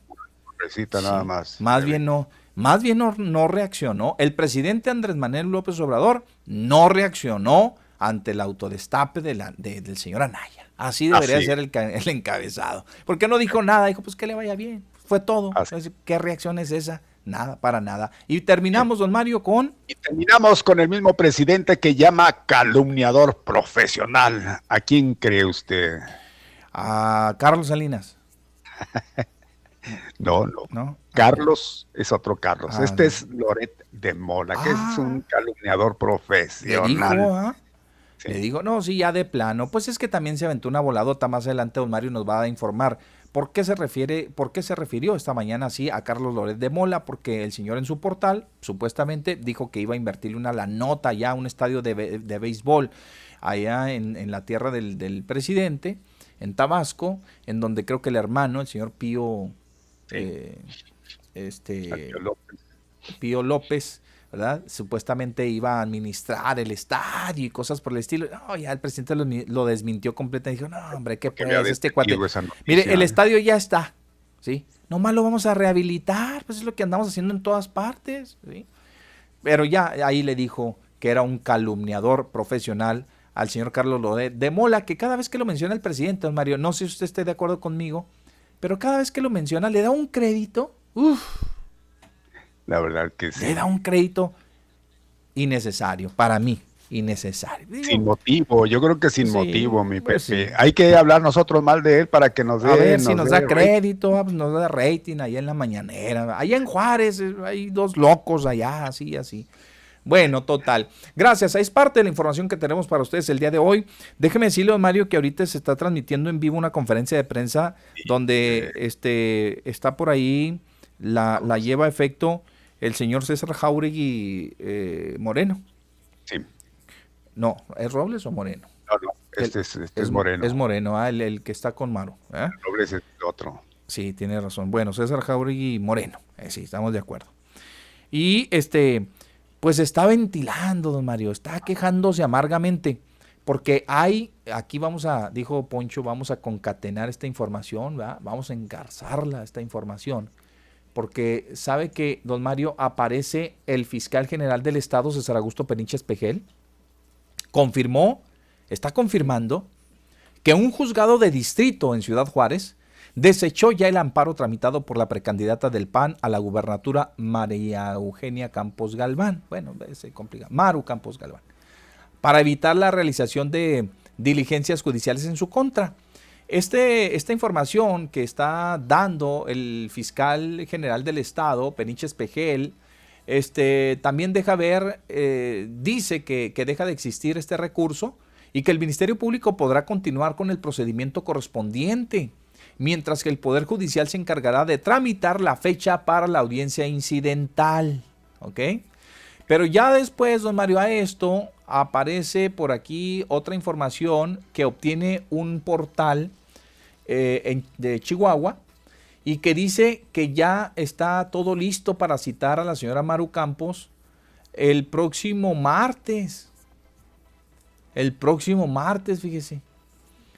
nada más. Más bien no. Más bien no, reaccionó. El presidente Andrés Manuel López Obrador no reaccionó ante el autodestape de la, del señor Anaya. Así debería ser el, el, encabezado. ¿Por qué no dijo nada? Dijo, pues que le vaya bien. Fue todo. ¿Qué reacción es esa? Nada, para nada. Y terminamos, don Mario, con... Y terminamos con el mismo presidente que llama calumniador profesional. ¿A quién cree usted? A Carlos Salinas. no, no, Carlos es otro Carlos. Ah, este es Loret de Mola, que es ah. un calumniador profesional. ¿ah? Le digo, no, sí, ya de plano. Pues es que también se aventó una voladota más adelante, don Mario nos va a informar. ¿Por qué se refiere, por qué se refirió esta mañana así a Carlos Loret de Mola? Porque el señor en su portal supuestamente dijo que iba a invertirle una la nota ya a un estadio de, de béisbol allá en, en la tierra del, del, presidente, en Tabasco, en donde creo que el hermano, el señor Pío, eh, este, Pío López ¿verdad? Supuestamente iba a administrar el estadio y cosas por el estilo. No, ya el presidente lo, desmintió completamente. Dijo, no, hombre, qué pues este cuate. Mire, el estadio ya está, ¿sí? Nomás lo vamos a rehabilitar, pues es lo que andamos haciendo en todas partes, ¿sí? Pero ya ahí le dijo que era un calumniador profesional al señor Carlos Lode de Mola, que cada vez que lo menciona el presidente, don Mario, no sé si usted esté de acuerdo conmigo, pero cada vez que lo menciona le da un crédito, uff, la verdad que sí. Le da un crédito innecesario, para mí, innecesario. sin motivo, yo creo que sin motivo, mi pues Pepe. Hay que hablar nosotros mal de él para que nos dé. A ver si nos da crédito, nos da rating allá en la mañanera. Allá en Juárez eh, hay dos locos allá, así, así. Bueno, total. Gracias. Es parte de la información que tenemos para ustedes el día de hoy. Déjeme decirle, Mario, que ahorita se está transmitiendo en vivo una conferencia de prensa donde este, está por ahí, la, la lleva a efecto el señor César Jauregui eh, Moreno. Sí. No, ¿es Robles o Moreno? No, no, este, es, este es, Moreno. Es Moreno, ah, el, que está con Maro. ¿eh? Robles es el otro. Sí, tiene razón. Bueno, César Jauregui Moreno, eh, sí, estamos de acuerdo. Y este, pues está ventilando, don Mario, está quejándose amargamente, porque hay, aquí vamos a, dijo Poncho, vamos a concatenar esta información, ¿verdad? vamos a engarzarla, esta información porque sabe que, don Mario, aparece el fiscal general del Estado, César Augusto Peniche Espejel, confirmó, está confirmando, que un juzgado de distrito en Ciudad Juárez desechó ya el amparo tramitado por la precandidata del PAN a la gubernatura María Eugenia Campos Galván. Bueno, se complica. Maru Campos Galván. Para evitar la realización de diligencias judiciales en su contra. Este, esta información que está dando el fiscal general del Estado, Peniche Espejel, este, también deja ver, eh, dice que, que deja de existir este recurso y que el Ministerio Público podrá continuar con el procedimiento correspondiente, mientras que el Poder Judicial se encargará de tramitar la fecha para la audiencia incidental. ¿Ok? Pero ya después, don Mario, a esto aparece por aquí otra información que obtiene un portal eh, de Chihuahua y que dice que ya está todo listo para citar a la señora Maru Campos el próximo martes. El próximo martes, fíjese.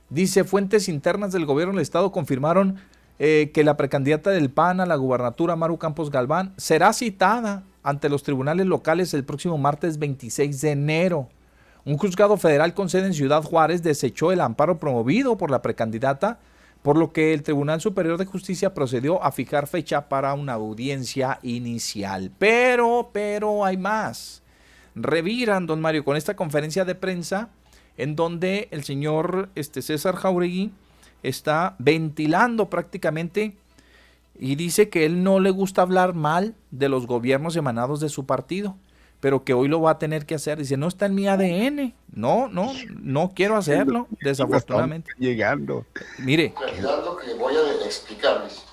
Dice, fuentes internas del gobierno del estado confirmaron eh, que la precandidata del PAN a la gubernatura, Maru Campos Galván, será citada ante los tribunales locales el próximo martes 26 de enero. Un juzgado federal con sede en Ciudad Juárez desechó el amparo promovido por la precandidata por lo que el Tribunal Superior de Justicia procedió a fijar fecha para una audiencia inicial. Pero, pero hay más. Reviran, don Mario, con esta conferencia de prensa en donde el señor este, César Jauregui está ventilando prácticamente y dice que él no le gusta hablar mal de los gobiernos emanados de su partido pero que hoy lo va a tener que hacer. Dice, no está en mi ADN. No, no, no quiero hacerlo, desafortunadamente. Llegando. Mire. lo que voy a explicarles.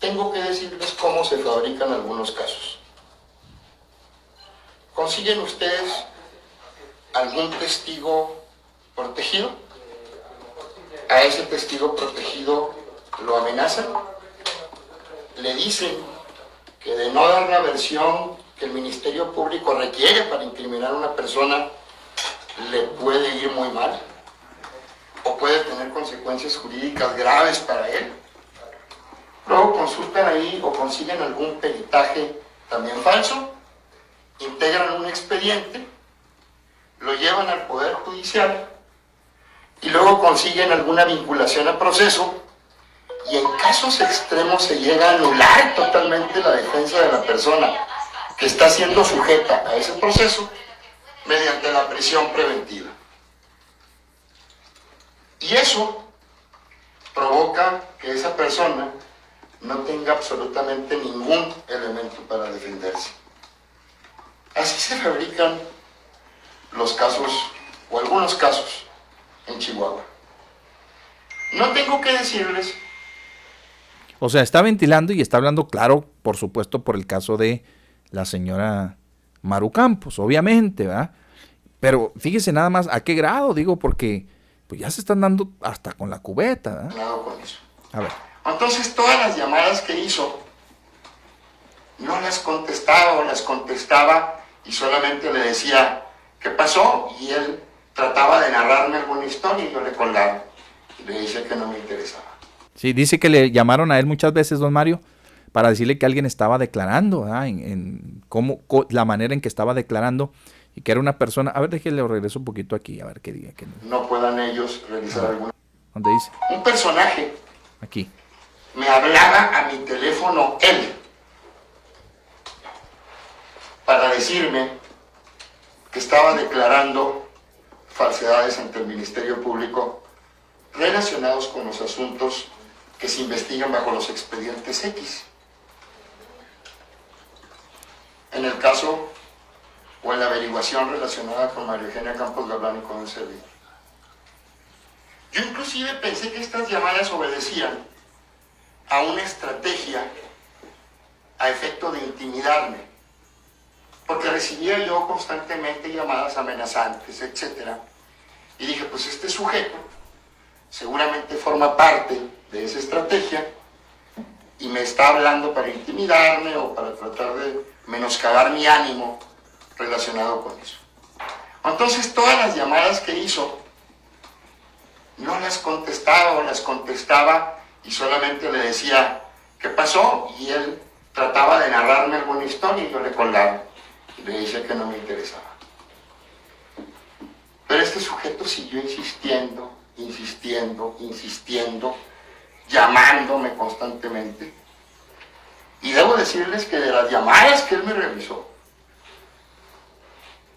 Tengo que decirles cómo se fabrican algunos casos. ¿Consiguen ustedes algún testigo protegido? A ese testigo protegido lo amenazan, le dicen que de no dar la versión que el Ministerio Público requiere para incriminar a una persona le puede ir muy mal. o puede tener consecuencias jurídicas graves para él. Luego consultan ahí o consiguen algún peritaje también falso, integran un expediente, lo llevan al Poder Judicial y luego consiguen alguna vinculación a proceso y en casos extremos se llega a anular totalmente la defensa de la persona que está siendo sujeta a ese proceso mediante la prisión preventiva. Y eso provoca que esa persona no tenga absolutamente ningún elemento para defenderse. Así se fabrican los casos, o algunos casos, en Chihuahua. No tengo que decirles o sea, está ventilando y está hablando, claro, por supuesto, por el caso de la señora Maru Campos, obviamente, ¿verdad? Pero fíjese nada más a qué grado, digo, porque pues ya se están dando hasta con la cubeta, ¿verdad? Claro, con eso. A ver. Entonces todas las llamadas que hizo, no las contestaba o las contestaba y solamente le decía, ¿qué pasó? Y él trataba de narrarme alguna historia y yo le colgaba. Y le decía que no me interesaba. Sí, dice que le llamaron a él muchas veces, don Mario, para decirle que alguien estaba declarando, En, cómo, la manera en que estaba declarando y que era una persona. A ver, déjele regreso un poquito aquí, a ver qué diga. No. puedan ellos realizar alguna. ¿Dónde dice? Un personaje. Aquí. Me hablaba a mi teléfono él para decirme que estaba declarando falsedades ante el Ministerio Público relacionados con los asuntos que se investigan bajo los expedientes X. En el caso o en la averiguación relacionada con María Eugenia Campos Galván y con el servidor. Yo inclusive pensé que estas llamadas obedecían a una estrategia a efecto de intimidarme, porque recibía yo constantemente llamadas amenazantes, etc. Y dije, pues este sujeto seguramente forma parte de esa estrategia y me está hablando para intimidarme o para tratar de menoscabar mi ánimo relacionado con eso. Entonces todas las llamadas que hizo no las contestaba o las contestaba y solamente le decía, ¿qué pasó? Y él trataba de narrarme alguna historia y yo le colgaba y le decía que no me interesaba. Pero este sujeto siguió insistiendo, insistiendo, insistiendo, llamándome constantemente. Y debo decirles que de las llamadas que él me revisó,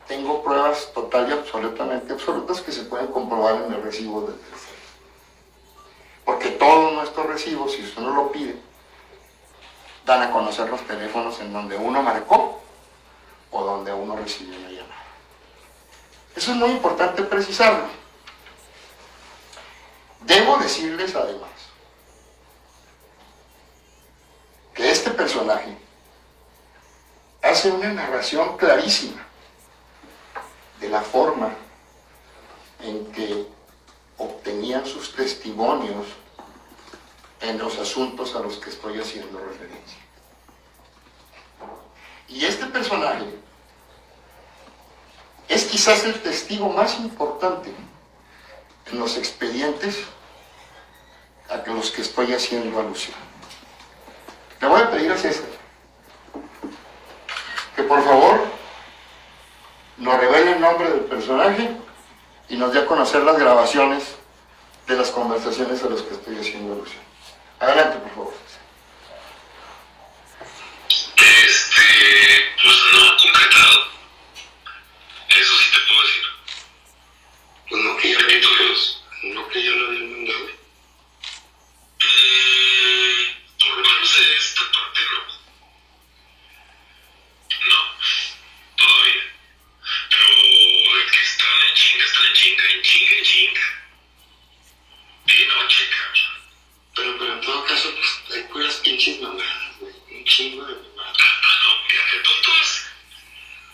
tengo pruebas total y absolutamente absolutas que se pueden comprobar en el recibo del tercero. Porque todos nuestros recibos, si usted no lo pide, dan a conocer los teléfonos en donde uno marcó o donde uno recibió una llamada. Eso es muy importante precisarlo. Debo decirles además este personaje hace una narración clarísima de la forma en que obtenían sus testimonios en los asuntos a los que estoy haciendo referencia. Y este personaje es quizás el testigo más importante en los expedientes a los que estoy haciendo alusión. Le voy a pedir a César que por favor nos revele el nombre del personaje y nos dé a conocer las grabaciones de las conversaciones a las que estoy haciendo alusión. Adelante, por favor. Este, pues no concretado. Eso sí te puedo decir. Pues no que yo no que yo lo había mandado. No sé esta parte, no. No, todavía. Pero el que está en chinga, está en chinga, en chinga, en chinga. Y no, checa. Pero, pero en todo caso, pues hay puras pinches mamadas, güey. Un chingo de mamadas. Ah, no, mira, que tontos.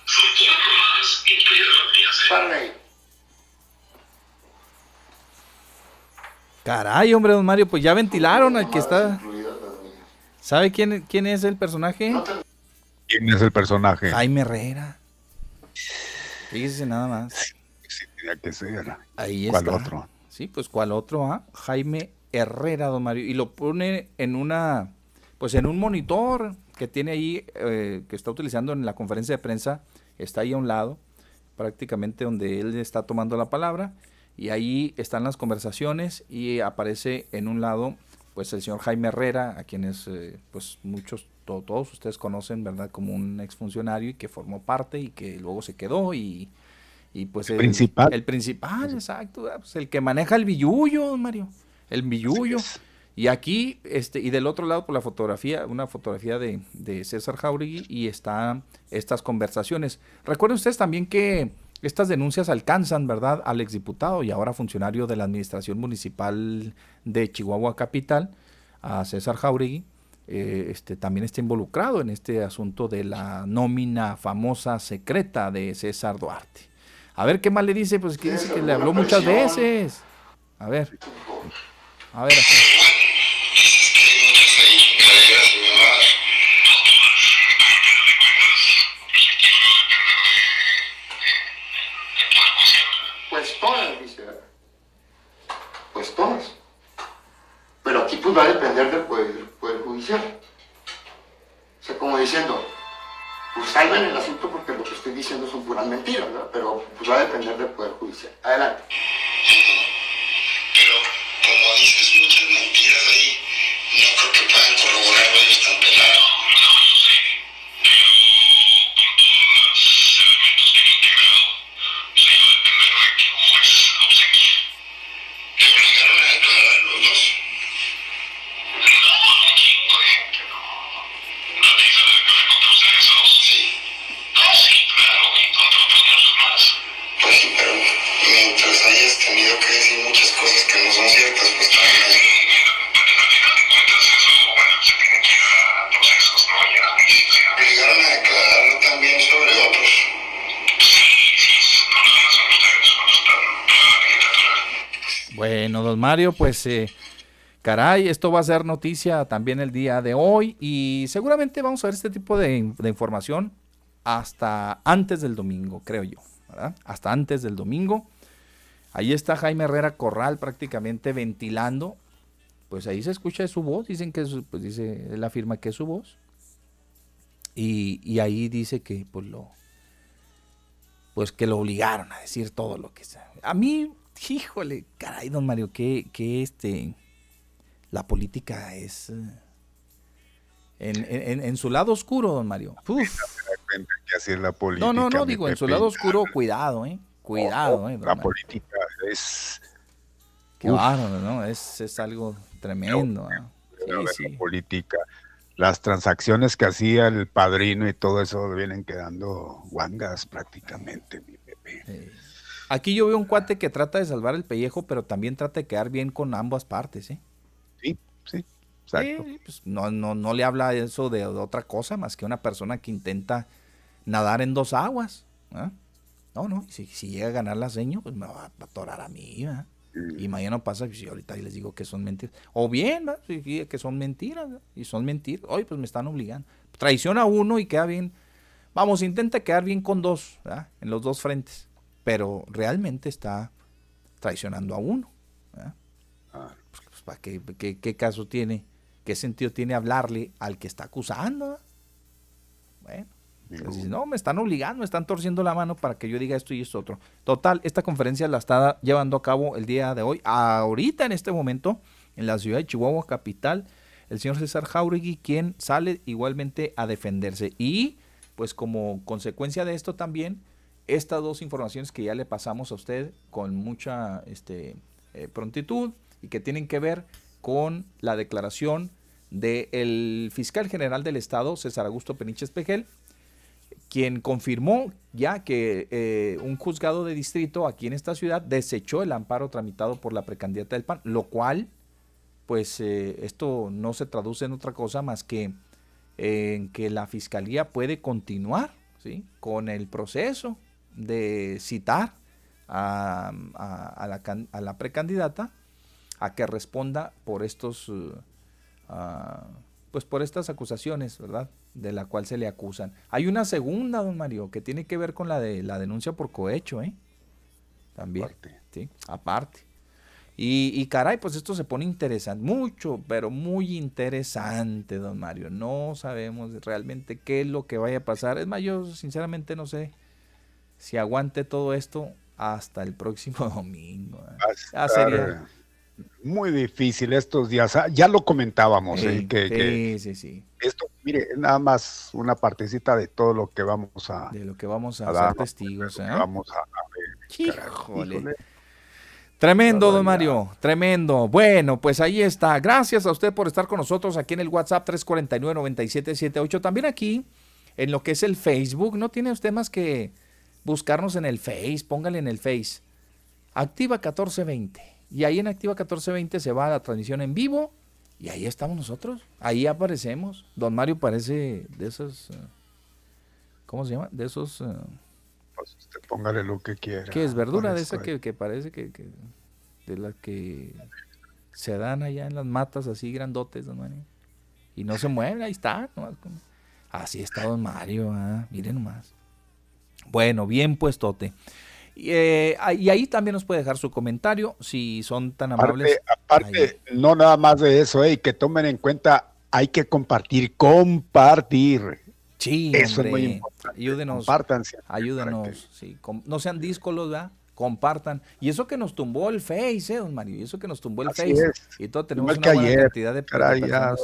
Son puras mamadas, incluidas las mías, ¿eh? Parley. Caray, hombre, don Mario, pues ya ventilaron al que está. ¿Sabe quién, quién es el personaje? ¿Quién es el personaje? Jaime Herrera. Fíjese nada más. Sí, tenía que ser. Ahí ¿Cuál está. otro? Sí, pues cuál otro, ah? Jaime Herrera, don Mario. Y lo pone en una, pues en un monitor que tiene ahí, eh, que está utilizando en la conferencia de prensa, está ahí a un lado, prácticamente donde él está tomando la palabra, y ahí están las conversaciones y aparece en un lado, pues el señor Jaime Herrera, a quienes, eh, pues muchos, todos ustedes conocen, ¿verdad? Como un exfuncionario y que formó parte y que luego se quedó y, y pues el, principal. El principal, exacto, pues el que maneja el billullo, Mario, el billullo. Y aquí, este, y del otro lado, por la fotografía, una fotografía de, de César Jauregui y están estas conversaciones. Recuerden ustedes también que estas denuncias alcanzan, ¿verdad?, al exdiputado y ahora funcionario de la Administración Municipal de Chihuahua Capital, a César Jauregui, eh, este, también está involucrado en este asunto de la nómina famosa secreta de César Duarte. A ver qué más le dice, pues que dice que le habló muchas veces. A ver. A ver. Va a depender del poder, poder judicial. O sea, como diciendo, pues salven el asunto porque lo que estoy diciendo son puras mentiras, ¿verdad? Pero pues va a depender del poder judicial. Adelante. Como dices muchas mentiras ahí, no creo que puedan corroborarlo ellos tan pelado. Mario, pues eh, caray, esto va a ser noticia también el día de hoy y seguramente vamos a ver este tipo de, información hasta antes del domingo, creo yo. Hasta antes del domingo. Ahí está Jaime Herrera Corral prácticamente ventilando, pues ahí se escucha su voz, dicen que es, pues dice, él afirma que es su voz. Y, y ahí dice que pues lo pues que lo obligaron a decir todo lo que sea. A mí, híjole, caray, don Mario, que, que este la política es eh, en, en- en su lado oscuro, don Mario. Uf. No, no, no, digo, en su lado oscuro, cuidado, eh. Cuidado, eh. don La Mario. política es. Qué bárbaro, ¿no? Es, es algo tremendo. ¿ah? Sí, la sí. política. Las transacciones que hacía el padrino y todo eso vienen quedando guangas prácticamente, mi Pepe. Aquí yo veo un cuate que trata de salvar el pellejo, pero también trata de quedar bien con ambas partes, ¿eh? Sí, sí, exacto. Sí, pues no, no, no le habla eso de, de otra cosa más que una persona que intenta nadar en dos aguas. ¿ah? No, no, si, si llega a ganar la seño, pues me va a atorar a mí, ¿verdad? Y mañana pasa, pues, si ahorita les digo que son mentiras. O bien, si- que son mentiras, y son mentiras. Oye, pues me están obligando. Traiciona a uno y queda bien. Vamos, intenta quedar bien con dos. En los dos frentes. Pero realmente está traicionando a uno. ¿verdad? Pues, pues, ¿para qué, qué- qué caso tiene? ¿Qué sentido tiene hablarle al que está acusando? Bueno, pues no, me están obligando, me están torciendo la mano para que yo diga esto y esto otro. Total, esta conferencia la está llevando a cabo el día de hoy, ahorita en este momento, en la ciudad de Chihuahua capital, el señor César Jauregui, quien sale igualmente a defenderse. Y pues como consecuencia de esto también, estas dos informaciones que ya le pasamos a usted con mucha este, eh, prontitud y que tienen que ver con la declaración del fiscal general del estado, César Augusto Peniche Pejel, quien confirmó ya que eh, un juzgado de distrito aquí en esta ciudad desechó el amparo tramitado por la precandidata del PAN, lo cual, pues eh, esto no se traduce en otra cosa más que en que la fiscalía puede continuar ¿sí? con el proceso de citar a, a- a la, a la precandidata a que responda por estos uh, pues por estas acusaciones, ¿verdad? De la cual se le acusan. Hay una segunda, don Mario, que tiene que ver con la de la denuncia por cohecho, ¿eh? También. Sí, aparte. Y, y, caray, pues esto se pone interesante, mucho, pero muy interesante, don Mario. No sabemos realmente qué es lo que vaya a pasar. Es más, yo sinceramente no sé si aguante todo esto hasta el próximo domingo. ¿eh? Ya sería muy difícil estos días. Ah, ya lo comentábamos. Sí, ¿eh? que, sí, sí, Esto, mire, nada más una partecita de todo lo que vamos a. De lo que vamos a, a ser testigos. ¿eh? Vamos a, ver. Híjole. Tremendo, don Mario, tremendo. Bueno, pues ahí está. Gracias a usted por estar con nosotros aquí en el WhatsApp 349-9778. También aquí, en lo que es el Facebook, no tiene usted más que buscarnos en el Face, póngale en el Face. Activa 1420. Y ahí en Activa 1420 se va a la transmisión en vivo y ahí estamos nosotros. Ahí aparecemos. Don Mario parece de esos. Eh, ¿Cómo se llama? De esos. Eh, pues usted póngale lo que quiera. ¿Qué es verdura de esa que, parece que, de las que se dan allá en las matas así grandotes, don Mario? Y no se mueven, ahí está. Así está don Mario, ¿ah? miren nomás. Bueno, bien puestote. Eh, y ahí también nos puede dejar su comentario si son tan amables. Aparte, no nada más de eso, eh, que tomen en cuenta, hay que compartir, compartir. Sí, eso es muy importante. Ayúdenos. Compártanse. Ayúdenos. Sí, no sean díscolos, ¿verdad? Compartan. Y eso que nos tumbó el Face, ¿eh, don Mario? Y eso que nos tumbó el Face. Y todo tenemos una buena cantidad de, personas.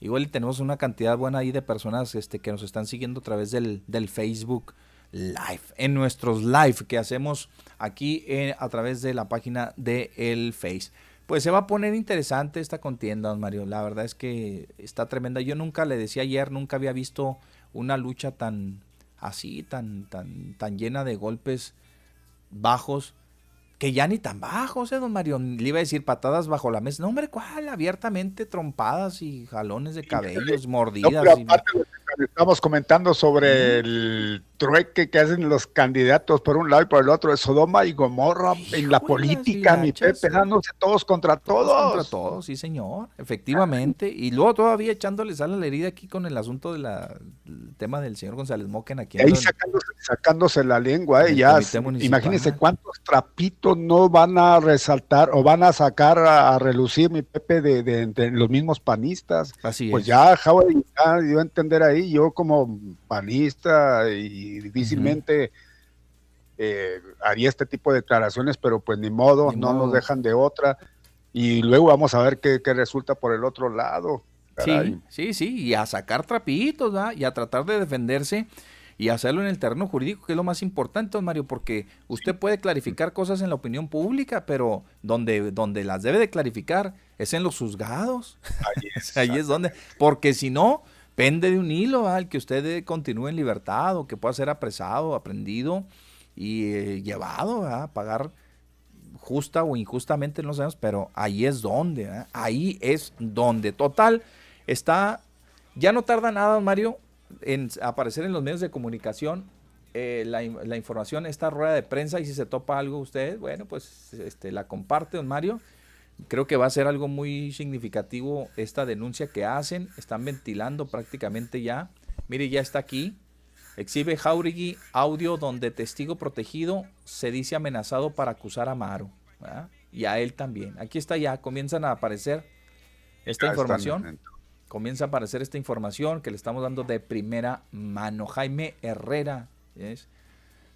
Igual tenemos una cantidad buena ahí de personas este, que nos están siguiendo a través del, del Facebook Live. En nuestros live que hacemos aquí eh, a través de la página de el Face. Pues se va a poner interesante esta contienda, don Mario. La verdad es que está tremenda. Yo nunca le decía ayer, nunca había visto una lucha tan así, tan, tan, tan llena de golpes bajos, que ya ni tan bajos, ¿eh, don Mario? Le iba a decir patadas bajo la mesa. No, hombre, ¿cuál? Abiertamente trompadas y jalones de cabellos, mordidas. Estamos comentando sobre el trueque que hacen los candidatos por un lado y por el otro de Sodoma y Gomorra en la política, mi Pepe, dándose todos contra todos. Contra todos, sí, señor, efectivamente. Y luego todavía echándole sal a la herida aquí con el asunto del tema del señor González Moquen aquí. Ahí sacándose, la lengua, eh, ya. Imagínense cuántos trapitos no van a resaltar o van a sacar a, relucir, mi Pepe, de, los mismos panistas. Así pues ya, Howard, ya dio a entender ahí, yo como panista y difícilmente eh, haría este tipo de declaraciones, pero pues ni modo, no nos dejan de otra. Y luego vamos a ver qué, resulta por el otro lado. Sí, sí, sí, y a sacar trapitos, y a tratar de defenderse y hacerlo en el terreno jurídico, que es lo más importante, don Mario, porque usted puede clarificar cosas en la opinión pública, pero donde, donde las debe de clarificar es en los juzgados. Ahí es donde, porque si no, pende de un hilo al que usted continúe en libertad o que pueda ser apresado, aprendido y eh, llevado a pagar justa o injustamente, no sabemos, pero ahí es donde, ahí es donde. Total, está, ya no tarda nada, Mario, en aparecer en los medios de comunicación eh, la, la, información, esta rueda de prensa y si se topa algo usted, bueno, pues este, la comparte, don Mario, Creo que va a ser algo muy significativo esta denuncia que hacen. Están ventilando prácticamente ya. Mire, ya está aquí. Exhibe Jauregui audio donde testigo protegido se dice amenazado para acusar a Maro. Y a él también. Aquí está ya. Comienzan a aparecer esta información. Comienza a aparecer esta información que le estamos dando de primera mano. Jaime Herrera.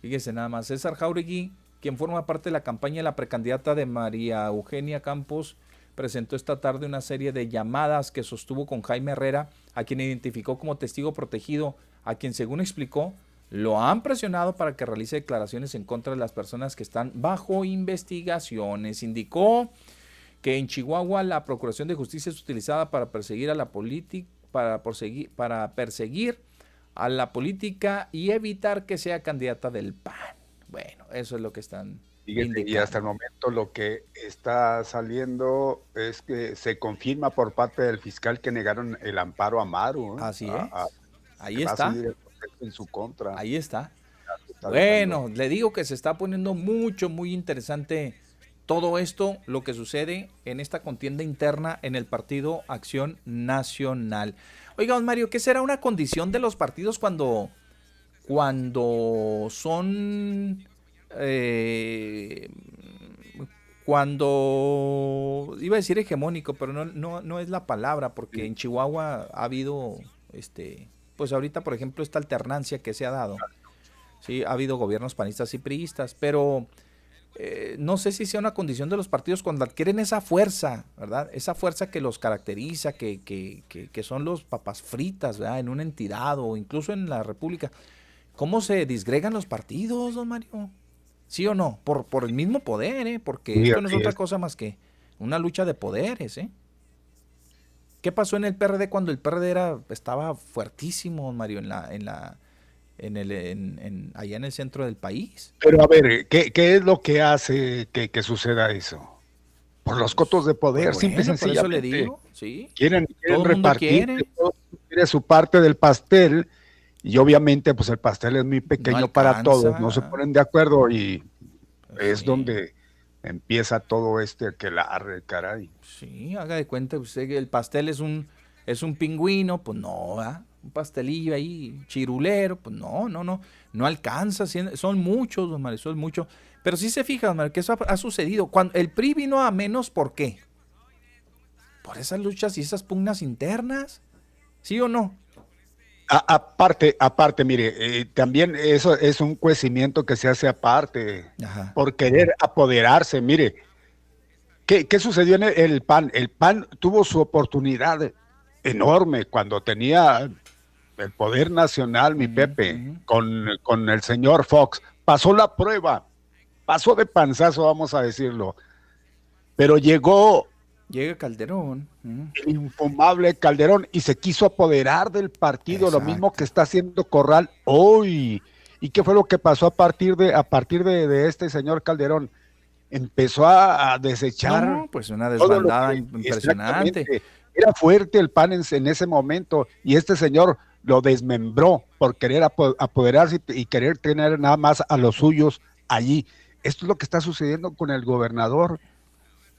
Fíjese nada más. César Jauregui quien forma parte de la campaña de la precandidata de María Eugenia Campos, presentó esta tarde una serie de llamadas que sostuvo con Jaime Herrera, a quien identificó como testigo protegido, a quien según explicó, lo han presionado para que realice declaraciones en contra de las personas que están bajo investigaciones. Indicó que en Chihuahua la Procuración de Justicia es utilizada para perseguir a la política, para, para perseguir a la política y evitar que sea candidata del PAN. Bueno, eso es lo que están indicando. Y hasta el momento lo que está saliendo es que se confirma por parte del fiscal que negaron el amparo a Maru. Así es. Ahí está. En su contra. Ahí está. Bueno, le digo que se está poniendo mucho, muy interesante todo esto, lo que sucede en esta contienda interna en el Partido Acción Nacional. Oiga, don Mario, ¿qué será una condición de los partidos cuando cuando son eh, cuando iba a decir hegemónico, pero no, no, no es la palabra, porque en Chihuahua ha habido, este, pues ahorita, por ejemplo, esta alternancia que se ha dado. Sí, ha habido gobiernos panistas y priistas, pero eh, no sé si sea una condición de los partidos cuando adquieren esa fuerza, ¿verdad? Esa fuerza que los caracteriza, que, que, que, son los papas fritas, ¿verdad? En una entidad o incluso en la República. ¿Cómo se disgregan los partidos, don Mario? ¿Sí o no? Por, por el mismo poder, ¿eh? Porque esto no es otra es. cosa más que una lucha de poderes, ¿eh? ¿Qué pasó en el PRD cuando el PRD era, estaba fuertísimo, don Mario, en la, en la, en el, en, en- allá en el centro del país? Pero a ver, ¿qué, qué es lo que hace que, que suceda eso? Por los cotos de poder, Pues simple y bueno, por eso le sencillamente. digo, sí. Quieren, Todo repartir, todo quiere su parte del pastel y obviamente pues el pastel es muy pequeño para todos, no se ponen de acuerdo y es donde empieza todo este que la arre, caray. Sí, haga de cuenta usted que el pastel es un, es un pingüino, pues no, ¿verdad? Un pastelillo ahí, chirulero, pues no, no, no, no alcanza, son muchos, don Mario, son muchos. Pero sí se fija, don Mario, que eso ha, ha sucedido. Cuando el PRI vino a menos, ¿por qué? Por esas luchas y esas pugnas internas, ¿sí o no? A- aparte, aparte, mire, eh, también eso es un cuecimiento que se hace aparte por querer apoderarse. Mire, ¿qué, qué sucedió en el, el PAN? El PAN tuvo su oportunidad enorme cuando tenía el poder nacional, mi Pepe, con, con el señor Fox. Pasó la prueba, pasó de panzazo, vamos a decirlo. Pero llegó Llega Calderón. el infumable Calderón y se quiso apoderar del partido, lo mismo que está haciendo Corral hoy. ¿Y qué fue lo que pasó a partir de a partir de, de este señor Calderón? Empezó a, a desechar No, pues una desbandada que- impresionante. Era fuerte el PAN en, en ese momento y este señor lo desmembró por querer apo- apoderarse y, y querer tener nada más a los suyos allí. Esto es lo que está sucediendo con el gobernador.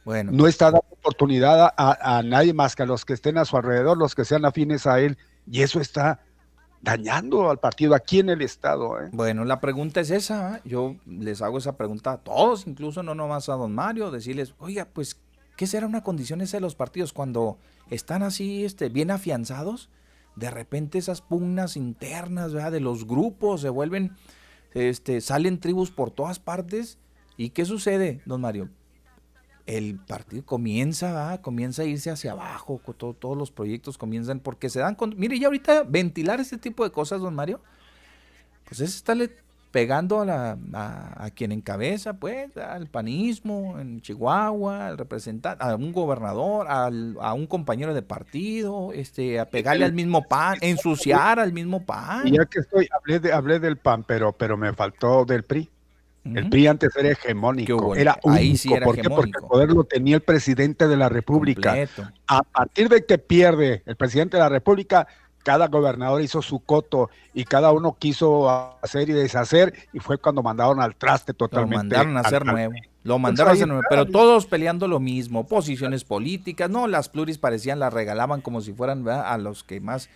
Bueno. No está dando oportunidad a, a nadie más que a los que estén a su alrededor, los que sean afines a él, y eso está dañando al partido aquí en el estado. ¿eh? Bueno, la pregunta es esa. ¿ah? Yo les hago esa pregunta a todos, incluso no nomás a don Mario, decirles, oiga, pues, ¿qué será una condición esa de los partidos cuando están así, este, bien afianzados? De repente esas pugnas internas, ¿verdad? De los grupos se vuelven, este, salen tribus por todas partes. ¿Y qué sucede, don Mario? El partido comienza, ¿verdad? comienza a irse hacia abajo, todo- todos los proyectos comienzan, porque se dan con, mire, ya ahorita ventilar este tipo de cosas, don Mario, pues es estarle pegando a, la, a, a quien encabeza, pues, al panismo en Chihuahua, al representante, a un gobernador, al- a un compañero de partido, este, a pegarle al mismo pan, ensuciar al mismo pan. Y ya que estoy, hablé, de, hablé del PAN, pero, pero me faltó del PRI. El PRI antes era hegemónico, era Ahí único. sí era ¿Por qué? Porque el poder lo tenía el presidente de la República. Completo. A partir de que pierde el presidente de la República, cada gobernador hizo su coto y cada uno quiso hacer y deshacer y fue cuando mandaron al traste Lo totalmente. mandaron a hacer al- nuevo. Lo mandaron a hacer nuevo. Pero todos peleando lo mismo. Posiciones políticas. No, las pluris parecían, las regalaban como si fueran ¿verdad? a los que más,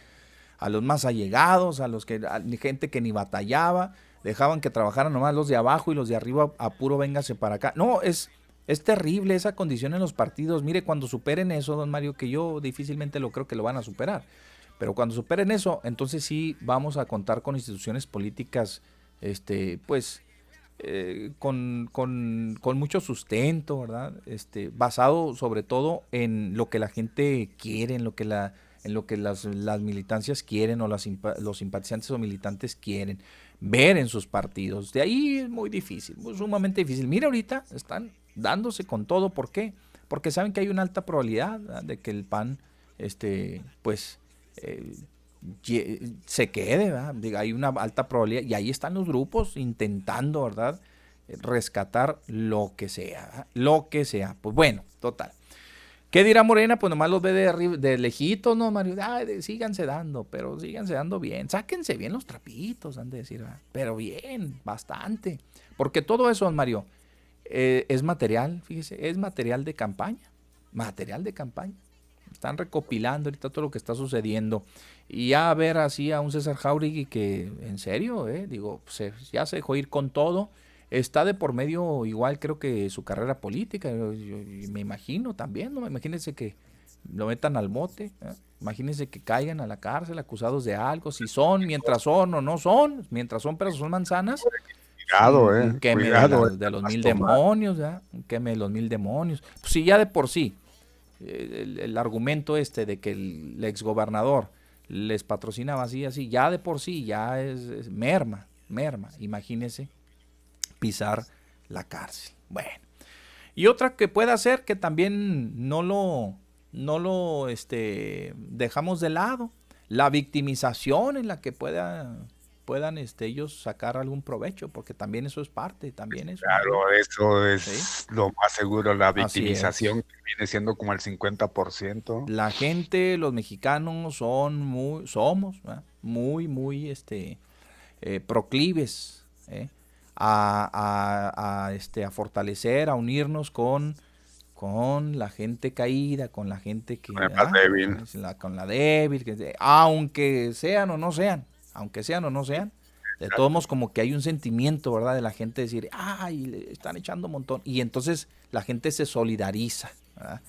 a los más allegados, a los que, a gente que ni batallaba. Dejaban que trabajaran nomás los de abajo y los de arriba a puro véngase para acá. No, es, es terrible esa condición en los partidos. Mire, cuando superen eso, don Mario, que yo difícilmente lo creo que lo van a superar. Pero cuando superen eso, entonces sí vamos a contar con instituciones políticas, este, pues, eh, con, con- con mucho sustento, ¿verdad? Este, basado sobre todo en lo que la gente quiere, en lo que la, en lo que las, las militancias quieren o las los simpatizantes o militantes quieren ver en sus partidos. De ahí es muy difícil, muy sumamente difícil. Mira ahorita están dándose con todo, ¿por qué? Porque saben que hay una alta probabilidad de que el PAN, este, pues, eh, se quede, hay una alta probabilidad y ahí están los grupos intentando, ¿verdad? Rescatar lo que sea, lo que sea. Pues bueno, total. ¿Qué dirá Morena? Pues nomás los ve de, arri- de lejitos, ¿no, Mario? De- síganse dando, pero síganse dando bien. Sáquense bien los trapitos, han de decir. Pero bien, bastante. Porque todo eso, Mario, eh, es material, fíjese, es material de campaña. Material de campaña. Están recopilando ahorita todo lo que está sucediendo. Y ya ver así a un César Jauregui que, en serio, eh, digo, se- ya se dejó ir con todo. Está de por medio igual creo que su carrera política, yo- yo- me imagino también, ¿no? Imagínense que lo metan al bote, ¿eh? imagínense que caigan a la cárcel acusados de algo, si son, mientras son o no son, mientras son peras o son manzanas. Cuidado, un eh, de eh, de, los mil tomar. demonios, queme de los mil demonios. Pues sí, ya de por sí, eh, el, el argumento este de que el, el exgobernador les patrocinaba así, así, ya de por sí, ya es, es merma, merma. Imagínense pisar la cárcel. Bueno. Y otra que puede hacer que también no lo, no lo este, dejamos de lado, la victimización en la que pueda, puedan este, ellos sacar algún provecho, porque también eso es parte, también es Claro, eso es Sí. lo más seguro, la victimización que viene siendo como el 50%. La gente, los mexicanos son muy, somos ¿verdad? muy, muy este, eh, proclives ¿eh? A, a- a, este, a fortalecer, a unirnos con, con la gente caída, con la gente que... débil. Es la- con la débil, que, aunque sean o no sean, aunque sean o no sean. De todos modos, como que hay un sentimiento, ¿verdad? De la gente decir, ay, le están echando un montón. Y entonces la gente se solidariza, ¿verdad?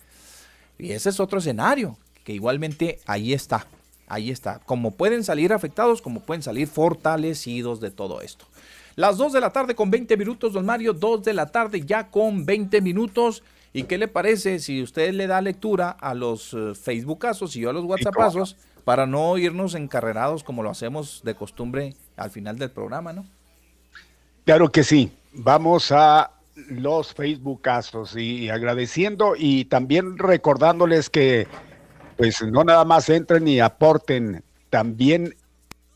Y ese es otro escenario, que igualmente ahí está, ahí está. Como pueden salir afectados, como pueden salir fortalecidos de todo esto. Las 2 de la tarde con 20 minutos, don Mario, 2 de la tarde ya con 20 minutos. ¿Y qué le parece si usted le da lectura a los eh, Facebookazos y yo a los WhatsAppazos para no irnos encarrerados como lo hacemos de costumbre al final del programa, ¿no? Claro que sí. Vamos a los Facebookazos y agradeciendo y también recordándoles que pues no nada más entren y aporten, también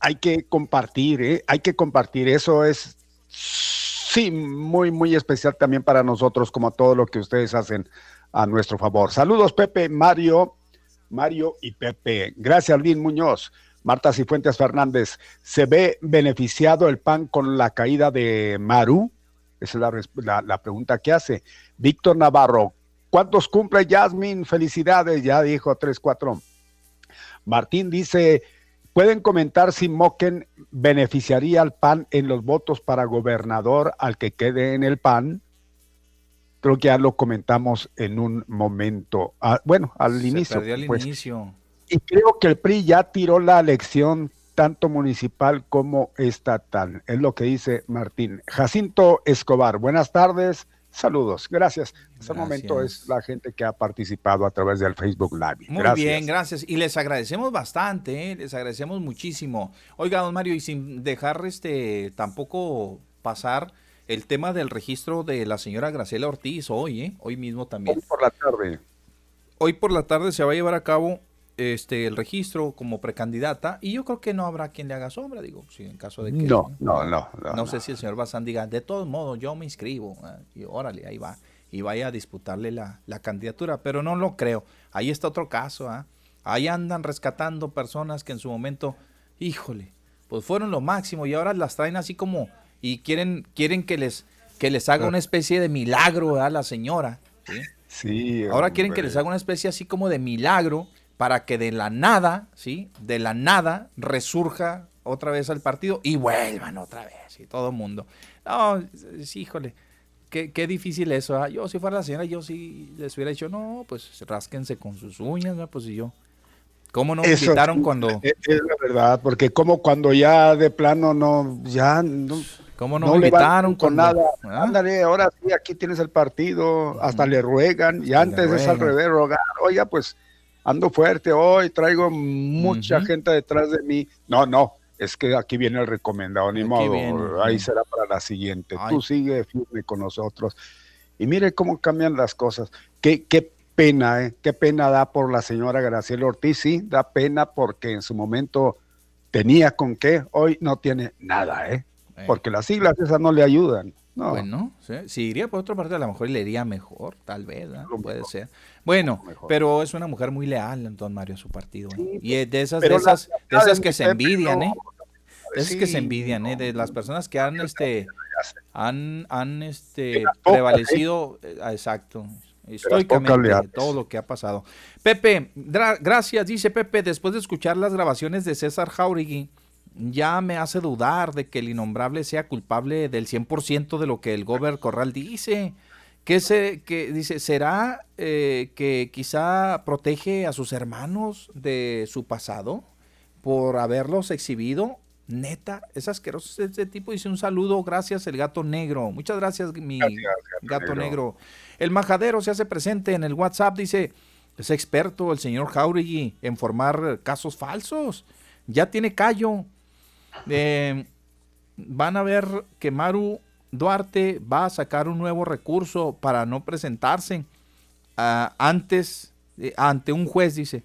hay que compartir, ¿eh? hay que compartir, eso es sí muy muy especial también para nosotros como todo lo que ustedes hacen a nuestro favor. Saludos Pepe, Mario, Mario y Pepe. Gracias Lin Muñoz. Marta Cifuentes Fernández, ¿se ve beneficiado el PAN con la caída de Maru? Esa es la- la pregunta que hace. Víctor Navarro, ¿cuántos cumple Yasmin? Felicidades, ya dijo 3-4. Martín dice, ¿pueden comentar si Moquen beneficiaría al PAN en los votos para gobernador al que quede en el PAN? Creo que ya lo comentamos en un momento. Ah, bueno, al Se inicio. perdió pues. inicio. Y creo que el PRI ya tiró la elección tanto municipal como estatal. Es lo que dice Martín. Jacinto Escobar, buenas tardes. Saludos, gracias. Hasta el momento es la gente que ha participado a través del Facebook Live. Muy gracias. bien, gracias. Y les agradecemos bastante, ¿eh? les agradecemos muchísimo. Oiga, don Mario, y sin dejar este tampoco pasar el tema del registro de la señora Graciela Ortiz hoy, ¿eh? hoy mismo también. Hoy por la tarde. Hoy por la tarde se va a llevar a cabo este el registro como precandidata y yo creo que no habrá quien le haga sombra, digo, si en caso de que No, no, no, no, no sé si el señor Bazán diga, de todos modos, yo me inscribo, ah, y órale, ahí va, y vaya a disputarle la, la candidatura, pero no lo creo. Ahí está otro caso, ¿ah? ahí andan rescatando personas que en su momento, híjole, pues fueron lo máximo y ahora las traen así como, y quieren, quieren que les, que les haga una especie de milagro a la señora. ¿sí? Sí. Ahora quieren que les haga una especie así como de milagro para que de la nada, ¿sí? De la nada resurja otra vez al partido y vuelvan otra vez y todo el mundo. No, sí, híjole, qué, qué difícil eso. ¿ah? Yo si fuera la señora, yo sí les hubiera dicho, no, pues rásquense con sus uñas, ¿no? pues y yo. ¿Cómo no Eso invitaron sí, cuando... Es, es la verdad, porque como cuando ya de plano no, ya no. ¿Cómo no me le invitaron con cuando- nada? ¿Ah? Ándale, ahora sí, aquí tienes el partido, hasta le ruegan, y antes es al revés, rogar, oiga, pues ando fuerte hoy, traigo mucha gente detrás de mí. No, no, es que aquí viene el recomendado, ni Aquí modo, viene, ahí será para la siguiente. Ay. Tú sigue firme con nosotros. Y mire cómo cambian las cosas. Qué, qué pena, ¿eh? Qué pena da por la señora Graciela Ortiz, sí, da pena porque en su momento tenía con qué, hoy no tiene nada, ¿eh? Porque las siglas esas no le ayudan. No. Bueno, sí, si iría por otra parte, a lo mejor le iría mejor, tal vez, puede ser. Bueno, pero es una mujer muy leal, don Mario, a su partido. ¿eh? y es de esas, de la esas, de esas que se envidian, ¿eh? De esas que se envidian, ¿eh? De las personas que han, este, han, han, este, pocas, prevalecido, eh, ah, exacto, históricamente, de todo lo que ha pasado. Pepe, gra- gracias, dice Pepe, después de escuchar las grabaciones de César Jauregui, ya me hace dudar de que el innombrable sea culpable del 100% de lo que el Gober Corral dice. Que, se, que dice, ¿será eh, que quizá protege a sus hermanos de su pasado por haberlos exhibido? Neta, es asqueroso este tipo. Dice un saludo, gracias el gato negro. Muchas gracias, mi gato, negro. El majadero se hace presente en el WhatsApp, dice, es experto el señor Jauregui en formar casos falsos. Ya tiene callo. Eh, van a ver que Maru Duarte va a sacar un nuevo recurso para no presentarse ah, antes eh, ante un juez, dice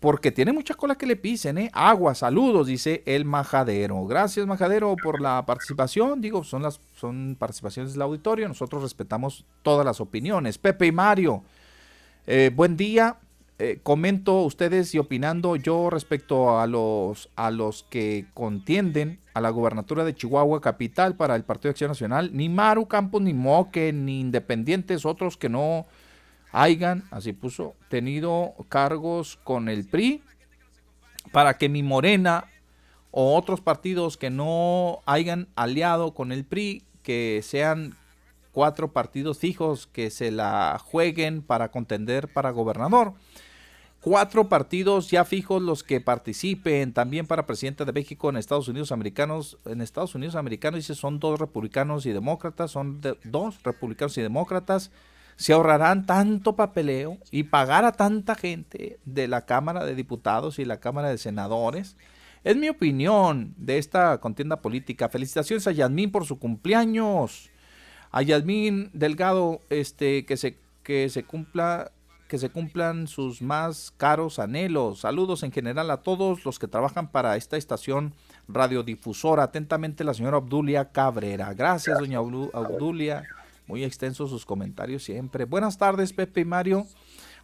porque tiene mucha cola que le pisen, ¿eh? Agua, saludos, dice el majadero. Gracias, majadero, por la participación. Digo, son las son participaciones del auditorio. Nosotros respetamos todas las opiniones. Pepe y Mario, eh, buen día. Eh, comento ustedes y opinando yo respecto a los, a los que contienden a la gubernatura de Chihuahua capital para el Partido de Acción Nacional. Ni Maru Campos, ni Moque, ni independientes, otros que no hayan, así puso, tenido cargos con el PRI para que mi Morena o otros partidos que no hayan aliado con el PRI, que sean cuatro partidos fijos que se la jueguen para contender para gobernador. Cuatro partidos ya fijos los que participen también para presidente de México en Estados Unidos americanos. En Estados Unidos americanos dice son dos republicanos y demócratas, son dos republicanos y demócratas se ahorrarán tanto papeleo y pagar a tanta gente de la Cámara de Diputados y la Cámara de Senadores. Es mi opinión de esta contienda política. Felicitaciones a Yasmín por su cumpleaños. A Yasmín Delgado, este, que se, que se cumpla que se cumplan sus más caros anhelos. Saludos en general a todos los que trabajan para esta estación radiodifusora. Atentamente la señora Obdulia Cabrera. Gracias, doña Obdulia. Muy extensos sus comentarios siempre. Buenas tardes, Pepe y Mario.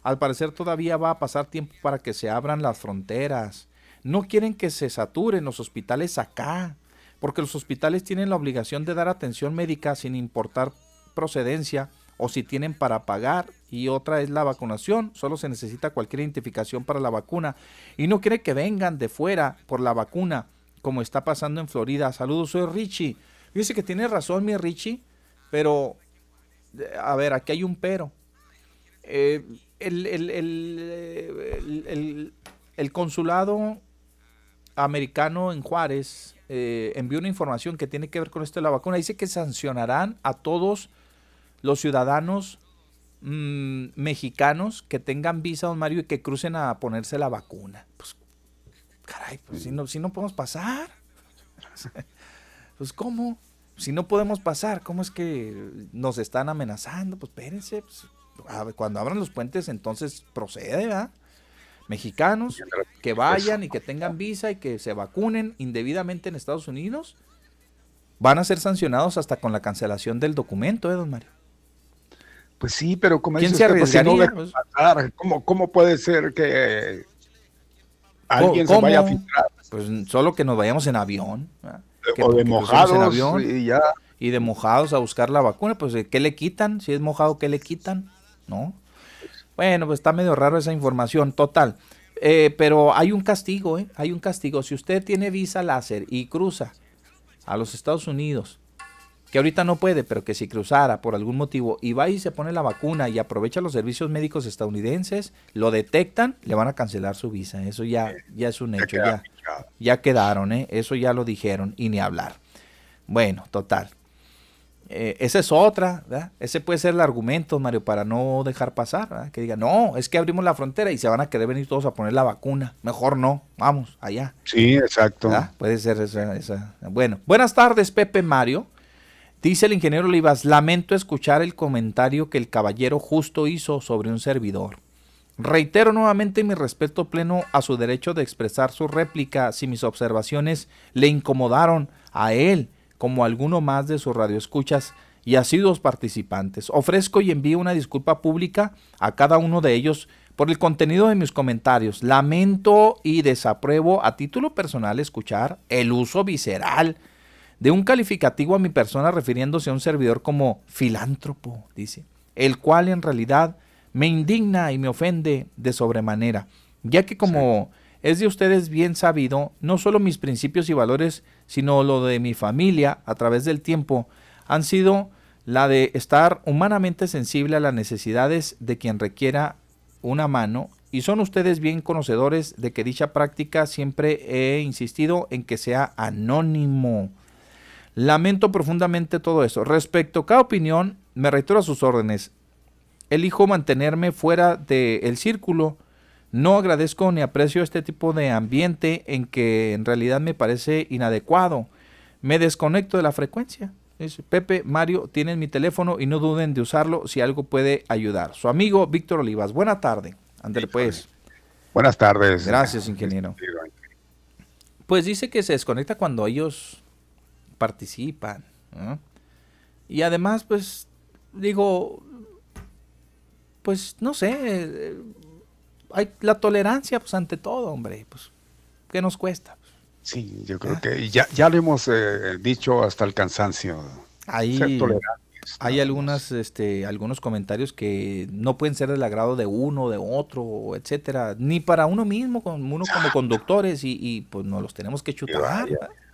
Al parecer todavía va a pasar tiempo para que se abran las fronteras. No quieren que se saturen los hospitales acá, porque los hospitales tienen la obligación de dar atención médica sin importar procedencia o si tienen para pagar y otra es la vacunación, solo se necesita cualquier identificación para la vacuna y no quiere que vengan de fuera por la vacuna como está pasando en Florida. Saludos, soy Richie. Dice que tiene razón mi Richie, pero a ver, aquí hay un pero. Eh, el, consulado americano en Juárez eh, envió una información que tiene que ver con esto de la vacuna. Dice que sancionarán a todos los ciudadanos mm, mexicanos que tengan visa, don Mario, y que crucen a ponerse la vacuna. Pues, caray, pues si no, si no podemos pasar. pues, ¿cómo? si no podemos pasar, ¿cómo es que nos están amenazando? Pues espérense, pues, cuando abran los puentes entonces procede, ¿verdad? Mexicanos que vayan y que tengan visa y que se vacunen indebidamente en Estados Unidos van a ser sancionados hasta con la cancelación del documento, ¿eh, don Mario? Pues sí, pero como ¿Quién se pues, arriesgaría? ¿cómo, puede ser que alguien se vaya a filtrar? Pues solo que nos vayamos en avión. o de mojados en avión y ya. Y de mojados a buscar la vacuna, pues ¿qué le quitan? Si es mojado, ¿qué le quitan? ¿No? Bueno, pues está medio raro esa información, total. Eh, pero hay un castigo, ¿eh? Hay un castigo. Si usted tiene visa láser y cruza a los Estados Unidos, que ahorita no puede, pero que si cruzara por algún motivo y va y se pone la vacuna y aprovecha los servicios médicos estadounidenses, lo detectan, le van a cancelar su visa. Eso ya, ya es un hecho, ya, ya quedaron, ¿eh? eso ya lo dijeron y ni hablar. Bueno, total. Eh, esa es otra, ¿verdad? Ese puede ser el argumento, Mario, para no dejar pasar, ¿verdad? que diga, no, es que abrimos la frontera y se van a querer venir todos a poner la vacuna. Mejor no, vamos, allá. Sí, exacto. Puede ser esa, esa. Bueno, buenas tardes, Pepe Mario. Dice el ingeniero Olivas, lamento escuchar el comentario que el caballero justo hizo sobre un servidor. Reitero nuevamente mi respeto pleno a su derecho de expresar su réplica si mis observaciones le incomodaron a él como a alguno más de sus radioescuchas y asiduos participantes. Ofrezco y envío una disculpa pública a cada uno de ellos por el contenido de mis comentarios. Lamento y desapruebo a título personal escuchar el uso visceral de un calificativo a mi persona refiriéndose a un servidor como filántropo, dice, el cual en realidad me indigna y me ofende de sobremanera, ya que como Es de ustedes bien sabido, no solo mis principios y valores, sino lo de mi familia a través del tiempo, han sido la de estar humanamente sensible a las necesidades de quien requiera una mano y son ustedes bien conocedores de que dicha práctica siempre he insistido en que sea anónimo. Lamento profundamente todo eso. Respecto a cada opinión, me reitero a sus órdenes. Elijo mantenerme fuera del círculo. No agradezco ni aprecio este tipo de ambiente en que en realidad me parece inadecuado. Me desconecto de la frecuencia. Pepe, Mario, tienen mi teléfono y no duden de usarlo si algo puede ayudar. Su amigo Víctor Olivas. Buena tarde. Ándale pues. Buenas tardes. Gracias, ingeniero. Pues dice que se desconecta cuando ellos participan. Y además, pues, digo, pues, no sé, eh, hay la tolerancia, pues, ante todo, hombre, pues, ¿qué nos cuesta? Sí, yo creo que ya, ya lo hemos eh, dicho hasta el cansancio. Ahí hay algunas, este, algunos comentarios que no pueden ser del agrado de uno, de otro, etcétera, ni para uno mismo, como uno como conductores y, y pues nos los tenemos que chutar,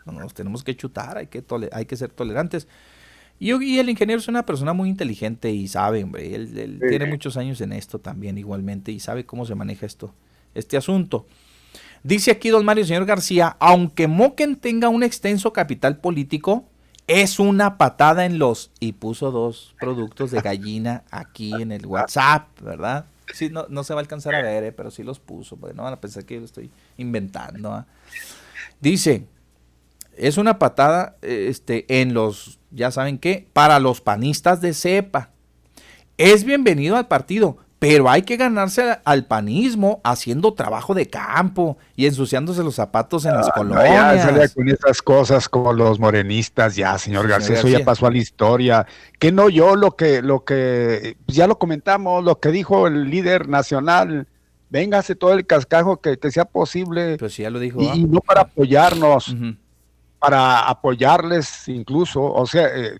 nos los tenemos que chutar, hay que hay que ser tolerantes. Y, y, el ingeniero es una persona muy inteligente y sabe, hombre, él, tiene muchos años en esto también igualmente y sabe cómo se maneja esto, este asunto. Dice aquí don Mario Señor García, aunque Moquen tenga un extenso capital político, es una patada en los... Y puso dos productos de gallina aquí en el WhatsApp, ¿verdad? Sí, no, no se va a alcanzar a ver, eh, pero sí los puso, porque no van a pensar que yo lo estoy inventando. ¿ah? Dice, es una patada este, en los, ya saben qué, para los panistas de cepa. Es bienvenido al partido, pero hay que ganarse al panismo haciendo trabajo de campo y ensuciándose los zapatos en las ah, colonias. ya con esas cosas como los morenistas, ya, señor García, eso ya pasó a la historia. Que no yo lo que, lo que, ya lo comentamos, lo que dijo el líder nacional, véngase todo el cascajo que, sea posible. Pues ya lo dijo. Y, no para apoyarnos, para apoyarles incluso, o sea, eh,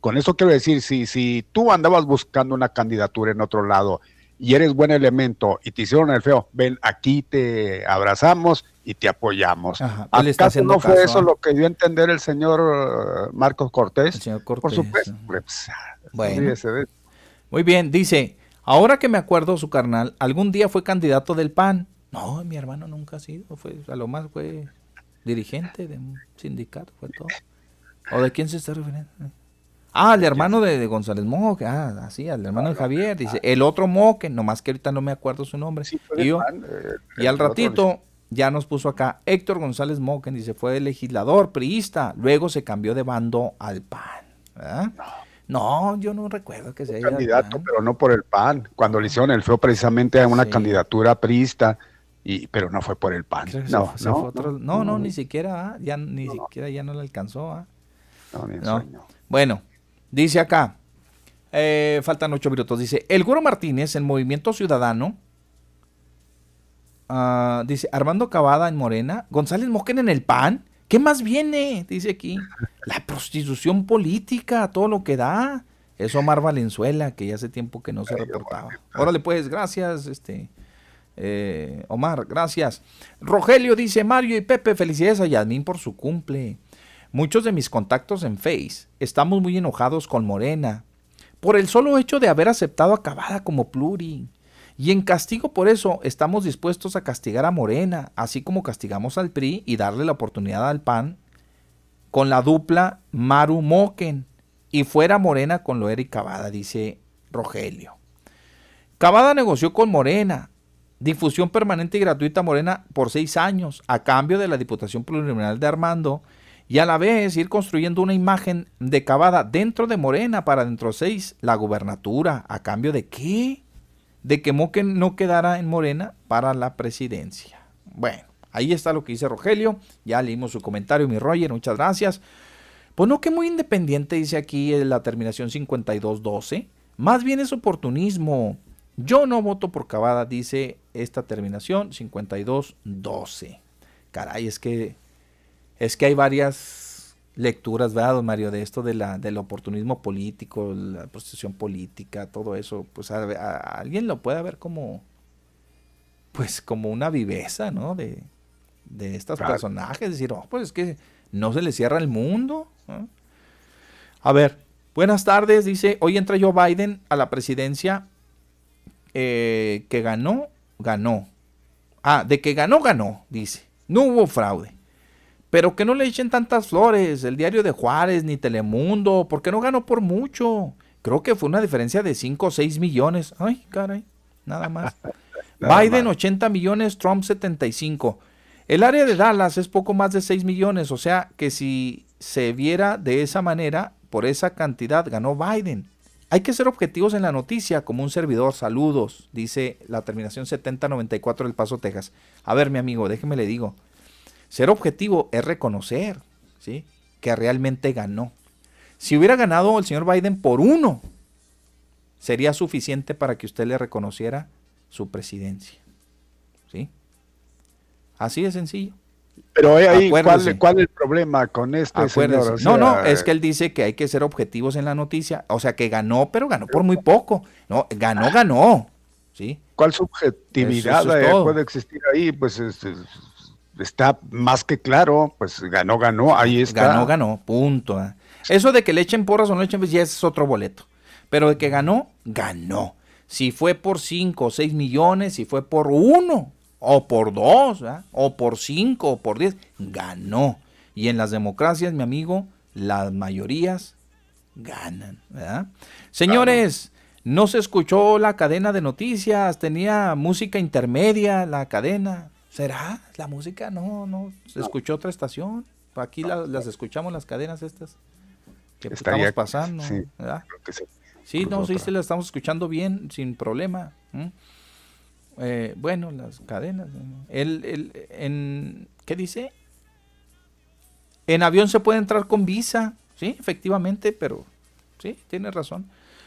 con eso quiero decir, si, si tú andabas buscando una candidatura en otro lado y eres buen elemento y te hicieron el feo, ven, aquí te abrazamos y te apoyamos. ¿Acaso no fue eso lo que dio a entender el señor uh, Marcos Cortés? Por supuesto. Pues, bueno. Muy bien, dice, ahora que me acuerdo su carnal, algún día fue candidato del PAN. No, mi hermano nunca ha sido, fue, a lo más fue dirigente de un sindicato, fue todo. ¿O de quién se está refiriendo? Ah, el hermano de, González Moque, ah, así, el hermano de Javier, dice, el otro Moque, nomás que ahorita no me acuerdo su nombre. y, eh, y al ratito ya nos puso acá Héctor González Moque, dice, fue legislador, priista, luego se cambió de bando al PAN. No, yo no recuerdo que sea candidato, pero no por el PAN. Cuando le hicieron el feo precisamente a una candidatura priista, y, pero no fue por el PAN. No, no, no, ni siquiera, ah, ya ni siquiera ya no le alcanzó. No, Bueno, Dice acá, eh, faltan ocho minutos, dice, el Guro Martínez, el Movimiento Ciudadano, ah, dice, Armando Cavada en Morena, González Moquen en el PAN, ¿qué más viene? Dice aquí, la prostitución política, todo lo que da. Es Omar Valenzuela, que ya hace tiempo que no se reportaba. Órale pues, gracias, este... Eh, Omar, gracias. Rogelio dice, Mario y Pepe, felicidades a Yasmín por su cumple. Muchos de mis contactos en Face estamos muy enojados con Morena por el solo hecho de haber aceptado a Cavada como pluri. Y en castigo por eso estamos dispuestos a castigar a Morena, así como castigamos al PRI y darle la oportunidad al PAN con la dupla Maru Moken y fuera Morena con Loera y Cavada, dice Rogelio. Cavada negoció con Morena, difusión permanente y gratuita Morena por seis años, a cambio de la Diputación Plurinominal de Armando y a la vez ir construyendo una imagen de Cavada dentro de Morena para dentro de seis la gubernatura. ¿A cambio de qué? De que Moquen no quedara en Morena para la presidencia. Bueno, ahí está lo que dice Rogelio. Ya leímos su comentario, mi Roger, muchas gracias. Pues no que muy independiente dice aquí la terminación 5212. Más bien es oportunismo. Yo no voto por Cavada, dice esta terminación 5212. Caray, es que es que hay varias lecturas, ¿verdad, don Mario? De esto de la, del oportunismo político, la prostitución política, todo eso. Pues a, alguien lo puede ver como, pues como una viveza, ¿no? De, de estos personajes, decir, oh, pues es que no se le cierra el mundo. A ver, buenas tardes, dice, hoy entra Joe Biden a la presidencia eh, que ganó, ganó. Ah, de que ganó, ganó, dice. No hubo fraude. Pero que no le echen tantas flores, el diario de Juárez ni Telemundo, porque no ganó por mucho. Creo que fue una diferencia de 5 o 6 millones. Ay, caray, nada más. Biden 80 millones, Trump 75. El área de Dallas es poco más de 6 millones, o sea que si se viera de esa manera, por esa cantidad ganó Biden. Hay que ser objetivos en la noticia, como un servidor. Saludos, dice la terminación 7094 del Paso, Texas. A ver, mi amigo, déjeme le digo. Ser objetivo es reconocer ¿sí? que realmente ganó. Si hubiera ganado el señor Biden por uno, sería suficiente para que usted le reconociera su presidencia. ¿Sí? Así de sencillo. Pero ahí, ¿cuál, ¿cuál, es el problema con este señor? no, no, es que él dice que hay que ser objetivos en la noticia. O sea, que ganó, pero ganó por muy poco. No, ganó, ganó. ¿sí? ¿Cuál subjetividad puede existir ahí? Pues está más que claro, pues ganó, ganó, ahí está. Ganó, ganó, punto. ¿eh? Eso de que le echen porras o no le echen, pues ya es otro boleto. Pero de que ganó, ganó. Si fue por 5 o 6 millones, si fue por uno, o por dos, o por cinco, o por diez, ganó. Y en las democracias, mi amigo, las mayorías ganan. Señores, no se escuchó la cadena de noticias, tenía música intermedia la cadena. ¿Será la música? No, no, se escuchó otra estación. Aquí las escuchamos las cadenas estas que estamos pasando. Sí, sí no, sí, se las estamos escuchando bien, sin problema. Eh, bueno, las cadenas. El, en, ¿Qué dice? En avión se puede entrar con visa, sí, efectivamente, pero sí, tiene razón.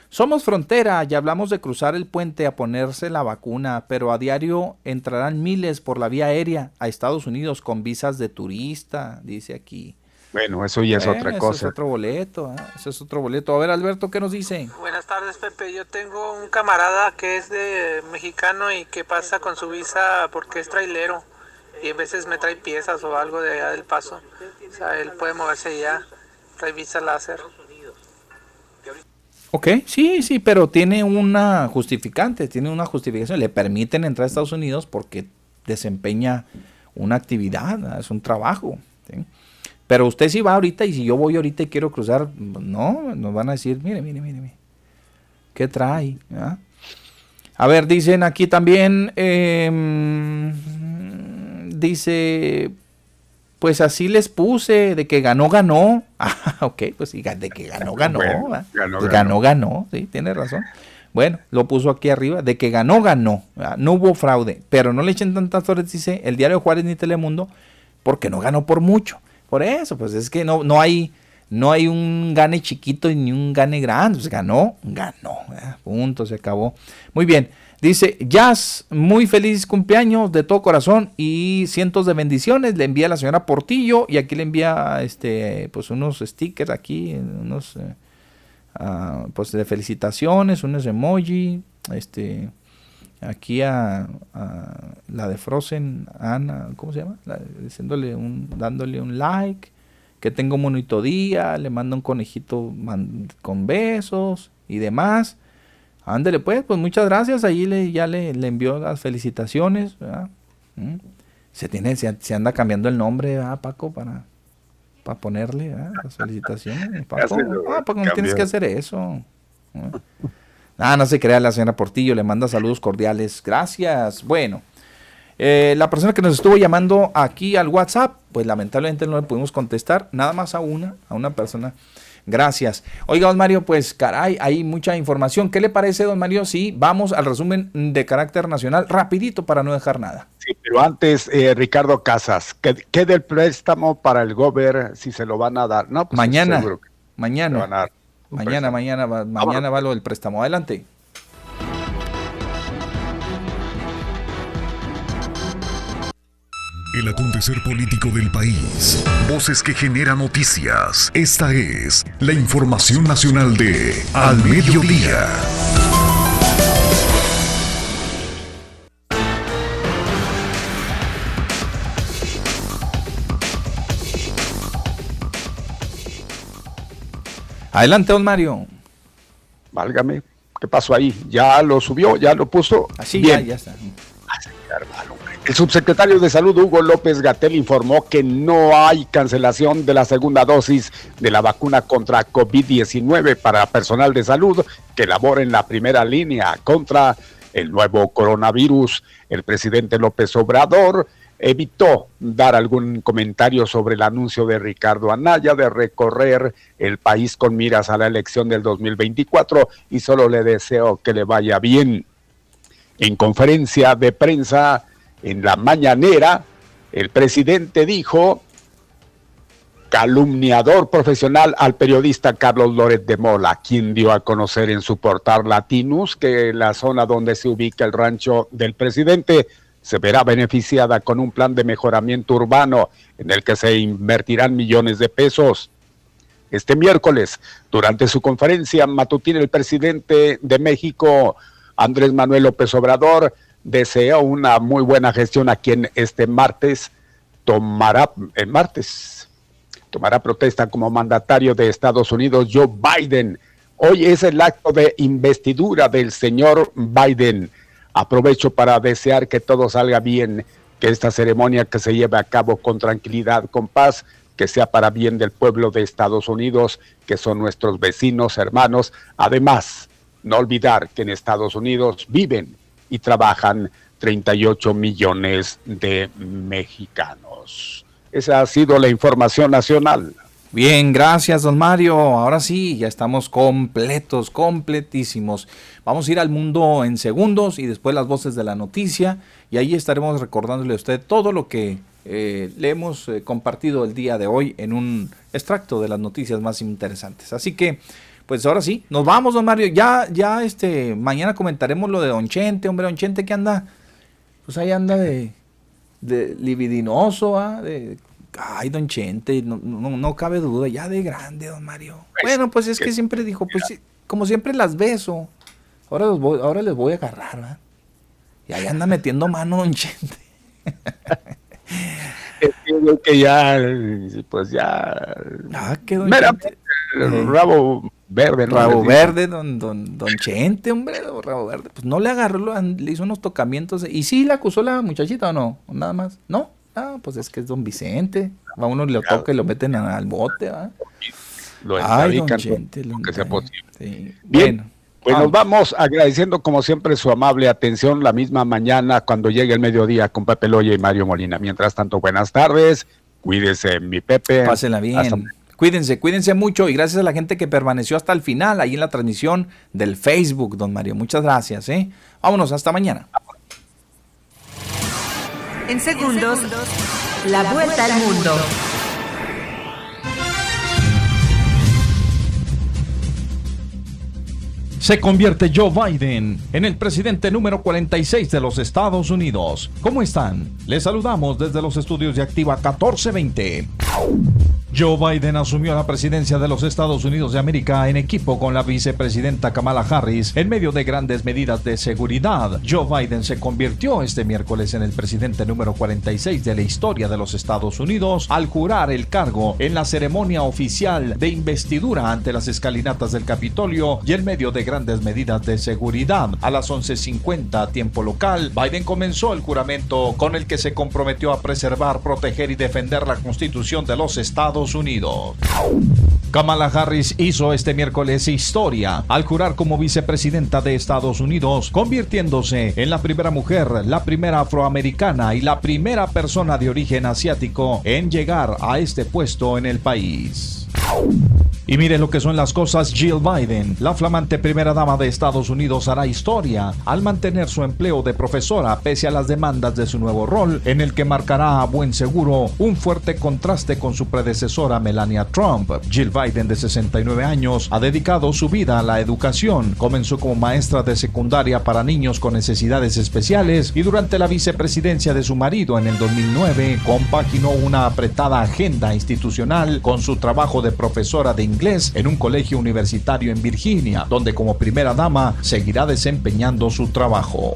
Somos frontera y hablamos de cruzar el puente a ponerse la vacuna, pero a diario entrarán miles por la vía aérea a Estados Unidos con visas de turista, dice aquí. Bueno, eso ya es otra cosa. Eso es otro boleto, ¿eh? eso es otro boleto. A ver, Alberto, ¿qué nos dice? Buenas tardes, Pepe. Yo tengo un camarada que es de mexicano y que pasa con su visa porque es trailero y a veces me trae piezas o algo de allá del paso. O sea, él puede moverse ya, trae visa láser. Ok, sí, sí, pero tiene una justificante, tiene una justificación. Le permiten entrar a Estados Unidos porque desempeña una actividad, es un trabajo. ¿sí? Pero usted si va ahorita y si yo voy ahorita y quiero cruzar, no, nos van a decir, mire, mire, mire, mire ¿qué trae? A ver, dicen aquí también, em, dice, pues así les puse, de que ganó, ganó. Ah, ok, pues sí, de que ganó, ganó. ganó, ganó, ganó, sí, tiene razón. Bueno, lo puso aquí arriba, de que ganó, ganó. No hubo fraude, pero no le echen tantas flores, dice el diario Juárez ni Telemundo, porque no ganó por mucho. Por eso, pues es que no, no hay no hay un gane chiquito ni un gane grande. Pues ganó, ganó. Punto, se acabó. Muy bien. Dice, Jazz, muy feliz cumpleaños de todo corazón y cientos de bendiciones. Le envía a la señora Portillo y aquí le envía este, pues unos stickers aquí, unos eh, ah, pues de felicitaciones, unos emoji, este, aquí a, la de Frozen, Ana, ¿cómo se llama? diciéndole un, dándole un like, que tengo un bonito día, le manda un conejito con besos y demás. Ándele pues, pues muchas gracias, ahí le, ya le, le envió las felicitaciones. ¿Mm? Se, tiene, se, anda cambiando el nombre, ¿verdad, Paco? Para, para ponerle las felicitaciones. Paco, ah, Paco, no tienes que hacer eso. Ah, no se crea la señora Portillo, le manda saludos cordiales. Gracias. Bueno, eh, la persona que nos estuvo llamando aquí al WhatsApp, pues lamentablemente no le pudimos contestar, nada más a una, a una persona. Gracias. Oiga, don Mario, pues caray, hay mucha información. ¿Qué le parece, don Mario? Sí, vamos al resumen de carácter nacional, rapidito para no dejar nada. Sí, pero antes, eh, Ricardo Casas, ¿qué, del préstamo para el gober si se lo van a dar? No, pues mañana, mañana. Van a dar. Mañana, mañana, mañana va lo del préstamo. Adelante. El acontecer político del país. Voces que generan noticias. Esta es la información nacional de Al Mediodía. Adelante, don Mario. Válgame, ¿qué pasó ahí? ¿Ya lo subió? ¿Ya lo puso? Así ya, ya está. El subsecretario de Salud, Hugo López Gatel, informó que no hay cancelación de la segunda dosis de la vacuna contra COVID-19 para personal de salud que labora en la primera línea contra el nuevo coronavirus. El presidente López Obrador evitó dar algún comentario sobre el anuncio de Ricardo Anaya de recorrer el país con miras a la elección del 2024 y solo le deseo que le vaya bien. En conferencia de prensa en la mañanera, el presidente dijo calumniador profesional al periodista Carlos Loret de Mola, quien dio a conocer en su portal Latinus que la zona donde se ubica el rancho del presidente se verá beneficiada con un plan de mejoramiento urbano en el que se invertirán millones de pesos. Este miércoles, durante su conferencia matutina, el presidente de México, Andrés Manuel López Obrador, deseó una muy buena gestión a quien este martes tomará, el martes, tomará protesta como mandatario de Estados Unidos, Joe Biden. Hoy es el acto de investidura del señor Biden. Aprovecho para desear que todo salga bien, que esta ceremonia que se lleve a cabo con tranquilidad, con paz, que sea para bien del pueblo de Estados Unidos, que son nuestros vecinos, hermanos. Además, no olvidar que en Estados Unidos viven y trabajan 38 millones de mexicanos. Esa ha sido la información nacional. Bien, gracias, don Mario. Ahora sí, ya estamos completos, completísimos. Vamos a ir al mundo en segundos y después las voces de la noticia. Y ahí estaremos recordándole a usted todo lo que eh, le hemos eh, compartido el día de hoy en un extracto de las noticias más interesantes. Así que, pues ahora sí, nos vamos, don Mario. Ya, ya, este, mañana comentaremos lo de Don Chente, hombre, Don Chente que anda, pues ahí anda de, de libidinoso, ¿ah? de Ay, don Chente, no, no, no, cabe duda, ya de grande, don Mario. bueno, pues es que siempre dijo, pues como siempre las beso, ahora, los voy, ahora les voy a agarrar, ¿verdad? Y ahí anda metiendo mano don Chente. es que ya, pues ya... Ah, qué don rabo verde, ¿no? Rabo verde, don, don, don Chente, hombre, rabo verde. Pues no le agarró, le hizo unos tocamientos. ¿Y sí la acusó la muchachita o no? Nada más, ¿no? Ah, pues es que es don Vicente. A uno le toca y lo meten al bote, ¿va? Lo Ay, don Chente, que sea posible. Bien. Pues nos vamos agradeciendo como siempre su amable atención la misma mañana cuando llegue el mediodía con Pepe Loya y Mario Molina. Mientras tanto, buenas tardes. Cuídese, mi Pepe. Pásenla bien. Cuídense, cuídense mucho y gracias a la gente que permaneció hasta el final ahí en la transmisión del Facebook, don Mario. Muchas gracias, ¿eh? Vámonos, hasta mañana. En segundos, la vuelta al mundo. Se convierte Joe Biden en el presidente número 46 de los Estados Unidos. ¿Cómo están? Les saludamos desde los estudios de Activa 1420. Joe Biden asumió la presidencia de los Estados Unidos de América en equipo con la vicepresidenta Kamala Harris en medio de grandes medidas de seguridad. Joe Biden se convirtió este miércoles en el presidente número 46 de la historia de los Estados Unidos al jurar el cargo en la ceremonia oficial de investidura ante las escalinatas del Capitolio y en medio de grandes medidas de seguridad. A las 11.50 tiempo local, Biden comenzó el juramento con el que se comprometió a preservar, proteger y defender la Constitución de los Estados Unidos. Kamala Harris hizo este miércoles historia al jurar como vicepresidenta de Estados Unidos, convirtiéndose en la primera mujer, la primera afroamericana y la primera persona de origen asiático en llegar a este puesto en el país. Y mire lo que son las cosas, Jill Biden, la flamante primera dama de Estados Unidos, hará historia al mantener su empleo de profesora pese a las demandas de su nuevo rol, en el que marcará a buen seguro un fuerte contraste con su predecesora Melania Trump. Jill Biden, de 69 años, ha dedicado su vida a la educación. Comenzó como maestra de secundaria para niños con necesidades especiales y durante la vicepresidencia de su marido en el 2009 compaginó una apretada agenda institucional con su trabajo de profesora de inglés en un colegio universitario en Virginia, donde como primera dama seguirá desempeñando su trabajo.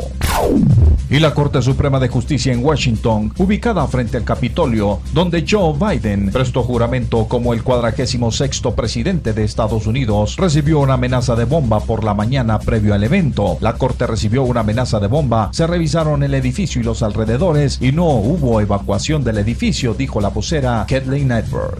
Y la Corte Suprema de Justicia en Washington, ubicada frente al Capitolio, donde Joe Biden prestó juramento como el cuadragésimo sexto presidente de Estados Unidos, recibió una amenaza de bomba por la mañana previo al evento. La Corte recibió una amenaza de bomba, se revisaron el edificio y los alrededores y no hubo evacuación del edificio, dijo la vocera Kathleen Edward.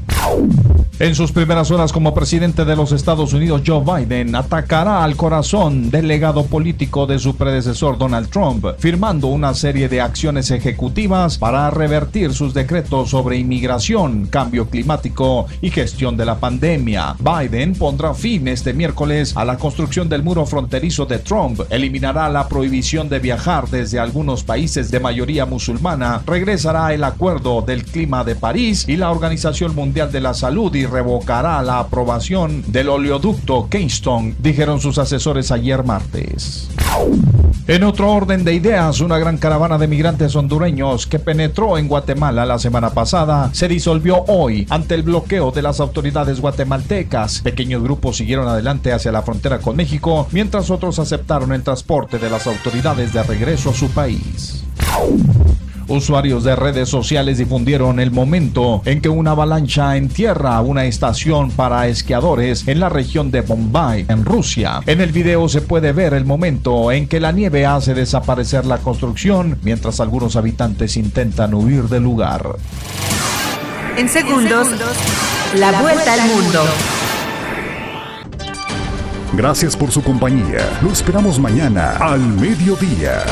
En sus primeras horas como presidente de los Estados Unidos, Joe Biden atacará al corazón del legado político de su predecesor Donald Trump, firmando una serie de acciones ejecutivas para revertir sus decretos sobre inmigración, cambio climático y gestión de la pandemia. Biden pondrá fin este miércoles a la construcción del muro fronterizo de Trump, eliminará la prohibición de viajar desde algunos países de mayoría musulmana, regresará el acuerdo del clima de París y la Organización Mundial de la Salud y revocará la aprobación del oleoducto Keystone, dijeron sus asesores ayer martes. En otro orden de ideas, una gran caravana de migrantes hondureños que penetró en Guatemala la semana pasada se disolvió hoy ante el bloqueo de las autoridades guatemaltecas. Pequeños grupos siguieron adelante hacia la frontera con México, mientras otros aceptaron el transporte de las autoridades de regreso a su país. Usuarios de redes sociales difundieron el momento en que una avalancha entierra una estación para esquiadores en la región de Bombay, en Rusia. En el video se puede ver el momento en que la nieve hace desaparecer la construcción mientras algunos habitantes intentan huir del lugar. En segundos, la vuelta al mundo. Gracias por su compañía. Lo esperamos mañana al mediodía.